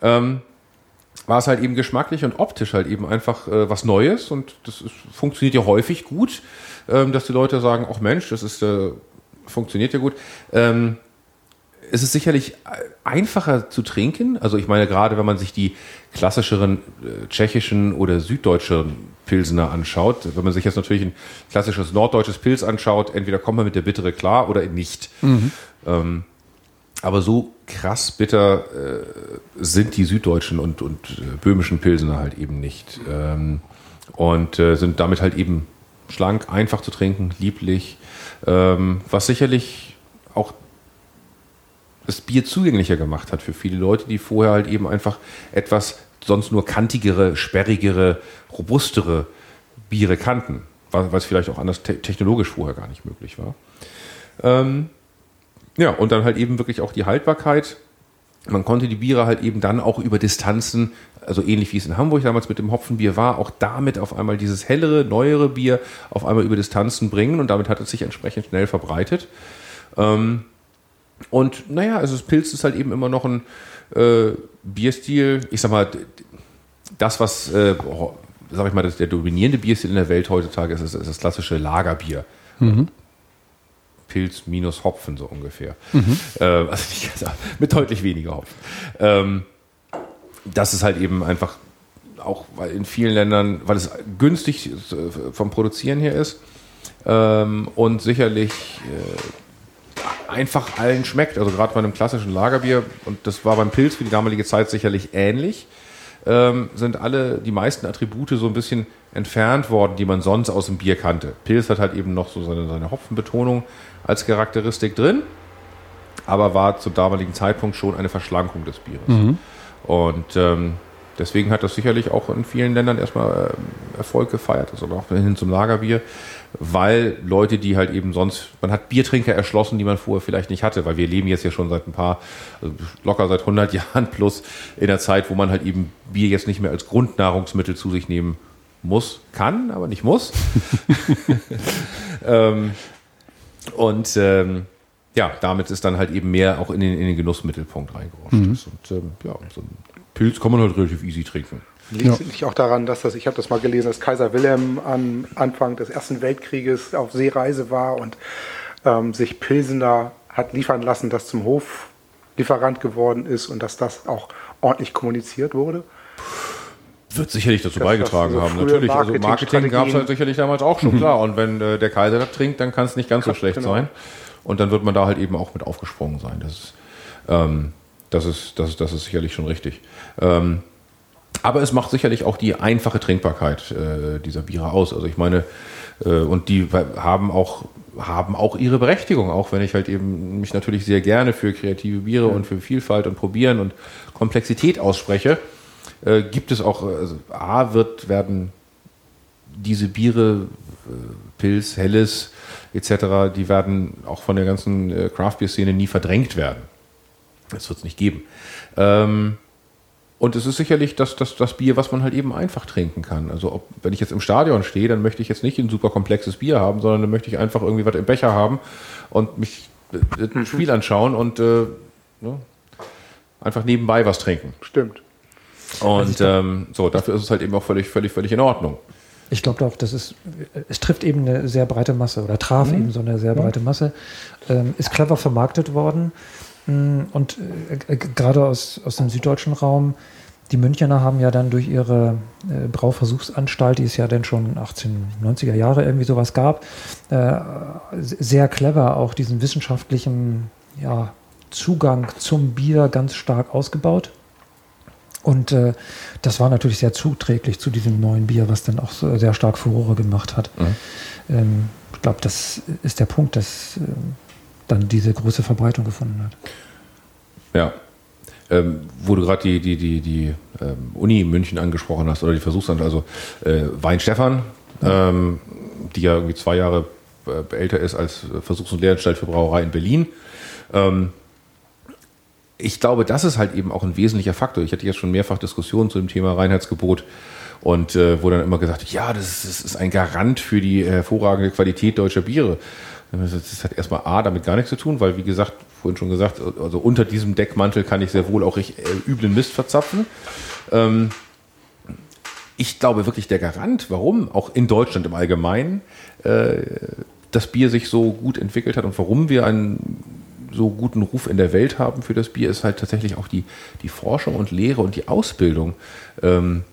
S3: Ähm, war es halt eben geschmacklich und optisch halt eben einfach äh, was Neues und das ist, funktioniert ja häufig gut, ähm, dass die Leute sagen, ach Mensch, das ist, äh, funktioniert ja gut. Ähm, es ist sicherlich einfacher zu trinken. Also ich meine, gerade wenn man sich die klassischeren äh, tschechischen oder süddeutschen Pilsener anschaut, wenn man sich jetzt natürlich ein klassisches norddeutsches Pilz anschaut, entweder kommt man mit der Bittere klar oder nicht. Mhm. Ähm, aber so krass bitter äh, sind die süddeutschen und, und äh, böhmischen Pilsener halt eben nicht. Ähm, und äh, sind damit halt eben schlank, einfach zu trinken, lieblich, ähm, was sicherlich auch das Bier zugänglicher gemacht hat für viele Leute, die vorher halt eben einfach etwas sonst nur kantigere, sperrigere, robustere Biere kannten, es vielleicht auch anders te technologisch vorher gar nicht möglich war. Ähm, ja, und dann halt eben wirklich auch die Haltbarkeit. Man konnte die Biere halt eben dann auch über Distanzen, also ähnlich wie es in Hamburg damals mit dem Hopfenbier war, auch damit auf einmal dieses hellere, neuere Bier auf einmal über Distanzen bringen und damit hat es sich entsprechend schnell verbreitet. Ähm, und naja, also das Pilz ist halt eben immer noch ein äh, Bierstil, ich sag mal, das, was, äh, sag ich mal, das, der dominierende Bierstil in der Welt heutzutage ist, ist, ist das klassische Lagerbier. Mhm. Pilz minus Hopfen, so ungefähr. Mhm. Äh, also nicht, also mit deutlich weniger Hopfen. Ähm, das ist halt eben einfach auch weil in vielen Ländern, weil es günstig vom Produzieren her ist ähm, und sicherlich äh, einfach allen schmeckt. Also gerade bei einem klassischen Lagerbier, und das war beim Pilz für die damalige Zeit sicherlich ähnlich, ähm, sind alle, die meisten Attribute so ein bisschen entfernt worden, die man sonst aus dem Bier kannte. Pilz hat halt eben noch so seine, seine Hopfenbetonung als Charakteristik drin, aber war zum damaligen Zeitpunkt schon eine Verschlankung des Bieres. Mhm. Und ähm, deswegen hat das sicherlich auch in vielen Ländern erstmal äh, Erfolg gefeiert, also auch hin zum Lagerbier weil Leute, die halt eben sonst, man hat Biertrinker erschlossen, die man vorher vielleicht nicht hatte, weil wir leben jetzt ja schon seit ein paar, also locker seit 100 Jahren plus in der Zeit, wo man halt eben Bier jetzt nicht mehr als Grundnahrungsmittel zu sich nehmen muss, kann, aber nicht muss. ähm, und ähm, ja, damit ist dann halt eben mehr auch in den, in den Genussmittelpunkt reingerutscht. Mhm. Und ähm, ja, so ein Pilz kann man halt relativ easy trinken.
S2: Liegt ja. auch daran, dass das, ich habe das mal gelesen, dass Kaiser Wilhelm am Anfang des Ersten Weltkrieges auf Seereise war und ähm, sich Pilsener hat liefern lassen, das zum Hoflieferant geworden ist und dass das auch ordentlich kommuniziert wurde?
S3: Wird sicherlich dazu das beigetragen so haben, natürlich. Also Marketing gab es halt sicherlich damals auch schon, mhm. klar. Und wenn äh, der Kaiser das trinkt, dann kann es nicht ganz so schlecht genau. sein. Und dann wird man da halt eben auch mit aufgesprungen sein. Das ist, ähm, das ist, das ist, das ist sicherlich schon richtig. Ähm, aber es macht sicherlich auch die einfache Trinkbarkeit äh, dieser Biere aus. Also ich meine, äh, und die haben auch, haben auch ihre Berechtigung, auch wenn ich halt eben mich natürlich sehr gerne für kreative Biere ja. und für Vielfalt und Probieren und Komplexität ausspreche. Äh, gibt es auch, also A, wird, werden diese Biere, äh, Pilz, Helles etc., die werden auch von der ganzen äh, Craft-Bier-Szene nie verdrängt werden. Das wird es nicht geben. Ähm, und es ist sicherlich das, das, das Bier, was man halt eben einfach trinken kann. Also ob, wenn ich jetzt im Stadion stehe, dann möchte ich jetzt nicht ein super komplexes Bier haben, sondern dann möchte ich einfach irgendwie was im Becher haben und mich äh, ein Spiel anschauen und äh, ne, einfach nebenbei was trinken.
S2: Stimmt.
S3: Und also ähm, so, dafür ist es halt eben auch völlig, völlig, völlig in Ordnung.
S4: Ich glaube auch, das ist, es trifft eben eine sehr breite Masse oder traf mhm. eben so eine sehr breite Masse. Ähm, ist clever vermarktet worden. Mm, und äh, gerade aus, aus dem süddeutschen Raum, die Münchner haben ja dann durch ihre äh, Brauversuchsanstalt, die es ja dann schon 1890er Jahre irgendwie sowas gab, äh, sehr clever auch diesen wissenschaftlichen ja, Zugang zum Bier ganz stark ausgebaut. Und das war natürlich sehr zuträglich zu diesem neuen Bier, was dann auch so sehr stark Furore gemacht hat. Mhm. Ähm, ich glaube, das ist der Punkt, dass ähm, dann diese große Verbreitung gefunden hat.
S3: Ja. Ähm, wo du gerade die, die, die, die ähm, Uni München angesprochen hast oder die Versuchsanstalt, also äh, Weinstefan, ja. ähm, die ja irgendwie zwei Jahre äh, älter ist als Versuchs- und Lehranstalt für Brauerei in Berlin. Ähm, ich glaube, das ist halt eben auch ein wesentlicher Faktor. Ich hatte ja schon mehrfach Diskussionen zu dem Thema Reinheitsgebot und äh, wo dann immer gesagt ja, das ist, das ist ein Garant für die hervorragende Qualität deutscher Biere. Das hat erstmal A damit gar nichts zu tun, weil wie gesagt, vorhin schon gesagt, also unter diesem Deckmantel kann ich sehr wohl auch recht, äh, üblen Mist verzapfen. Ähm, ich glaube wirklich der Garant, warum auch in Deutschland im Allgemeinen äh, das Bier sich so gut entwickelt hat und warum wir einen so guten Ruf in der Welt haben für das Bier, ist halt tatsächlich auch die, die Forschung und Lehre und die Ausbildung, ähm,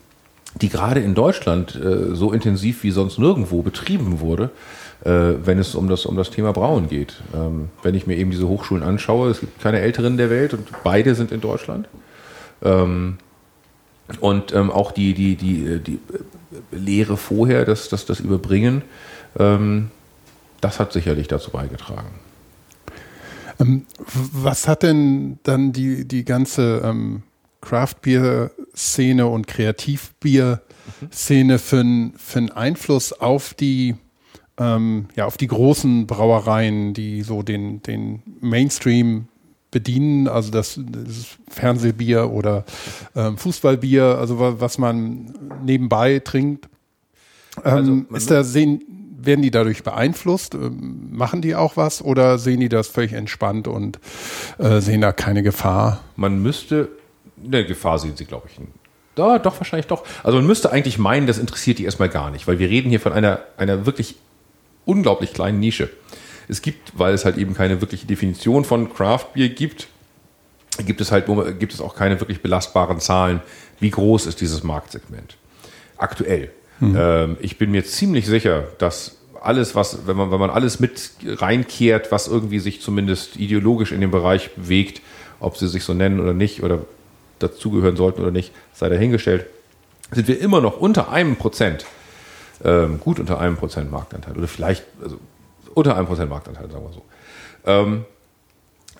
S3: die gerade in Deutschland äh, so intensiv wie sonst nirgendwo betrieben wurde, wenn es um das, um das Thema Brauen geht. Ähm, wenn ich mir eben diese Hochschulen anschaue, es gibt keine Älteren der Welt und beide sind in Deutschland. Ähm, und ähm, auch die, die, die, äh, die Lehre vorher, das, das, das Überbringen, das hat sicherlich dazu beigetragen.
S1: Was hat denn dann die, die ganze ähm, Craft-Bier-Szene und Kreativbier-Szene für einen Einfluss auf die, ähm, ja, auf die großen Brauereien, die so den, den Mainstream bedienen, also das, das Fernsehbier oder ähm, Fußballbier, also was man nebenbei trinkt. Ähm, also, ist da sehen, werden die dadurch beeinflusst? Ähm, machen die auch was oder sehen die das völlig entspannt und äh, sehen da keine Gefahr?
S3: Man müsste, eine Gefahr sehen sie, glaube ich. Da, doch, wahrscheinlich doch. Also man müsste eigentlich meinen, das interessiert die erstmal gar nicht, weil wir reden hier von einer, einer wirklich unglaublich kleinen Nische. Es gibt, weil es halt eben keine wirkliche Definition von Craft Beer gibt, gibt es halt gibt es auch keine wirklich belastbaren Zahlen, wie groß ist dieses Marktsegment. Aktuell. Mhm. Ähm, ich bin mir ziemlich sicher, dass alles, was, wenn man, wenn man alles mit reinkehrt, was irgendwie sich zumindest ideologisch in dem Bereich bewegt, ob sie sich so nennen oder nicht oder dazugehören sollten oder nicht, sei dahingestellt, sind wir immer noch unter einem Prozent, ähm, gut unter einem Prozent Marktanteil oder vielleicht, also unter einem Prozent Marktanteil, sagen wir so. Ähm,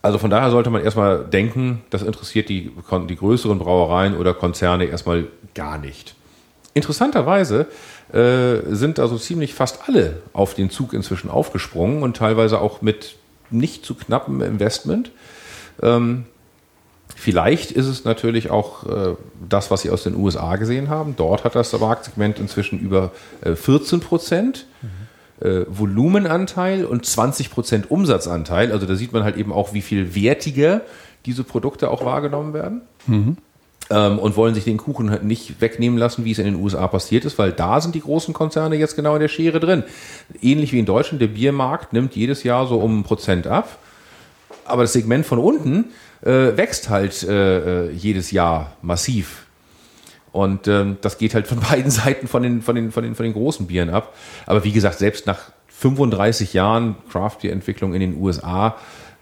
S3: also von daher sollte man erstmal denken, das interessiert die, die größeren Brauereien oder Konzerne erstmal gar nicht. Interessanterweise äh, sind also ziemlich fast alle auf den Zug inzwischen aufgesprungen und teilweise auch mit nicht zu knappem Investment. Ähm, vielleicht ist es natürlich auch äh, das, was Sie aus den USA gesehen haben. Dort hat das Marktsegment inzwischen über äh, 14 Prozent. Mhm äh, Volumenanteil und 20 Prozent Umsatzanteil. Also da sieht man halt eben auch, wie viel wertiger diese Produkte auch wahrgenommen werden. Mhm. Ähm, und wollen sich den Kuchen halt nicht wegnehmen lassen, wie es in den USA passiert ist, weil da sind die großen Konzerne jetzt genau in der Schere drin. Ähnlich wie in Deutschland, der Biermarkt nimmt jedes Jahr so um ein Prozent ab. Aber das Segment von unten äh, wächst halt äh, äh jedes Jahr massiv. Und ähm, das geht halt von beiden Seiten von den, von, den, von, den, von den großen Bieren ab. Aber wie gesagt, selbst nach 35 Jahren Craft Beer Entwicklung in den USA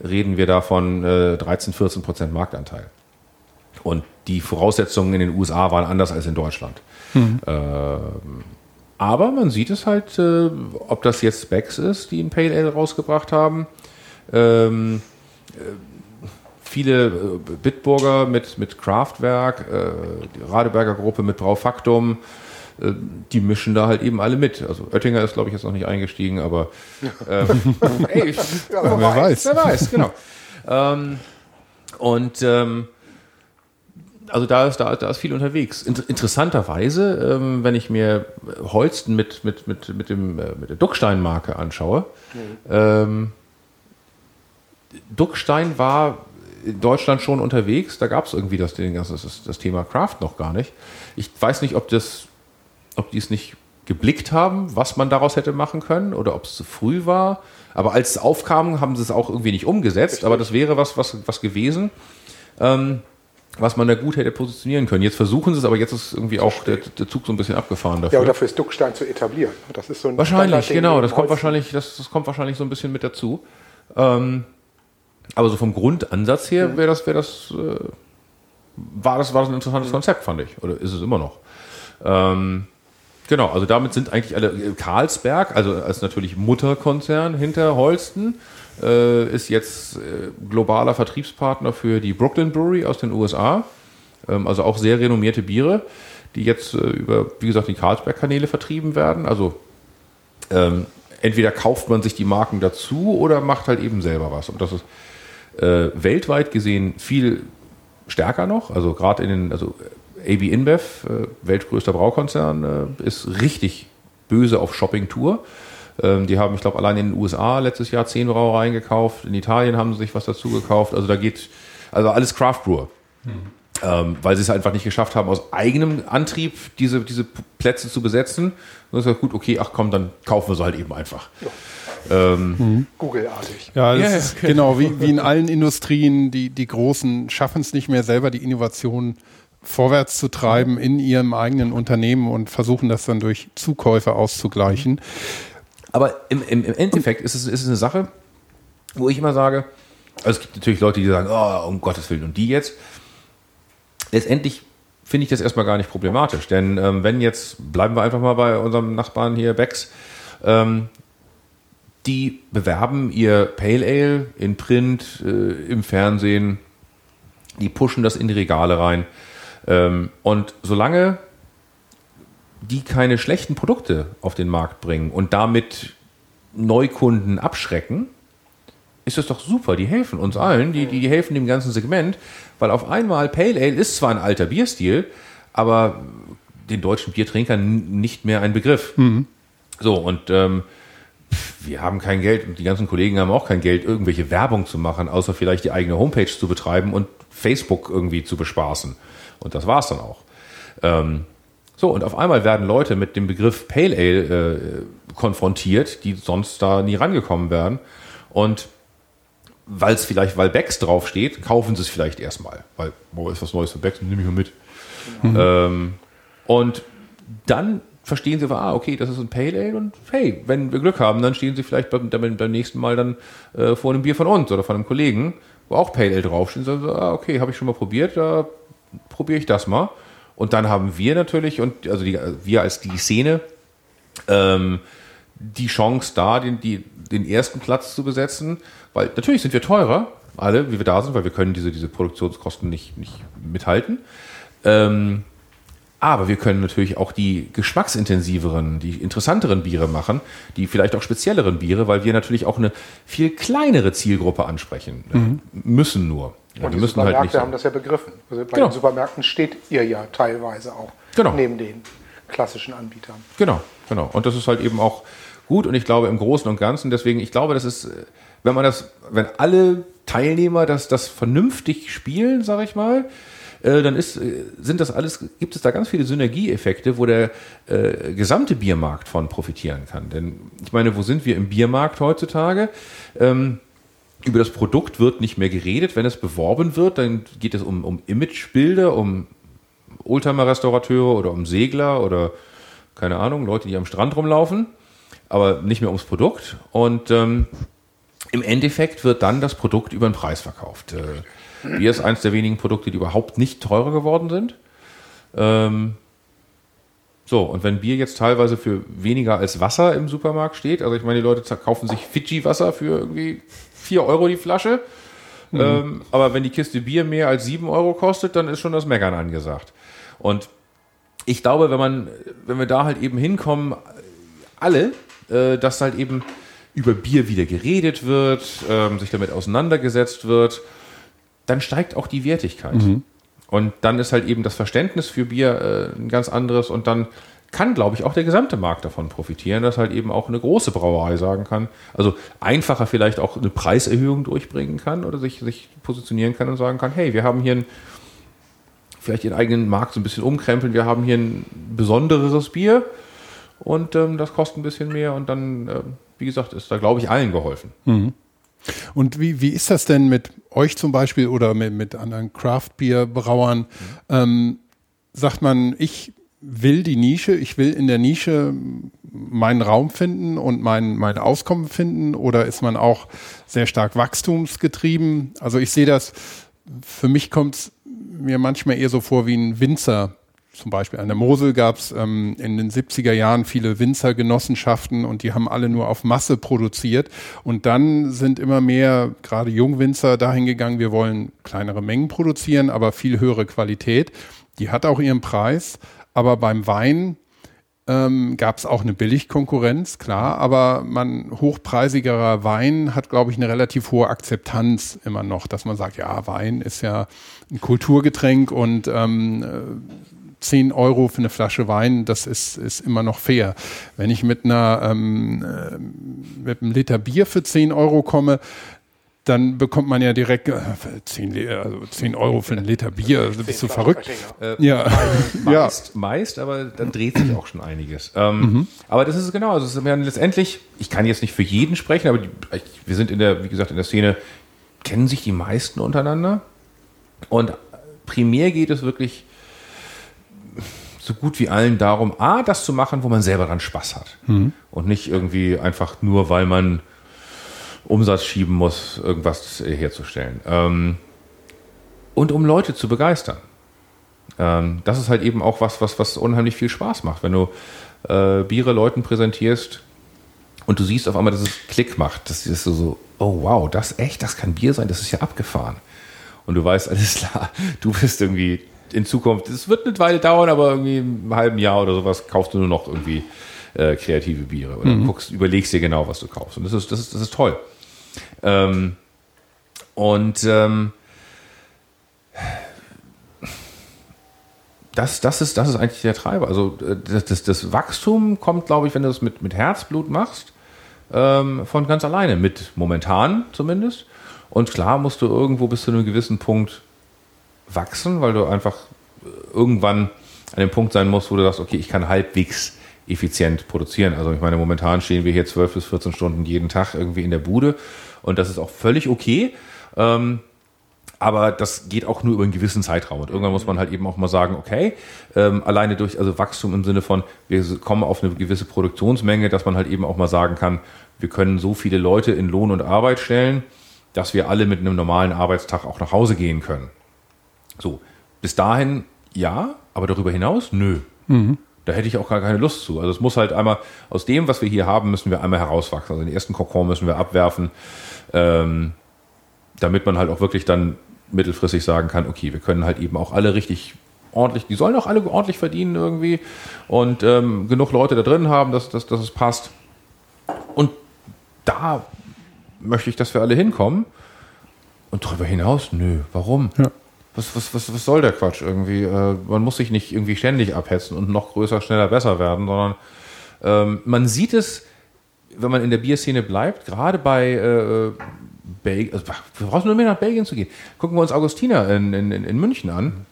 S3: reden wir da von äh, 13, 14 Prozent Marktanteil. Und die Voraussetzungen in den USA waren anders als in Deutschland. Mhm. Ähm, aber man sieht es halt, äh, ob das jetzt Specs ist, die ein Pale Ale rausgebracht haben. Ähm, äh, viele äh, Bitburger mit, mit Kraftwerk, äh, die Radeberger Gruppe mit Braufaktum, äh, die mischen da halt eben alle mit. Also Oettinger ist, glaube ich, jetzt noch nicht eingestiegen, aber ähm, ey, ich, ja, wer, wer weiß. Wer weiß, genau. Ähm, und ähm, also da ist, da, da ist viel unterwegs. interessanterweise, ähm, wenn ich mir Holsten mit, mit, mit, mit, dem, mit der Duckstein-Marke anschaue, mhm. ähm, Duckstein war in Deutschland schon unterwegs. Da gab es irgendwie das, das, das, Thema Craft noch gar nicht. Ich weiß nicht, ob, das, ob die es nicht geblickt haben, was man daraus hätte machen können oder ob es zu früh war. Aber als es aufkam, haben sie es auch irgendwie nicht umgesetzt. Aber das wäre was, was, was gewesen, ähm, was man da gut hätte positionieren können. Jetzt versuchen sie es, aber jetzt ist irgendwie auch der, der Zug so ein bisschen abgefahren
S2: dafür. Ja, und dafür ist Duckstein zu etablieren. Das ist so ein
S3: wahrscheinlich, genau. Das kommt wahrscheinlich, das, das kommt wahrscheinlich so ein bisschen mit dazu. Ähm, aber so vom Grundansatz her wäre das, wäre das, äh, war das, war das ein interessantes. Konzept, fand ich. Oder ist es immer noch. Ähm, genau, also damit sind eigentlich alle, äh, Karlsberg, also als natürlich Mutterkonzern hinter Holsten, äh, ist jetzt äh, globaler Vertriebspartner für die Brooklyn Brewery aus den USA. Ähm, also auch sehr renommierte Biere, die jetzt äh, über, wie gesagt, die Karlsberg-Kanäle vertrieben werden. Also ähm, entweder kauft man sich die Marken dazu oder macht halt eben selber was. Und das ist äh, weltweit gesehen viel stärker noch. Also gerade in den, also AB InBev, äh, weltgrößter Braukonzern, äh, ist richtig böse auf Shopping-Tour. Ähm, die haben, ich glaube, allein in den USA letztes Jahr zehn Brauereien gekauft. In Italien haben sie sich was dazu gekauft. Also da geht, also alles Craft Brewer. Hm. Ähm, weil sie es einfach nicht geschafft haben, aus eigenem Antrieb diese, diese Plätze zu besetzen. Und ist ja gut, okay, ach komm, dann kaufen wir sie halt eben einfach. Ja.
S2: Ähm, mhm. Google-artig.
S1: Ja, das ja, ist genau wie, wie in allen Industrien, die, die Großen schaffen es nicht mehr selber, die Innovation vorwärts zu treiben in ihrem eigenen Unternehmen und versuchen das dann durch Zukäufe auszugleichen.
S3: Aber im, im, im Endeffekt ist es, ist es eine Sache, wo ich immer sage, also es gibt natürlich Leute, die sagen, oh, um Gottes Willen, und die jetzt. Letztendlich finde ich das erstmal gar nicht problematisch, denn ähm, wenn jetzt, bleiben wir einfach mal bei unserem Nachbarn hier, Becks, ähm, die bewerben ihr Pale Ale in Print, äh, im Fernsehen, die pushen das in die Regale rein. Ähm, und solange die keine schlechten Produkte auf den Markt bringen und damit Neukunden abschrecken, ist das doch super. Die helfen uns allen, die, die helfen dem ganzen Segment, weil auf einmal Pale Ale ist zwar ein alter Bierstil, aber den deutschen Biertrinkern nicht mehr ein Begriff. Mhm. So, und ähm, wir haben kein Geld und die ganzen Kollegen haben auch kein Geld, irgendwelche Werbung zu machen, außer vielleicht die eigene Homepage zu betreiben und Facebook irgendwie zu bespaßen. Und das war es dann auch. Ähm, so, und auf einmal werden Leute mit dem Begriff Pale Ale äh, konfrontiert, die sonst da nie rangekommen wären. Und weil es vielleicht, weil Becks draufsteht, kaufen sie es vielleicht erstmal. Weil, boah, ist was Neues für Becks, nehme ich mal mit. Mhm. Ähm, und dann verstehen sie, ah, okay, das ist ein Pale Ale und hey, wenn wir Glück haben, dann stehen sie vielleicht beim, beim nächsten Mal dann äh, vor einem Bier von uns oder von einem Kollegen, wo auch Pale Ale draufsteht. Und sagen ah, okay, habe ich schon mal probiert, da probiere ich das mal. Und dann haben wir natürlich, und also die, wir als die Szene, ähm, die Chance da, den, die, den ersten Platz zu besetzen, weil natürlich sind wir teurer, alle, wie wir da sind, weil wir können diese, diese Produktionskosten nicht, nicht mithalten. Ähm, aber wir können natürlich auch die geschmacksintensiveren, die interessanteren Biere machen, die vielleicht auch spezielleren Biere, weil wir natürlich auch eine viel kleinere Zielgruppe ansprechen mhm. müssen nur.
S2: Ja, und die müssen Supermärkte halt nicht haben das ja begriffen. Also bei genau. den Supermärkten steht ihr ja teilweise auch genau. neben den klassischen Anbietern.
S3: Genau, genau. Und das ist halt eben auch gut und ich glaube im Großen und Ganzen, deswegen, ich glaube, das ist, wenn man das, wenn alle Teilnehmer das, das vernünftig spielen, sage ich mal, äh, dann ist, äh, sind das alles, gibt es da ganz viele Synergieeffekte, wo der äh, gesamte Biermarkt von profitieren kann. Denn ich meine, wo sind wir im Biermarkt heutzutage? Ähm, über das Produkt wird nicht mehr geredet. Wenn es beworben wird, dann geht es um, um Imagebilder, um Oldtimer-Restaurateure oder um Segler oder keine Ahnung, Leute, die am Strand rumlaufen, aber nicht mehr ums Produkt. Und ähm, im Endeffekt wird dann das Produkt über den Preis verkauft. Äh, Bier ist eines der wenigen Produkte, die überhaupt nicht teurer geworden sind. Ähm, so, und wenn Bier jetzt teilweise für weniger als Wasser im Supermarkt steht, also ich meine, die Leute kaufen sich Fidschi-Wasser für irgendwie 4 Euro die Flasche. Mhm. Ähm, aber wenn die Kiste Bier mehr als 7 Euro kostet, dann ist schon das Meckern angesagt. Und ich glaube, wenn man, wenn wir da halt eben hinkommen, alle, äh, dass halt eben über Bier wieder geredet wird, ähm, sich damit auseinandergesetzt wird, dann steigt auch die Wertigkeit. Mhm. Und dann ist halt eben das Verständnis für Bier äh, ein ganz anderes und dann kann, glaube ich, auch der gesamte Markt davon profitieren, dass halt eben auch eine große Brauerei sagen kann, also einfacher vielleicht auch eine Preiserhöhung durchbringen kann oder sich, sich positionieren kann und sagen kann, hey, wir haben hier ein, vielleicht ihren eigenen Markt so ein bisschen umkrempeln, wir haben hier ein besonderes Bier und ähm, das kostet ein bisschen mehr und dann, äh, wie gesagt, ist da, glaube ich, allen geholfen.
S1: Mhm. Und wie, wie ist das denn mit euch zum Beispiel oder mit, mit anderen Craft-Bier-Brauern? Mhm. Ähm, sagt man, ich will die Nische, ich will in der Nische meinen Raum finden und mein, mein Auskommen finden oder ist man auch sehr stark wachstumsgetrieben? Also ich sehe das, für mich kommt es mir manchmal eher so vor wie ein Winzer zum Beispiel an der Mosel gab es ähm, in den 70er Jahren viele Winzergenossenschaften und die haben alle nur auf Masse produziert. Und dann sind immer mehr, gerade Jungwinzer, dahin gegangen, wir wollen kleinere Mengen produzieren, aber viel höhere Qualität. Die hat auch ihren Preis. Aber beim Wein ähm, gab es auch eine Billigkonkurrenz, klar, aber man hochpreisigerer Wein hat, glaube ich, eine relativ hohe Akzeptanz immer noch, dass man sagt, ja, Wein ist ja ein Kulturgetränk und ähm, äh, 10 Euro für eine Flasche Wein, das ist, ist immer noch fair. Wenn ich mit einer ähm, äh, mit einem Liter Bier für 10 Euro komme, dann bekommt man ja direkt äh, 10, also 10 Euro für einen Liter Bier. Also bist du verrückt?
S3: Äh,
S1: Ja. ja.
S3: Meist, meist, aber dann dreht sich auch schon einiges. Ähm, Aber das ist es genau. Also es ist letztendlich, ich kann jetzt nicht für jeden sprechen, aber die, wir sind in der, wie gesagt, in der Szene, kennen sich die meisten untereinander. Und primär geht es wirklich so gut wie allen darum, A, das zu machen, wo man selber dran Spaß hat. Und nicht irgendwie einfach nur, weil man Umsatz schieben muss, irgendwas herzustellen. Ähm, und um Leute zu begeistern. Ähm, das ist halt eben auch was, was, was unheimlich viel Spaß macht, wenn du äh, Biere Leuten präsentierst und du siehst auf einmal, dass es Klick macht. Das ist so, oh wow, das echt, das kann Bier sein, das ist ja abgefahren. Und du weißt, alles klar, du bist irgendwie in Zukunft, es wird eine Weile dauern, aber irgendwie im halben Jahr oder sowas kaufst du nur noch irgendwie äh, kreative Biere oder guckst, überlegst dir genau, was du kaufst. Und das ist, das ist, das ist toll. Ähm, und ähm, das, das, ist, das ist eigentlich der Treiber. Also äh, das, das, das Wachstum kommt, glaube ich, wenn du das mit, mit Herzblut machst, ähm, von ganz alleine, mit momentan zumindest. Und klar musst du irgendwo bis zu einem gewissen Punkt wachsen, weil du einfach äh, irgendwann an dem Punkt sein musst, wo du sagst, okay, ich kann halbwegs effizient produzieren. Also ich meine, momentan stehen wir hier 12 bis 14 Stunden jeden Tag irgendwie in der Bude und das ist auch völlig okay. Ähm, aber das geht auch nur über einen gewissen Zeitraum. Und irgendwann muss man halt eben auch mal sagen, okay, ähm, alleine durch also Wachstum im Sinne von, wir kommen auf eine gewisse Produktionsmenge, dass man halt eben auch mal sagen kann, wir können so viele Leute in Lohn und Arbeit stellen, dass wir alle mit einem normalen Arbeitstag auch nach Hause gehen können. So, bis dahin ja, aber darüber hinaus nö. Da hätte ich auch gar keine Lust zu. Also es muss halt einmal, aus dem, was wir hier haben, müssen wir einmal herauswachsen. Also den ersten Kokon müssen wir abwerfen, ähm, damit man halt auch wirklich dann mittelfristig sagen kann, okay, wir können halt eben auch alle richtig ordentlich, die sollen auch alle ordentlich verdienen irgendwie und ähm, genug Leute da drin haben, dass, dass, dass es passt. Und da möchte ich, dass wir alle hinkommen. Und darüber hinaus, nö, warum?
S1: Ja.
S3: Was, was, was, was soll der Quatsch irgendwie? Äh, man muss sich nicht irgendwie ständig abhetzen und noch größer, schneller, besser werden, sondern ähm, man sieht es, wenn man in der Bierszene bleibt, gerade bei äh, Belgien, also, wir brauchen nur mehr nach Belgien zu gehen. Gucken wir uns Augustiner in, in, in München an,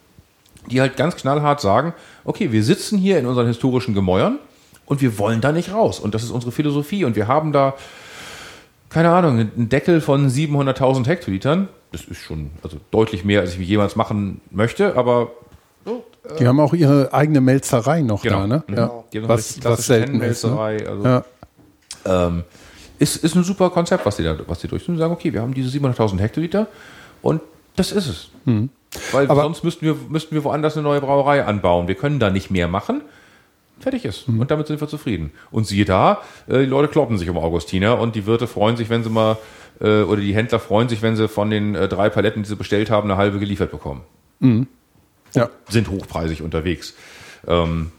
S3: die halt ganz knallhart sagen, okay, wir sitzen hier in unseren historischen Gemäuern und wir wollen da nicht raus. Und das ist unsere Philosophie. Und wir haben da, keine Ahnung, einen Deckel von 700.000 Hektolitern. Das ist schon also deutlich mehr, als ich jemals machen möchte, aber so, äh,
S1: Die haben auch ihre eigene Melzerei noch
S3: Genau.
S1: da, ne?
S3: Mhm.
S1: Ja.
S3: Die haben
S1: Was, was selten ist. Ne?
S3: Also
S1: Ja.
S3: ähm, ist, ist ein super Konzept, was die da was die durchführen. Die sagen, okay, wir haben diese 700.000 Hektoliter und das ist es. Weil
S1: Mhm. Aber-
S3: sonst müssten wir, müssten wir woanders eine neue Brauerei anbauen. Wir können da nicht mehr machen. Fertig ist.
S1: Mhm.
S3: Und damit sind wir zufrieden. Und siehe da, äh, die Leute kloppen sich um Augustiner und die Wirte freuen sich, wenn sie mal, äh, oder die Händler freuen sich, wenn sie von den äh, drei Paletten, die sie bestellt haben, eine halbe geliefert bekommen.
S1: Ja.
S3: Sind hochpreisig unterwegs. Ähm,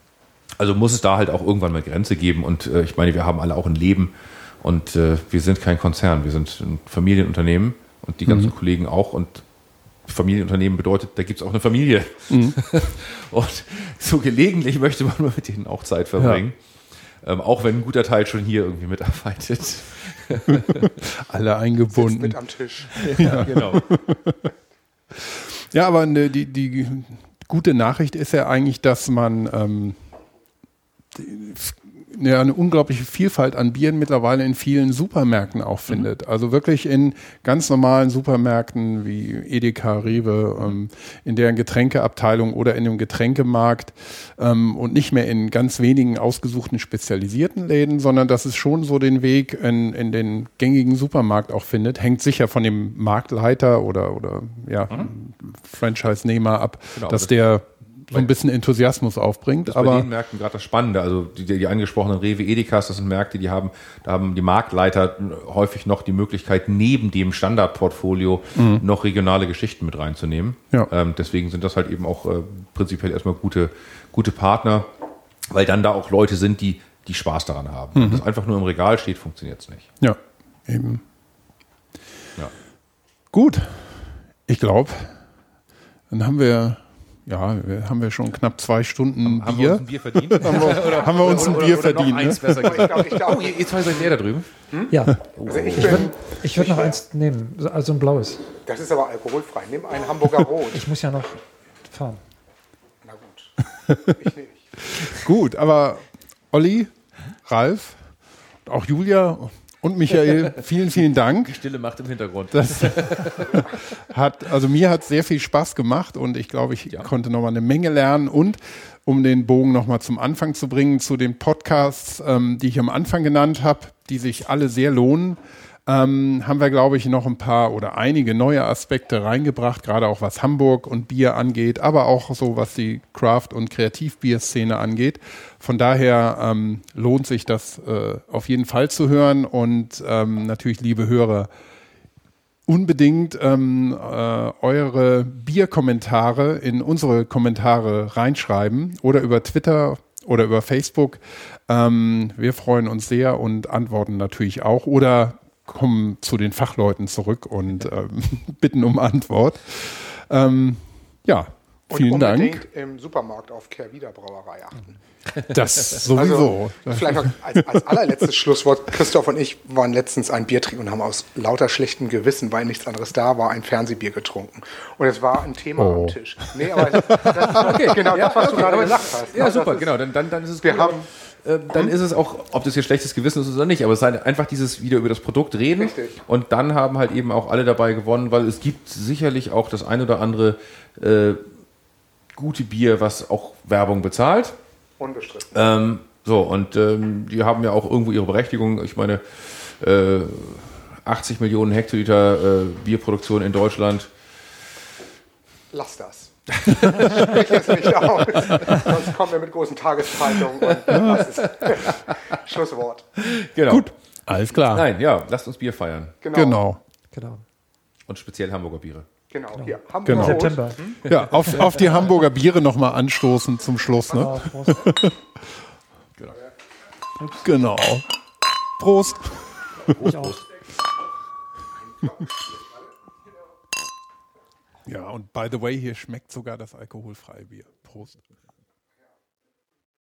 S3: also muss es da halt auch irgendwann mal Grenze geben. Und äh, ich meine, wir haben alle auch ein Leben und äh, wir sind kein Konzern, wir sind ein Familienunternehmen und die ganzen Kollegen auch. Und Familienunternehmen bedeutet, da gibt es auch eine Familie. und so gelegentlich möchte man mit denen auch Zeit verbringen. Ähm, auch wenn ein guter Teil schon hier irgendwie mitarbeitet.
S1: Alle
S2: Sitzt
S1: eingebunden.
S2: mit am Tisch.
S3: ja, genau.
S1: Ja, aber ne, die, die gute Nachricht ist ja eigentlich, dass man ähm, ja, eine unglaubliche Vielfalt an Bieren mittlerweile in vielen Supermärkten auch findet. Also wirklich in ganz normalen Supermärkten wie Edeka, Rewe, ähm, in deren Getränkeabteilung oder in dem Getränkemarkt ähm, und nicht mehr in ganz wenigen ausgesuchten spezialisierten Läden, sondern dass es schon so den Weg in, in den gängigen Supermarkt auch findet. Hängt sicher von dem Marktleiter oder, oder ja, Franchise-Nehmer ab,
S3: Genau,
S1: dass
S3: das-
S1: der so ein bisschen Enthusiasmus aufbringt.
S3: Das ist bei
S1: aber
S3: den Märkten gerade das Spannende. Also die, die angesprochenen Rewe Edekas, das sind Märkte, die haben, da haben die Marktleiter häufig noch die Möglichkeit, neben dem Standardportfolio noch regionale Geschichten mit reinzunehmen.
S1: Ja.
S3: Ähm, deswegen sind das halt eben auch äh, prinzipiell erstmal gute, gute Partner. weil dann da auch Leute sind, die, die Spaß daran haben. Wenn das einfach nur im Regal steht, funktioniert es nicht.
S1: Ja, eben.
S3: Ja.
S1: Gut. Ich glaube, dann haben wir, ja, wir haben wir schon knapp zwei Stunden
S3: Haben wir
S1: Bier.
S3: uns ein Bier verdient?
S1: Oder haben wir uns ein Bier verdient? Ne?
S3: besser
S2: Ich glaube, ich glaub,
S3: Oh, ihr, ihr zwei seid leer da drüben.
S4: Ja,
S2: also ich
S4: ich würde würd noch eins nehmen, so- also ein blaues.
S2: das ist aber alkoholfrei. Nimm einen Hamburger Rot.
S4: Ich muss ja noch fahren.
S2: Na gut. Ich nehme.
S1: Gut, aber Olli, Ralf, auch Julia und Michael, vielen, vielen Dank.
S3: Stille Macht im Hintergrund.
S1: Das hat, also mir hat sehr viel Spaß gemacht und ich glaube, ich konnte nochmal eine Menge lernen und um den Bogen nochmal zum Anfang zu bringen, zu den Podcasts, ähm, die ich am Anfang genannt habe, die sich alle sehr lohnen, ähm, haben wir, glaube ich, noch ein paar oder einige neue Aspekte reingebracht, gerade auch was Hamburg und Bier angeht, aber auch so, was die Craft- und Kreativbierszene angeht. Von daher ähm, lohnt sich das äh, auf jeden Fall zu hören und ähm, natürlich, liebe Hörer, unbedingt ähm, äh, eure Bierkommentare in unsere Kommentare reinschreiben oder über Twitter oder über Facebook. Ähm, wir freuen uns sehr und antworten natürlich auch oder kommen zu den Fachleuten zurück und ähm, bitten um Antwort. Ähm, ja,
S2: Und
S1: vielen Dank.
S2: unbedingt im Supermarkt auf Kehrwieder Brauerei achten.
S1: Das sowieso.
S2: Also, vielleicht als, als allerletztes Schlusswort. Christoph und ich waren letztens ein Bier trinken und haben aus lauter schlechtem Gewissen, weil nichts anderes da war, ein Fernsehbier getrunken. Und es war ein Thema
S1: Oh.
S2: am Tisch. Nee, aber das, das ist genau das, was du gerade gesagt hast.
S3: Ja, super, genau. Dann, dann, dann ist es
S2: Wir
S3: gut,
S2: haben-
S3: äh, dann ist es auch, ob das hier schlechtes Gewissen ist oder nicht, aber es ist halt einfach dieses wieder über das Produkt reden.
S2: Richtig.
S3: Und dann haben halt eben auch alle dabei gewonnen, weil es gibt sicherlich auch das ein oder andere äh, gute Bier, was auch Werbung bezahlt.
S2: Unbestritten.
S3: Ähm, so, und ähm, die haben ja auch irgendwo ihre Berechtigung. Ich meine, äh, 80 Millionen Hektoliter äh, Bierproduktion in Deutschland.
S2: Lass das. Sprich es nicht aus. Sonst kommen wir mit großen Tageszeitungen und das ist Schlusswort.
S3: Genau.
S1: Gut, alles klar.
S3: Nein, ja, lasst uns Bier feiern.
S2: Genau.
S1: Genau.
S4: Genau.
S3: Und speziell Hamburger Biere.
S2: Genau. Hier, Hamburg
S1: Genau.
S4: September.
S1: Ja, auf, auf die Hamburger Biere nochmal anstoßen zum Schluss. Ne?
S4: Ah, Prost.
S1: Genau. Prost.
S4: Ich auch.
S1: Ja, und by the way, hier schmeckt sogar das alkoholfreie Bier. Prost.